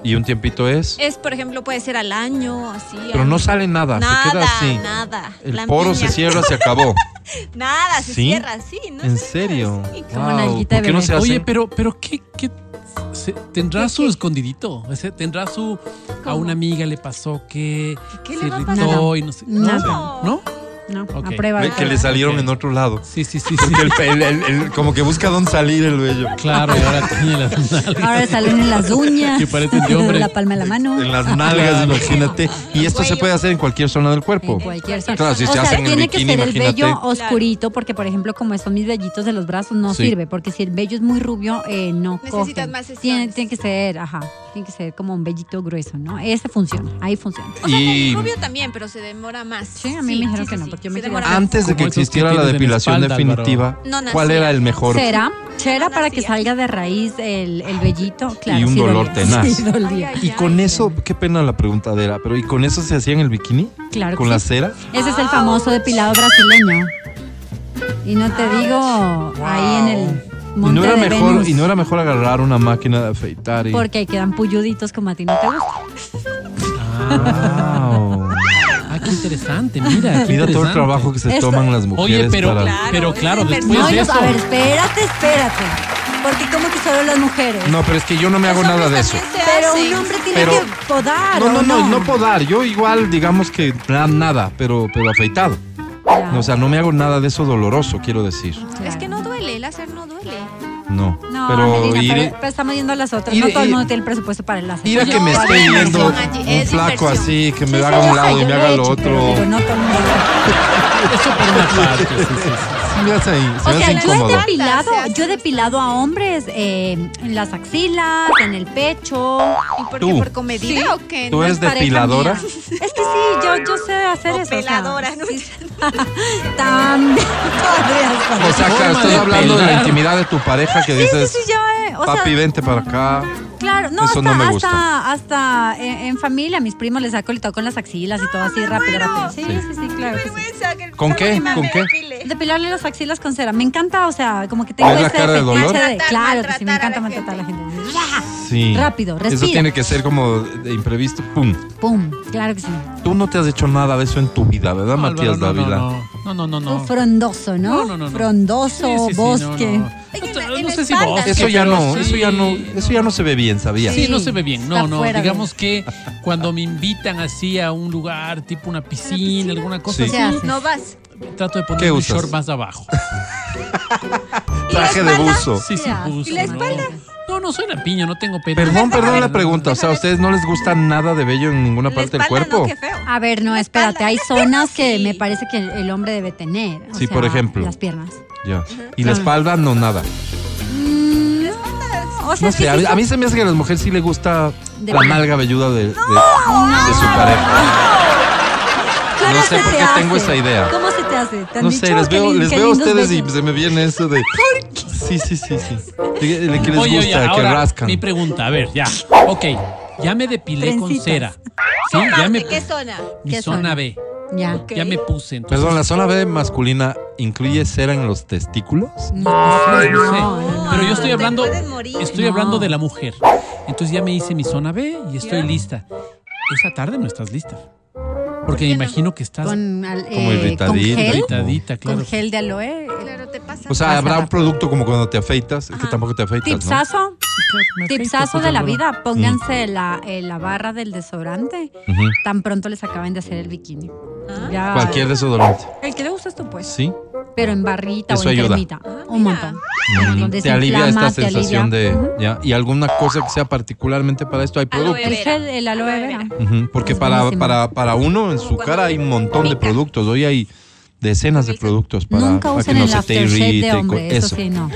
Y un tiempito es. Es, por ejemplo, puede ser al año, así. Pero al- no sale nada, Nada, se queda así. nada. El La poro se cierra, se acabó. Nada, se ¿Sí? cierra, sí. ¿no? ¿En serio? Como Wow, ¿Por qué no se hace? Oye, pero, pero ¿qué, qué se- tendrá su escondidito? Ese, tendrá su a una amiga le pasó que ¿Qué se le irritó y no sé. Nada. ¿No? ¿No? No, Ok. a prueba Ve de que le salieron Ok. en otro lado. Sí, sí, sí, sí. El, el- el- el- como que busca dónde salir el vello. Claro, y ahora tiene las nalgas. Ahora salen en las uñas, Que parecen de hombre. la palma de la mano. En las nalgas, imagínate. Y esto se puede hacer en cualquier zona del cuerpo. En cualquier zona. Claro, si o se sea, hace en el tiene bikini, que ser el imagínate. vello oscurito, porque por ejemplo, como son mis vellitos de los brazos, no Sí. sirve, porque si el vello es muy rubio, eh, no Necesitas coge. más sesiones. tiene, tiene que ser, ajá, tiene que ser como un vellito grueso, ¿no? Ese funciona, ahí funciona. O sea, Y- el rubio también, pero se demora más. Sí, a mí me dijeron que no, porque yo me demora Antes de que existiera la depilación espalda, definitiva, No. ¿cuál era el mejor? Cera, cera No para que salga de raíz el, el vellito, claro. Y un sí dolor dolía, tenaz. Sí, dolía. Ay, Y con eso, qué pena la preguntadera, pero ¿y con eso se hacía en el bikini? Claro ¿Con la cera? Ese es el famoso depilado brasileño. Y no te digo ahí en el Y monte no, era de mejor, Venus, y no era mejor agarrar una máquina de afeitar y. porque ahí quedan pulluditos como a ti no te gusta. Wow. Ah, qué interesante, mira. qué Mira todo el interesante. trabajo que se Esto- toman las mujeres Oye, pero para. claro, pero claro, es después No, de y eso. a ver, espérate, espérate. Porque como que solo las mujeres. No, pero es que yo no me hago nada de eso. pero un hombre tiene Pero- que podar. No, ¿o no, no, no, no podar. Yo igual, digamos que na- nada, pero, pero afeitado. Ya. O sea, no me hago nada de eso doloroso, quiero decir. Es que no duele, el láser no duele. No. No, pero Amelina, ir, pero, pero estamos yendo a las otras. ir- no todo el ir- mundo tiene el presupuesto para el láser. ir a que me es esté viendo un es flaco inversión. así, que me Sí, haga un lado y me haga lo pero otro. digo, no todo el mundo. Eso por una parte, sí, sí, sí. Sí, ahí, se O sea, yo he depilado, yo he depilado a hombres eh, en las axilas, en el pecho. ¿Y por Tú. qué? ¿Por comedida Sí. o qué? ¿Tú No eres es depiladora? mía. Es que sí, yo, yo sé hacer O eso. o sea, peladora, ¿no? sí. También. O sea, que de hablando de la intimidad de tu pareja que Sí, sí, dices, sí, yo, eh, o sea, papi, vente para acá. Claro, no, Eso hasta, no me gusta. hasta, hasta en, en familia, a mis primos les saco el toco en las axilas y todo así rápido, rápido. Sí, sí, sí, claro. que sí. ¿Con qué? ¿Con qué? Depilarle las axilas con cera. Me encanta, o sea, como que tengo ¿Ves la ese cara de fetiche dolor? de- Claro que sí, me Maltratar encanta a la maltratar a la gente. Sí. Rápido, Eso respira. tiene que ser como de imprevisto, pum. Pum, claro que sí. Tú no te has hecho nada de eso en tu vida, ¿verdad, No, Matías no, Dávila? No, no, no, no. no, Un frondoso, ¿no? No, no, no, no. Frondoso, Sí, sí, sí, bosque. no. Ay, sé si bosque, Eso ya pero no, sí. eso ya no, eso ya no se ve bien, ¿sabía? Sí, no se ve bien. No, está no. fuera de- Digamos que cuando me invitan así a un lugar, tipo una piscina, alguna cosa Sí. ¿Qué así, haces? No vas. trato de ¿Qué poner un usas? short más abajo. Traje de buzo. Sí, sí, ¿Y la no. espalda? No, no soy una piña, no tengo pelo. Perdón, perdón la pregunta. O sea, ¿a ustedes no les gusta nada de bello en ninguna La parte del espalda, cuerpo? No, qué feo. A ver, no, espérate. Hay zonas que me parece que el, el hombre debe tener. o Sí, sea, por ejemplo. Las piernas. Ya. Y la espalda, no nada. Mm, o sea, No sí, sé, a sí, mí, sí. a mí se me hace que a las mujeres sí le gusta De la nalga velluda de, de- de su pareja. ¿Cómo no sé por qué hace? tengo esa idea. ¿Cómo se te hace? ¿Te han No dicho sé, les qué veo, les qué veo a ustedes y bellos? se me viene eso de. Sí, sí, sí, sí. De, de que les Oye, gusta, oye, que ahora rascan. mi pregunta, a ver, ya. Ok, ya me depilé con cera. Sí, ya me ¿De qué zona? mi ¿Qué zona zona? B. Ya. Ok. Ya me puse. Entonces, Perdón, ¿la zona B masculina incluye cera en los testículos? No, no sé, no, pero yo estoy hablando, estoy No. hablando de la mujer. Entonces ya me hice mi zona B y estoy lista. Esa tarde no estás lista. Porque me imagino que estás Con, al- Como eh, irritadita. con gel, irritadita, claro. con gel de aloe. Claro, te pasa. O sea, Pasa habrá un producto como cuando te afeitas, que tampoco te afeitas, ¿no? Tipsazo, Me tipsazo afeito, de la pues, vida. Pónganse la, eh, la barra del desodorante. Tan pronto les acaben de hacer el bikini. Ah. Ya- Cualquier desodorante. El que le gusta esto, pues. Sí. Pero en barrita Eso o en ayuda. cremita. un montón. Te alivia esta te sensación alivia. de. ¿ya? Y alguna cosa que sea particularmente para esto, hay productos. El gel, el aloe vera. Porque para, para, para uno en su cara hay un montón de productos. Hoy hay decenas de productos para, Nunca para que no el se te irrite. de hombre. Eso, sí, no.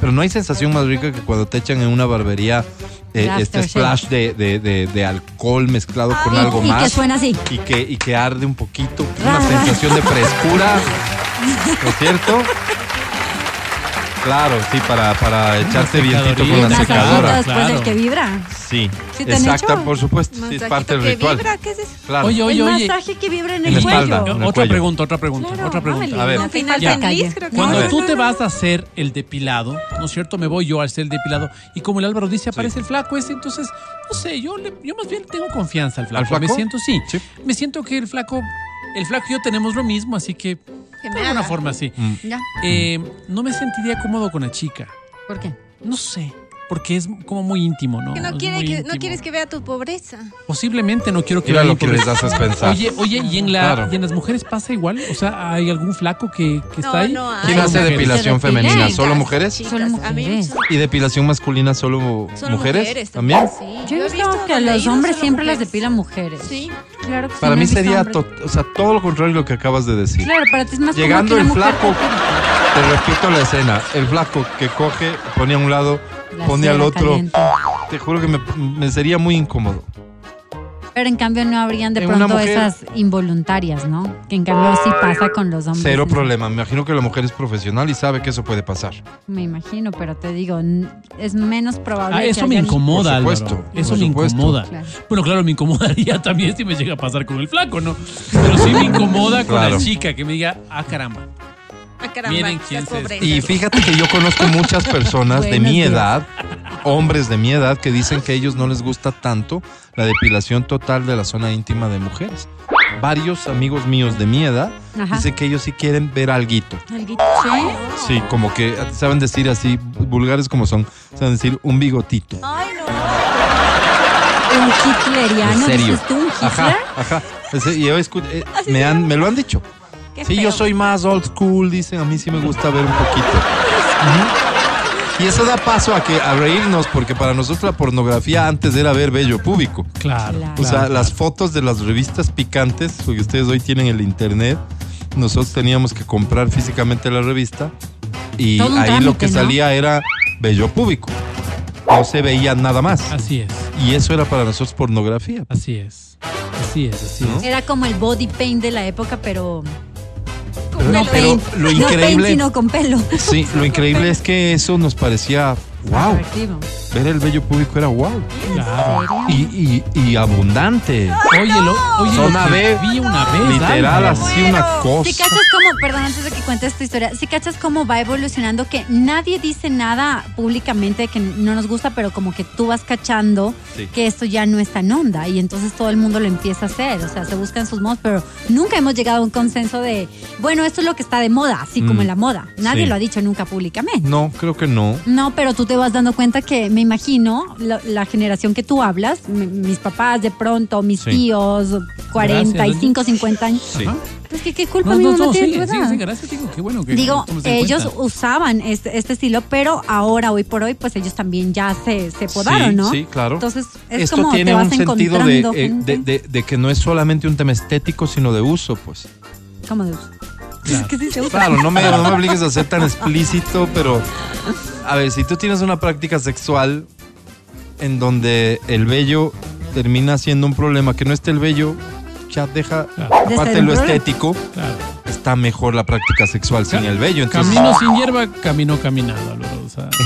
Pero no hay sensación más rica que cuando te echan en una barbería eh, este splash de, de, de, de alcohol mezclado con Y- algo y más. que suena así. Y que, y que arde un poquito. Una sensación de frescura. ¿No es cierto? Claro, sí, para, para echarte vientito con la secadora. después del que vibra. Sí, ¿Sí te han exacta, hecho? por supuesto. Sí, es parte del ritual. ¿Qué es eso? Claro. Oye, oye, el oye. masaje que vibra en En el, cuello. espalda. en el Otra cuello. pregunta, otra pregunta, otra pregunta. A ver. Al final Ya. feliz, creo que Cuando no. tú te vas a hacer el depilado, ¿no es cierto? Me voy yo a hacer el depilado y como el Álvaro dice, aparece el flaco ese, entonces, no sé, yo, le- yo más bien tengo confianza al flaco. ¿Al flaco? Me siento, sí, Sí. me siento que el flaco, el flaco y yo tenemos lo mismo, así que Que de alguna haga. forma sí. Mm. Ya. Eh, no me sentiría cómodo con la chica, ¿Por qué? no sé, porque es como muy íntimo, ¿no? Que no, quiere muy que, no quieres que vea tu pobreza. Posiblemente no quiero que Mira vea lo mi que pobreza. les haces pensar. Oye, oye, ¿y en, la, Claro. ¿y en las mujeres pasa igual? O sea, ¿hay algún flaco que, que está No, ahí? no. ¿Quién hace mujeres. depilación femenina? Chicas, ¿Solo mujeres? chicas. Solo A mujeres. ¿Y depilación masculina solo, Solo mujeres? mujeres ¿También? Sí. Yo he he visto que donde los hombres siempre las mujeres. depilan mujeres. Sí. Claro que sí, Para mí sería to- o sea, todo lo contrario de lo que acabas de decir. Claro, para ti es más Llegando el flaco, te te repito la escena, el flaco que coge, pone a un lado, La pone al otro, caliente. te juro que me, me sería muy incómodo. Pero en cambio no habrían de En pronto mujer- esas involuntarias, ¿no? Que en cambio sí pasa con los hombres. Cero ¿no? problema, me imagino que la mujer es profesional y sabe que eso puede pasar. Me imagino, pero te digo, es menos probable. Ah, que eso me incomoda, Por supuesto, Álvaro. Eso por me supuesto. incomoda. Claro. Bueno, claro, me incomodaría también si me llega a pasar con el flaco, ¿no? Pero sí me incomoda con Claro. la chica que me diga, ah, caramba. Ah, caramba, Miren quién se-. Y fíjate que yo conozco muchas personas de mi días. edad, hombres de mi edad, que dicen que a ellos no les gusta tanto la depilación total de la zona íntima de mujeres. Varios amigos míos de mi edad Ajá. dicen que ellos sí quieren ver alguito. Alguito, sí. Sí, como que saben decir así, vulgares como son, saben decir un bigotito. Ay, no. Un hitleriano, En serio. dices tú, un Hitler. Ajá, ajá. Ese- y yo escu- eh, me, han, me lo han dicho. Qué Sí, feo. yo soy más old school, dicen, a mí sí me gusta ver un poquito. Y eso da paso a que a reírnos, porque para nosotros la pornografía antes era ver bello público. Claro. Claro. O sea, las fotos de las revistas picantes, porque ustedes hoy tienen el internet, nosotros teníamos que comprar físicamente la revista y ahí lo que ¿no? salía era bello público. No se veía nada más. Así es, Y eso era para nosotros pornografía. así es. Así es, así ¿No? es. Era como el body paint de la época, pero. No pero lo No paint, increíble, sino con pelo. sí, lo increíble es que eso nos parecía wow. Atractivo. Ver el bello público era wow. Claro. Y, y, y abundante. Oye, lo, oye, lo Zona que B, vi una vez. Literal, así una cosa. Si cachas cómo, perdón, antes de que cuentes esta historia, si cachas cómo va evolucionando, que nadie dice nada públicamente que no nos gusta, pero como que tú vas cachando Sí. que esto ya no está en onda y entonces todo el mundo lo empieza a hacer, o sea, se buscan sus modos, pero nunca hemos llegado a un consenso de, bueno, esto es lo que está de moda, así como Mm. en la moda. Nadie Sí. lo ha dicho nunca públicamente. No, creo que no. No, pero tú te vas dando cuenta que me imagino la, la generación que tú hablas, mi- mis papás de pronto, mis Sí. tíos, 45, Gracias, 50 años. Sí. Pues que qué culpa No, mi no, mamá no, tiene sí, gracias, digo, qué bueno que Digo, ellos usaban este, este estilo, pero ahora, hoy por hoy, pues ellos también ya se, se podaron, sí, ¿no? Sí, claro. Entonces, es Esto como tiene te vas un sentido de, eh, de- de que no es solamente un tema estético, sino de uso, pues. ¿Cómo de uso? Claro. Se usa. No me, no me obligues a ser tan explícito, pero a ver, si tú tienes una práctica sexual en donde el vello termina siendo un problema, que no esté el vello, ya deja, Claro. aparte de lo estético, Claro. está mejor la práctica sexual sin el vello. Entonces, Camino sin hierba, camino caminado. O sea,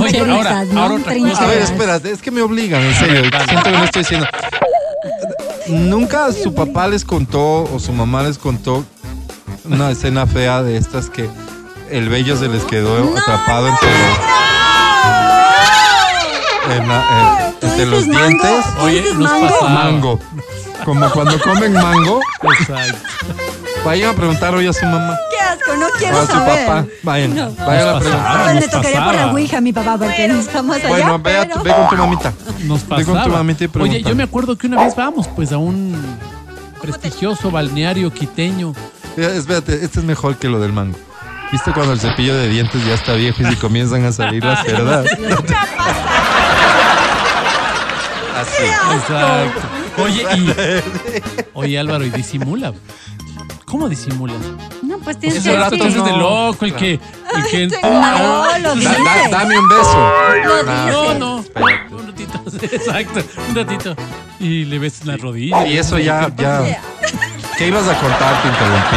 Oye, ahora- ¿no? ahora otra cosa. a ver, espérate, es que me obligan, en serio. Siento que no estoy diciendo. Nunca su papá les contó o su mamá les contó una escena fea de estas que el vello se les quedó atrapado entre los. en la- entre los dientes. ¿Tú dices mango? Mango. Como cuando comen mango. Exacto. Vayan a preguntar hoy a su mamá. Qué asco, no O quiero a su saber. papá. Vayan. No. Vayan a preguntar. pasaba, Pues me tocaría por la pasaba. ouija mi papá porque no estamos allá. Bueno, ve, a tu- pero- ve con tu mamita. Nos Ve con tu pasaba. mamita y Oye, pregunta. yo me acuerdo que una vez vamos pues a un prestigioso balneario quiteño. Mira, Espérate, este es mejor que lo del mango. ¿Viste cuando el cepillo de dientes ya está viejo y si comienzan a salir las cerdas? Así. Exacto. Oye, y. Oye, Álvaro, y disimula. ¿Cómo disimulas? No, pues tienes Ese que rato decir. es de loco, el que. El que No, lo Da- dices. da- dame un beso. No, no. Un ratito. Exacto. Un ratito. Y le ves la rodilla. Y eso ya, ya. ¿Qué ibas a contar? Te interrumpí.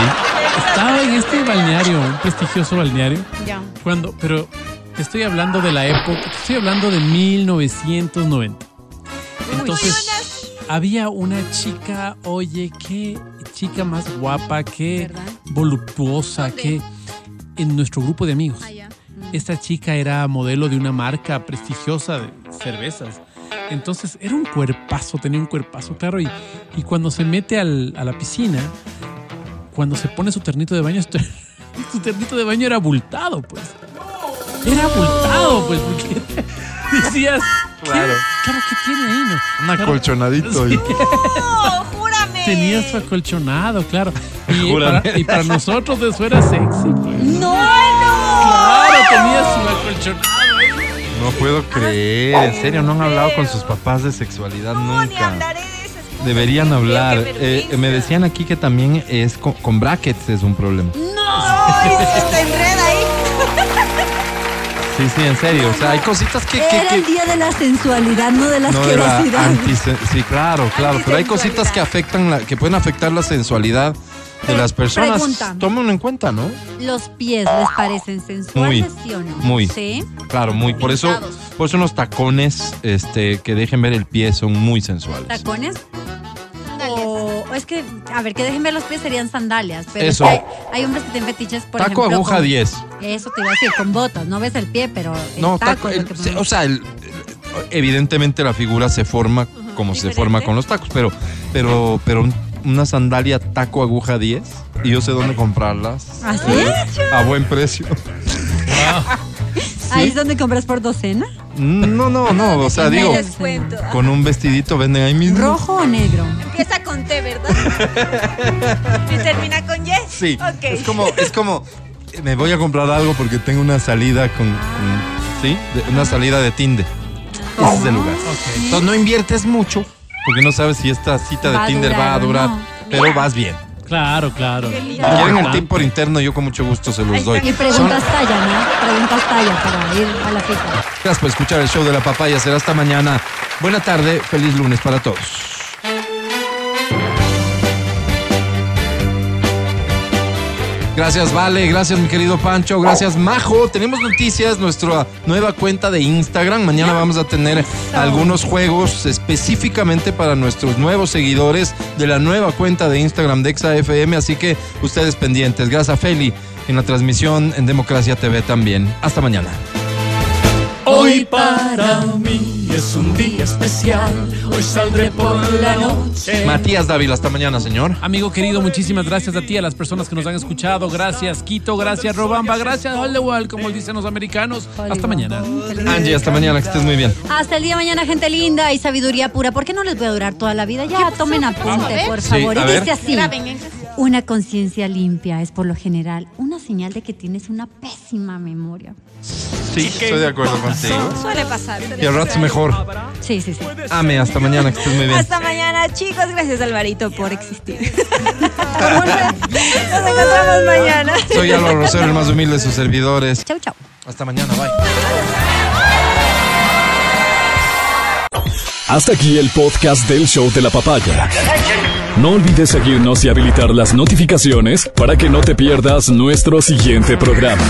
Estaba en este balneario, un prestigioso balneario. Ya. Cuando, pero te estoy hablando de la época, te estoy hablando de 1990. Entonces, había una chica, oye, qué chica más guapa, qué voluptuosa, qué en nuestro grupo de amigos. Esta chica era modelo de una marca prestigiosa de cervezas. Entonces era un cuerpazo, tenía un cuerpazo, claro. Y, y cuando se mete al- a la piscina, cuando se pone su ternito de baño, esto- su ternito de baño era abultado, pues. Era abultado, pues, porque decías, ¿qué- Claro. claro, ¿qué tiene ahí? No? Un acolchonadito. y- ¡No, júrame! Tenía su acolchonado, claro. Y para, y para nosotros eso era sexy. pues. No, Claro, tenía su acolchonado. No puedo creer. En serio, no han hablado con sus papás de sexualidad nunca. Deberían hablar. Eh, me decían aquí que también es con, con brackets es un problema. ¡Ay, se enreda ahí! Sí, sí, en serio. O sea, hay cositas que... que- Era que- el día de la sensualidad, no de la no asquerosidad. sí, claro, claro. Pero hay cositas que afectan, la, que pueden afectar la sensualidad de las personas. pregunta. Tómenlo en cuenta, ¿no? ¿Los pies les parecen sensuales, sí o no? Muy. Sí. Claro, muy. Por eso, por eso unos tacones, este, que dejen ver el pie son muy sensuales. ¿Tacones? Es que, a ver, que dejen ver los pies serían sandalias, pero Eso. es que hay, hay hombres que tienen fetiches, por Taco ejemplo. aguja con- 10. Eso te iba a decir, con botas, no ves el pie, pero el No, taco taco, el- o sea, el- evidentemente la figura se forma como se forma con los tacos, pero, pero, pero un- una sandalia taco aguja 10 y yo sé dónde comprarlas. ¿Ah, sí? Eh, A buen precio. Ahí es donde compras por docena. No, no, no, o sea, digo, descuento. con un vestidito venden ahí mismo. ¿Rojo o negro? Empieza con T, ¿verdad? y termina con Y. Sí. Ok. Es como, es como, me voy a comprar algo porque tengo una salida con, con- ¿sí? De- una salida de Tinder. Ese es el lugar. Entonces no inviertes mucho porque no sabes si esta cita de Va Tinder durar va a durar, no. pero vas bien. Claro, claro. Si quieren el tip por interno, yo con mucho gusto se los doy. Y preguntas talla, ¿no? Preguntas talla para ir a la cita. Gracias por escuchar el show de la papaya. Será hasta mañana. Buena tarde, feliz lunes para todos. Gracias, Vale. Gracias, mi querido Pancho. Gracias, Majo. Tenemos noticias, nuestra nueva cuenta de Instagram. Mañana vamos a tener algunos juegos específicamente para nuestros nuevos seguidores de la nueva cuenta de Instagram de ExaFM. Así que ustedes pendientes. Gracias, Feli, en la transmisión en Democracia TV también. Hasta mañana. Hoy para mí es un día especial. Hoy saldré por la noche. Matías Dávila, hasta mañana, señor. Amigo querido, muchísimas gracias a ti, a las personas que nos han escuchado. Gracias, Quito. Gracias, Robamba. Gracias, Hollywood, como dicen los americanos. Hasta mañana. Angie, hasta mañana, que estés muy bien. Hasta el día de mañana, gente linda y sabiduría pura. ¿Por qué no les voy a durar toda la vida? Ya, tomen apunte, por Sí, favor. a y ver. dice así. Una conciencia limpia es por lo general una señal de que tienes una pésima memoria. Sí, estoy de acuerdo contigo. Suele pasar. Y al rato mejor. Sí, sí, sí. Ame, hasta mañana, que estés muy bien. Hasta mañana, chicos. Gracias, Alvarito, por existir. Nos encontramos mañana. Soy Álvaro Rosero, el más humilde de sus servidores. Chau, chau. Hasta mañana, bye. Hasta aquí el podcast del show de la papaya. No olvides seguirnos y habilitar las notificaciones para que no te pierdas nuestro siguiente programa.